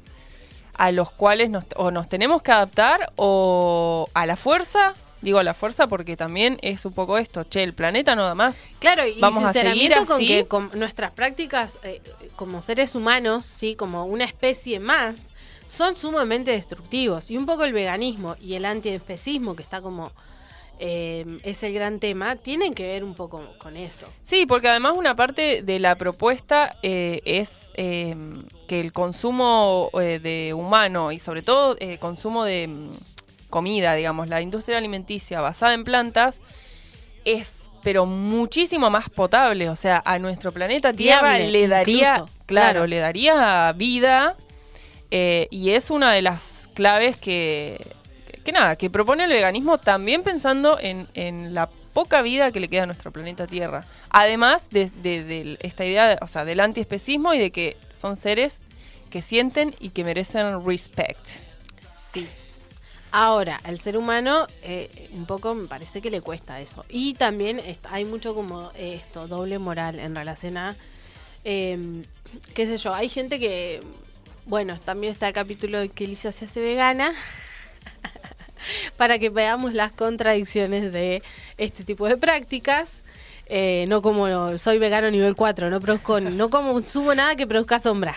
Speaker 4: a los cuales nos, o nos tenemos que adaptar o a la fuerza. Digo a la fuerza porque también es un poco esto, che, el planeta no da más.
Speaker 5: Claro, y
Speaker 4: Vamos a seguir
Speaker 5: con
Speaker 4: así.
Speaker 5: que con nuestras prácticas eh, como seres humanos, sí, como una especie más, son sumamente destructivos. Y un poco el veganismo y el antiespecismo, que está como eh, es el gran tema, tienen que ver un poco con eso.
Speaker 4: Sí, porque además una parte de la propuesta eh, es eh, que el consumo eh, de humano y sobre todo el consumo de mm, comida, digamos, la industria alimenticia basada en plantas es pero muchísimo más potable, o sea, a nuestro planeta Tierra
Speaker 5: Viable,
Speaker 4: le daría,
Speaker 5: incluso,
Speaker 4: claro,
Speaker 5: claro.
Speaker 4: le daría vida eh, y es una de las claves que, que nada, que propone el veganismo también pensando en, en la poca vida que le queda a nuestro planeta Tierra. Además de, esta idea, de- o sea, del antiespecismo y de que son seres que sienten y que merecen respect.
Speaker 5: Sí. Ahora, al ser humano, eh, un poco me parece que le cuesta eso. Y también hay mucho como esto, doble moral en relación a, eh, qué sé yo, hay gente que, bueno, también está el capítulo de que Elisa se hace vegana, para que veamos las contradicciones de este tipo de prácticas. Eh, no como soy vegano nivel 4, no produzco, no como consumo nada que produzca sombra.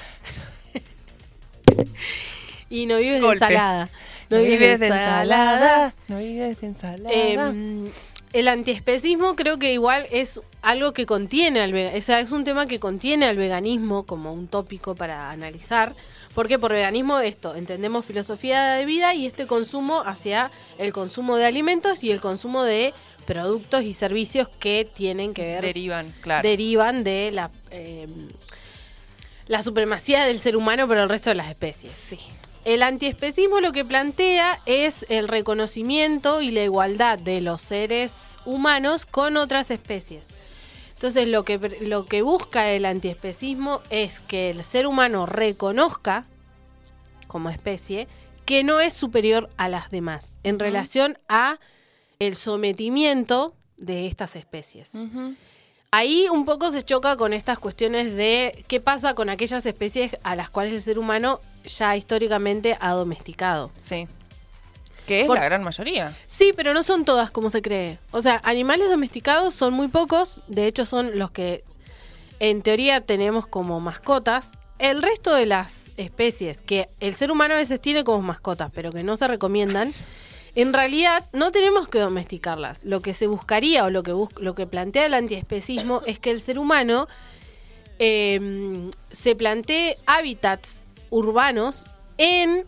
Speaker 5: y no vives de ensalada. No, vives de ensalada.
Speaker 4: No vives de ensalada.
Speaker 5: Eh, el antiespecismo creo que igual es algo que contiene al veganismo, o sea, es un tema que contiene al veganismo como un tópico para analizar, porque por veganismo esto, entendemos filosofía de vida y este consumo hacia el consumo de alimentos y el consumo de productos y servicios que tienen que ver
Speaker 4: Derivan, claro.
Speaker 5: derivan de la eh, la supremacía del ser humano por el resto de las especies. El antiespecismo lo que plantea es el reconocimiento y la igualdad de los seres humanos con otras especies. Entonces lo que, lo que busca el antiespecismo es que el ser humano reconozca como especie que no es superior a las demás en relación a el sometimiento de estas especies. Ahí un poco se choca con estas cuestiones de qué pasa con aquellas especies a las cuales el ser humano ya históricamente ha domesticado.
Speaker 4: Sí. Que es
Speaker 5: Por-
Speaker 4: la gran mayoría.
Speaker 5: Sí, pero no son todas como se cree. O sea, animales domesticados son muy pocos, de hecho son los que en teoría tenemos como mascotas. El resto de las especies que el ser humano a veces tiene como mascotas, pero que no se recomiendan, en realidad no tenemos que domesticarlas. Lo que se buscaría o lo que, bus- lo que plantea el antiespecismo es que el ser humano eh, se plantee hábitats urbanos en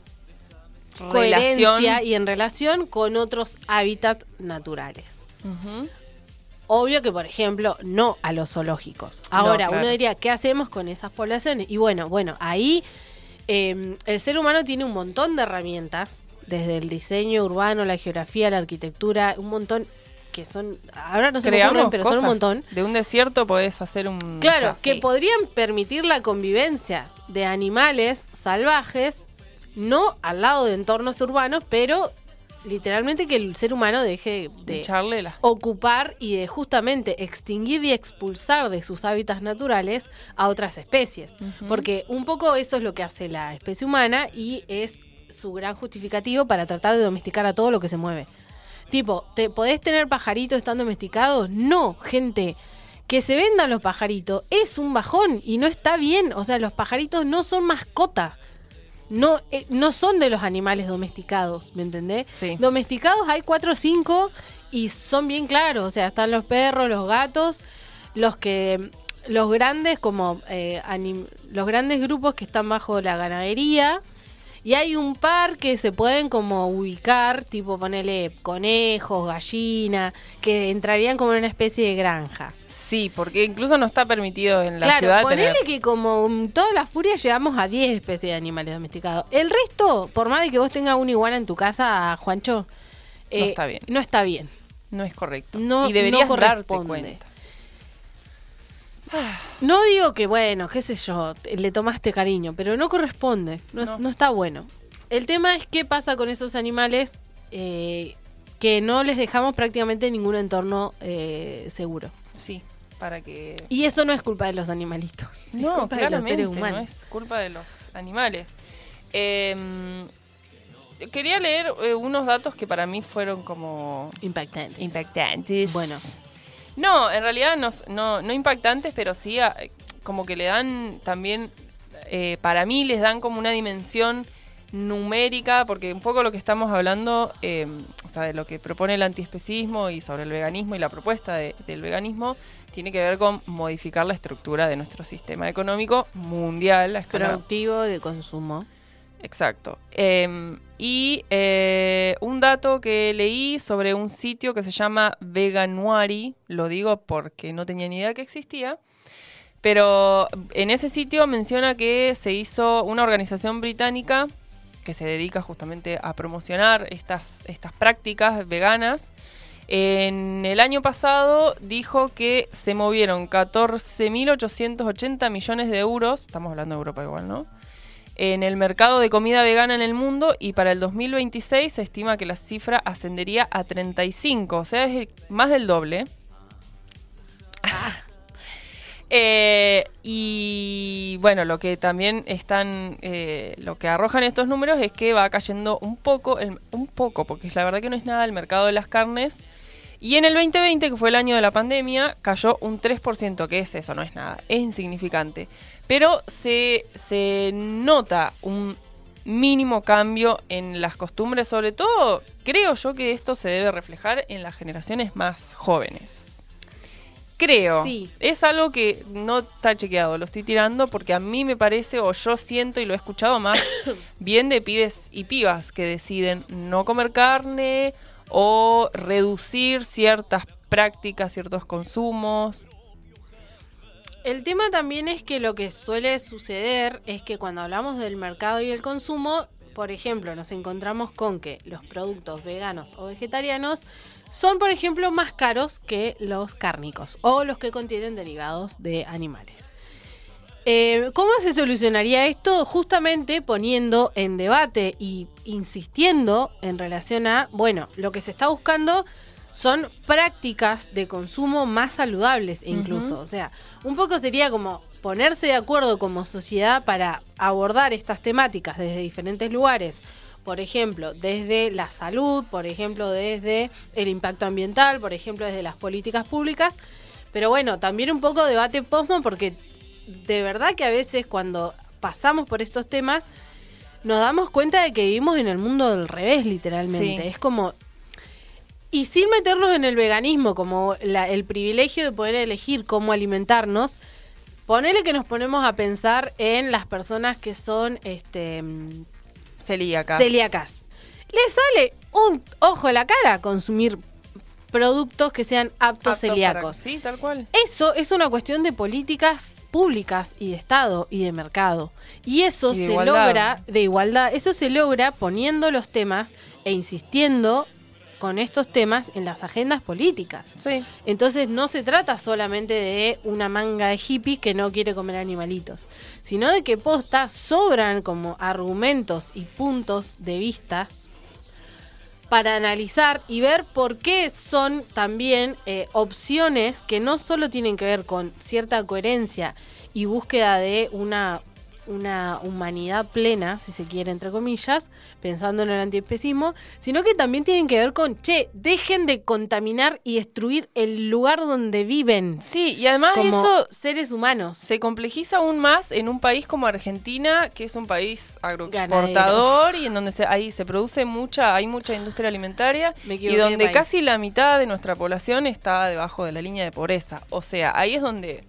Speaker 5: coherencia
Speaker 4: Relación.
Speaker 5: y en relación con otros hábitats naturales. Obvio que, por ejemplo, no a los zoológicos. Ahora,
Speaker 4: claro.
Speaker 5: uno diría, ¿qué hacemos con esas poblaciones? Y bueno, bueno, ahí eh, el ser humano tiene un montón de herramientas, desde el diseño urbano, la geografía, la arquitectura, un montón que son, ahora no se me ocurren, pero son un montón.
Speaker 4: De un desierto podés hacer un.
Speaker 5: Claro, que
Speaker 4: Sí.
Speaker 5: podrían permitir la convivencia de animales salvajes, no al lado de entornos urbanos, pero literalmente que el ser humano deje de ocupar y de justamente extinguir y expulsar de sus hábitats naturales a otras especies. Porque un poco eso es lo que hace la especie humana y es su gran justificativo para tratar de domesticar a todo lo que se mueve. Tipo, ¿te podés tener pajaritos están domesticados? No, gente. Que se vendan los pajaritos es un bajón y no está bien. O sea, los pajaritos no son mascota. No, eh, no son de los animales domesticados, ¿me entendés?
Speaker 4: Sí.
Speaker 5: Domesticados hay cuatro o cinco y son bien claros. O sea, están los perros, los gatos, los que. Los grandes, como eh, anim- los grandes grupos que están bajo la ganadería. Y hay un par que se pueden como ubicar, tipo ponerle conejos, gallina, que entrarían como en una especie de granja.
Speaker 4: Sí, porque incluso no está permitido en la
Speaker 5: claro,
Speaker 4: ciudad
Speaker 5: ponele
Speaker 4: tener.
Speaker 5: que como mm, toda la furia llegamos a 10 especies de animales domesticados. El resto, por más de que vos tengas una iguana en tu casa, Juancho,
Speaker 4: No está bien.
Speaker 5: No está bien.
Speaker 4: No es correcto.
Speaker 5: No-
Speaker 4: y deberías
Speaker 5: no
Speaker 4: darte cuenta.
Speaker 5: No digo que, bueno, qué sé yo, le tomaste cariño, pero no corresponde, no,
Speaker 4: No.
Speaker 5: no está bueno. El tema es qué pasa con esos animales eh, que no les dejamos prácticamente ningún entorno eh, seguro.
Speaker 4: Sí, para que.
Speaker 5: Y eso no es culpa de los animalitos. es
Speaker 4: No,
Speaker 5: culpa de los seres
Speaker 4: no
Speaker 5: humanos.
Speaker 4: es culpa de los animales. Eh, quería leer eh, unos datos que para mí fueron como
Speaker 5: Impactantes.
Speaker 4: impactantes.
Speaker 5: Bueno.
Speaker 4: No, en realidad no, no, impactantes, pero sí a- como que le dan también, eh, para mí les dan como una dimensión numérica, porque un poco lo que estamos hablando, eh, o sea, de lo que propone el antiespecismo y sobre el veganismo y la propuesta de- del veganismo, tiene que ver con modificar la estructura de nuestro sistema económico mundial a escala
Speaker 5: Productivo de consumo.
Speaker 4: Exacto. Eh, y eh, un dato que leí sobre un sitio que se llama Veganuary, lo digo porque no tenía ni idea que existía, pero en ese sitio menciona que se hizo una organización británica que se dedica justamente a promocionar estas, estas prácticas veganas. En el año pasado dijo que se movieron 14.880 millones de euros, estamos hablando de Europa igual, ¿no? En el mercado de comida vegana en el mundo y para el 2026 se estima que la cifra ascendería a 35, o sea, es el- más del doble. Eh, y bueno, lo que también están, eh, lo que arrojan estos números es que va cayendo un poco, el- un poco, porque la verdad que no es nada el mercado de las carnes. Y en el 2020, que fue el año de la pandemia, cayó un 3%, que es eso, no es nada, es insignificante. Pero se, se nota un mínimo cambio en las costumbres, sobre todo creo yo que esto se debe reflejar en las generaciones más jóvenes. Creo.
Speaker 5: Sí.
Speaker 4: Es algo que no está chequeado, lo estoy tirando porque a mí me parece, o yo siento y lo he escuchado más, bien de pibes y pibas que deciden no comer carne o reducir ciertas prácticas, ciertos consumos.
Speaker 5: El tema también es que lo que suele suceder es que cuando hablamos del mercado y el consumo, por ejemplo, nos encontramos con que los productos veganos o vegetarianos son, por ejemplo, más caros que los cárnicos o los que contienen derivados de animales. Eh, ¿Cómo se solucionaría esto? Justamente poniendo en debate y insistiendo en relación a, bueno, lo que se está buscando son prácticas de consumo más saludables incluso. O sea, un poco sería como ponerse de acuerdo como sociedad para abordar estas temáticas desde diferentes lugares. Por ejemplo, desde la salud, por ejemplo, desde el impacto ambiental, por ejemplo, desde las políticas públicas. Pero bueno, también un poco debate posmo porque de verdad que a veces cuando pasamos por estos temas nos damos cuenta de que vivimos en el mundo del revés, literalmente.
Speaker 4: Sí.
Speaker 5: Es como... Y sin meternos en el veganismo, como la- el privilegio de poder elegir cómo alimentarnos, ponele que nos ponemos a pensar en las personas que son este,
Speaker 4: Celíacas.
Speaker 5: celíacas. Les sale un ojo a la cara consumir productos que sean aptos
Speaker 4: para-
Speaker 5: celíacos.
Speaker 4: Sí, tal cual.
Speaker 5: Eso es una cuestión de políticas públicas y de Estado y de mercado. Y eso
Speaker 4: Y
Speaker 5: se
Speaker 4: igualdad.
Speaker 5: logra, de igualdad, eso se logra poniendo los temas e insistiendo con estos temas en las agendas políticas.
Speaker 4: Sí.
Speaker 5: Entonces no se trata solamente de una manga de hippies que no quiere comer animalitos, sino de que posta sobran como argumentos y puntos de vista para analizar y ver por qué son también eh, opciones que no solo tienen que ver con cierta coherencia y búsqueda de una una humanidad plena, si se quiere, entre comillas, pensando en el antiespecismo, sino que también tienen que ver con, che, dejen de contaminar y destruir el lugar donde viven.
Speaker 4: Sí, y además
Speaker 5: como
Speaker 4: eso
Speaker 5: seres humanos.
Speaker 4: se complejiza aún más en un país como Argentina, que es un país agroexportador y en donde se, ahí se produce mucha, hay mucha industria alimentaria
Speaker 5: Me
Speaker 4: y donde casi la mitad de nuestra población está debajo de la línea de pobreza. O sea, ahí es donde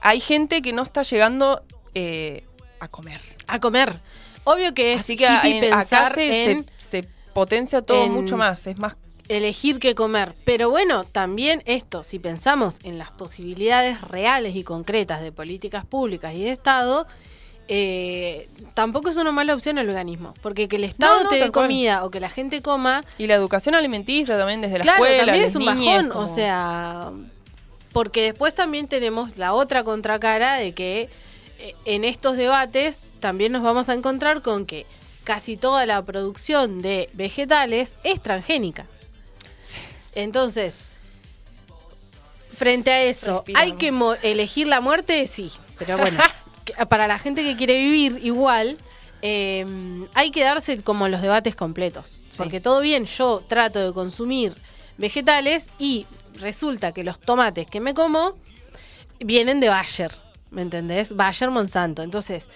Speaker 4: hay gente que no está llegando eh, a comer.
Speaker 5: A comer. Obvio que es
Speaker 4: Así que
Speaker 5: hippie
Speaker 4: en- acá
Speaker 5: pensar
Speaker 4: se,
Speaker 5: en
Speaker 4: se- se potencia todo
Speaker 5: en-
Speaker 4: mucho más, es más
Speaker 5: elegir qué comer. Pero bueno, también esto, si pensamos en las posibilidades reales y concretas de políticas públicas y de Estado, eh, tampoco es una mala opción el veganismo. Porque que el Estado
Speaker 4: no,
Speaker 5: te dé
Speaker 4: cual.
Speaker 5: comida o que la gente coma,
Speaker 4: y la educación alimenticia también desde la
Speaker 5: claro,
Speaker 4: escuela,
Speaker 5: también es un bajón.
Speaker 4: como-
Speaker 5: O sea, porque después también tenemos la otra contracara de que en estos debates también nos vamos a encontrar con que casi toda la producción de vegetales es transgénica. Entonces, frente a eso,
Speaker 4: Respiramos.
Speaker 5: ¿hay que mo- elegir la muerte? Sí, pero bueno, para la gente que quiere vivir igual, eh, hay que darse como los debates completos.
Speaker 4: Sí.
Speaker 5: Porque todo bien, yo trato de consumir vegetales y resulta que los tomates que me como vienen de Bayer, ¿me entendés? Bayer Monsanto. Entonces,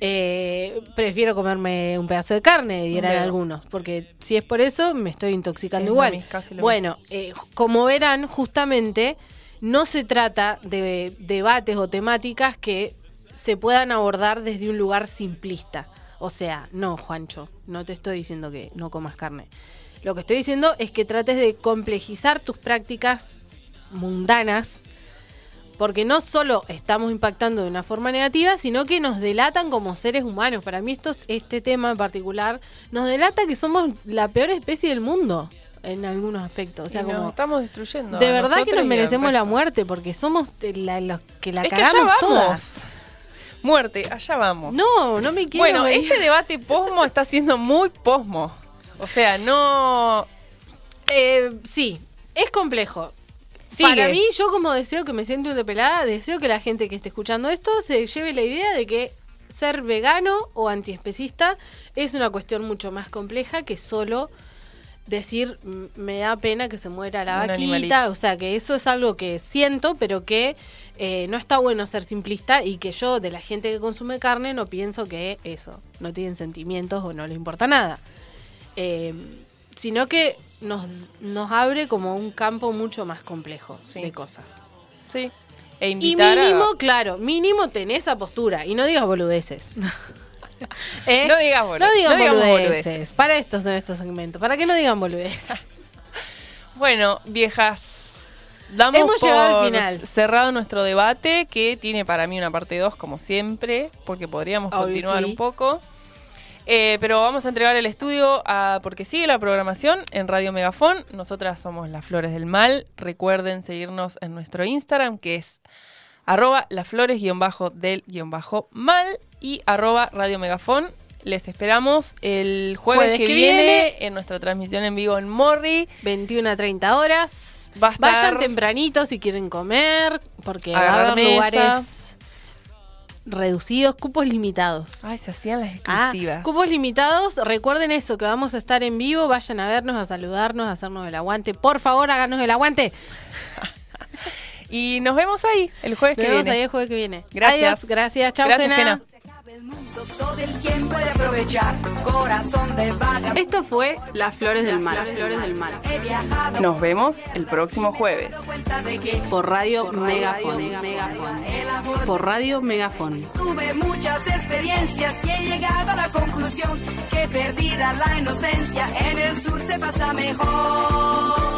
Speaker 5: eh, prefiero comerme un pedazo de carne, dirán algunos, porque si es por eso me estoy intoxicando
Speaker 4: Es
Speaker 5: igual. Bueno, eh, como verán, justamente no se trata de debates o temáticas que se puedan abordar desde un lugar simplista. O sea, no, Juancho, no te estoy diciendo que no comas carne. Lo que estoy diciendo es que trates de complejizar tus prácticas mundanas, porque no solo estamos impactando de una forma negativa, sino que nos delatan como seres humanos. Para mí esto, este tema en particular nos delata que somos la peor especie del mundo en algunos aspectos. O sea,
Speaker 4: y nos
Speaker 5: como
Speaker 4: estamos destruyendo.
Speaker 5: de verdad que nos merecemos la muerte, porque somos la- los que la
Speaker 4: Es que allá
Speaker 5: cagamos
Speaker 4: vamos.
Speaker 5: todas.
Speaker 4: Muerte, allá vamos.
Speaker 5: No, no me quiero.
Speaker 4: bueno, este debate posmo está siendo muy posmo. O sea, no.
Speaker 5: Eh, sí, es complejo.
Speaker 4: Sigue.
Speaker 5: Para mí, yo como deseo que me siento interpelada, deseo que la gente que esté escuchando esto se lleve la idea de que ser vegano o antiespecista es una cuestión mucho más compleja que solo decir "M- me da pena que se muera la
Speaker 4: Un
Speaker 5: vaquita,
Speaker 4: animalito.
Speaker 5: o sea que eso es algo que siento, pero que eh, no está bueno ser simplista y que yo de la gente que consume carne no pienso que eso, no tienen sentimientos o no les importa nada. Eh, sino que nos, nos abre como un campo mucho más complejo
Speaker 4: Sí.
Speaker 5: de cosas.
Speaker 4: Sí. E
Speaker 5: Y
Speaker 4: invitar a-
Speaker 5: mínimo, claro, mínimo tenés esa postura y no digas boludeces. ¿Eh?
Speaker 4: No digas bolu-
Speaker 5: No digan
Speaker 4: no digamos
Speaker 5: boludeces.
Speaker 4: boludeces.
Speaker 5: Para esto son estos segmentos. Para que no digan boludeces.
Speaker 4: Bueno, viejas. Damos
Speaker 5: Hemos llegado al final.
Speaker 4: cerrado nuestro debate, que tiene para mí una parte 2, como siempre, porque podríamos
Speaker 5: Obvio,
Speaker 4: continuar
Speaker 5: sí.
Speaker 4: un poco. Eh, pero vamos a entregar el estudio a, porque sigue la programación en Radio Megafón. Nosotras somos las Flores del Mal. Recuerden seguirnos en nuestro Instagram, que es arroba laflores-del-mal y arroba Radio Megafón. Les esperamos el jueves,
Speaker 5: Jueves
Speaker 4: que,
Speaker 5: que
Speaker 4: viene,
Speaker 5: viene.
Speaker 4: en nuestra transmisión en vivo en Morri.
Speaker 5: 21 a 30 horas.
Speaker 4: Va a estar-
Speaker 5: Vayan tempranito si quieren comer, porque va a haber lugares reducidos, cupos limitados.
Speaker 4: Ay, se hacían las
Speaker 5: Ah,
Speaker 4: exclusivas.
Speaker 5: cupos limitados, recuerden eso, que vamos a estar en vivo, vayan a vernos, a saludarnos, a hacernos el aguante. Por favor, háganos el aguante.
Speaker 4: Y nos vemos ahí el jueves
Speaker 5: Nos
Speaker 4: que
Speaker 5: vemos
Speaker 4: viene.
Speaker 5: ahí el jueves que viene.
Speaker 4: Gracias.
Speaker 5: Adiós, gracias, chao,
Speaker 4: Gracias,
Speaker 5: Gena.
Speaker 4: Gena.
Speaker 2: El mundo todo el tiempo de aprovechar. Corazón de vaga.
Speaker 3: Esto fue Las Flores del Mal. Las Flores del Mal.
Speaker 2: He viajado.
Speaker 4: Nos vemos el próximo jueves.
Speaker 3: Por Radio Megafon. Por Radio Megafon.
Speaker 2: tuve muchas experiencias y he llegado a la conclusión que perdida la inocencia en el sur se pasa mejor.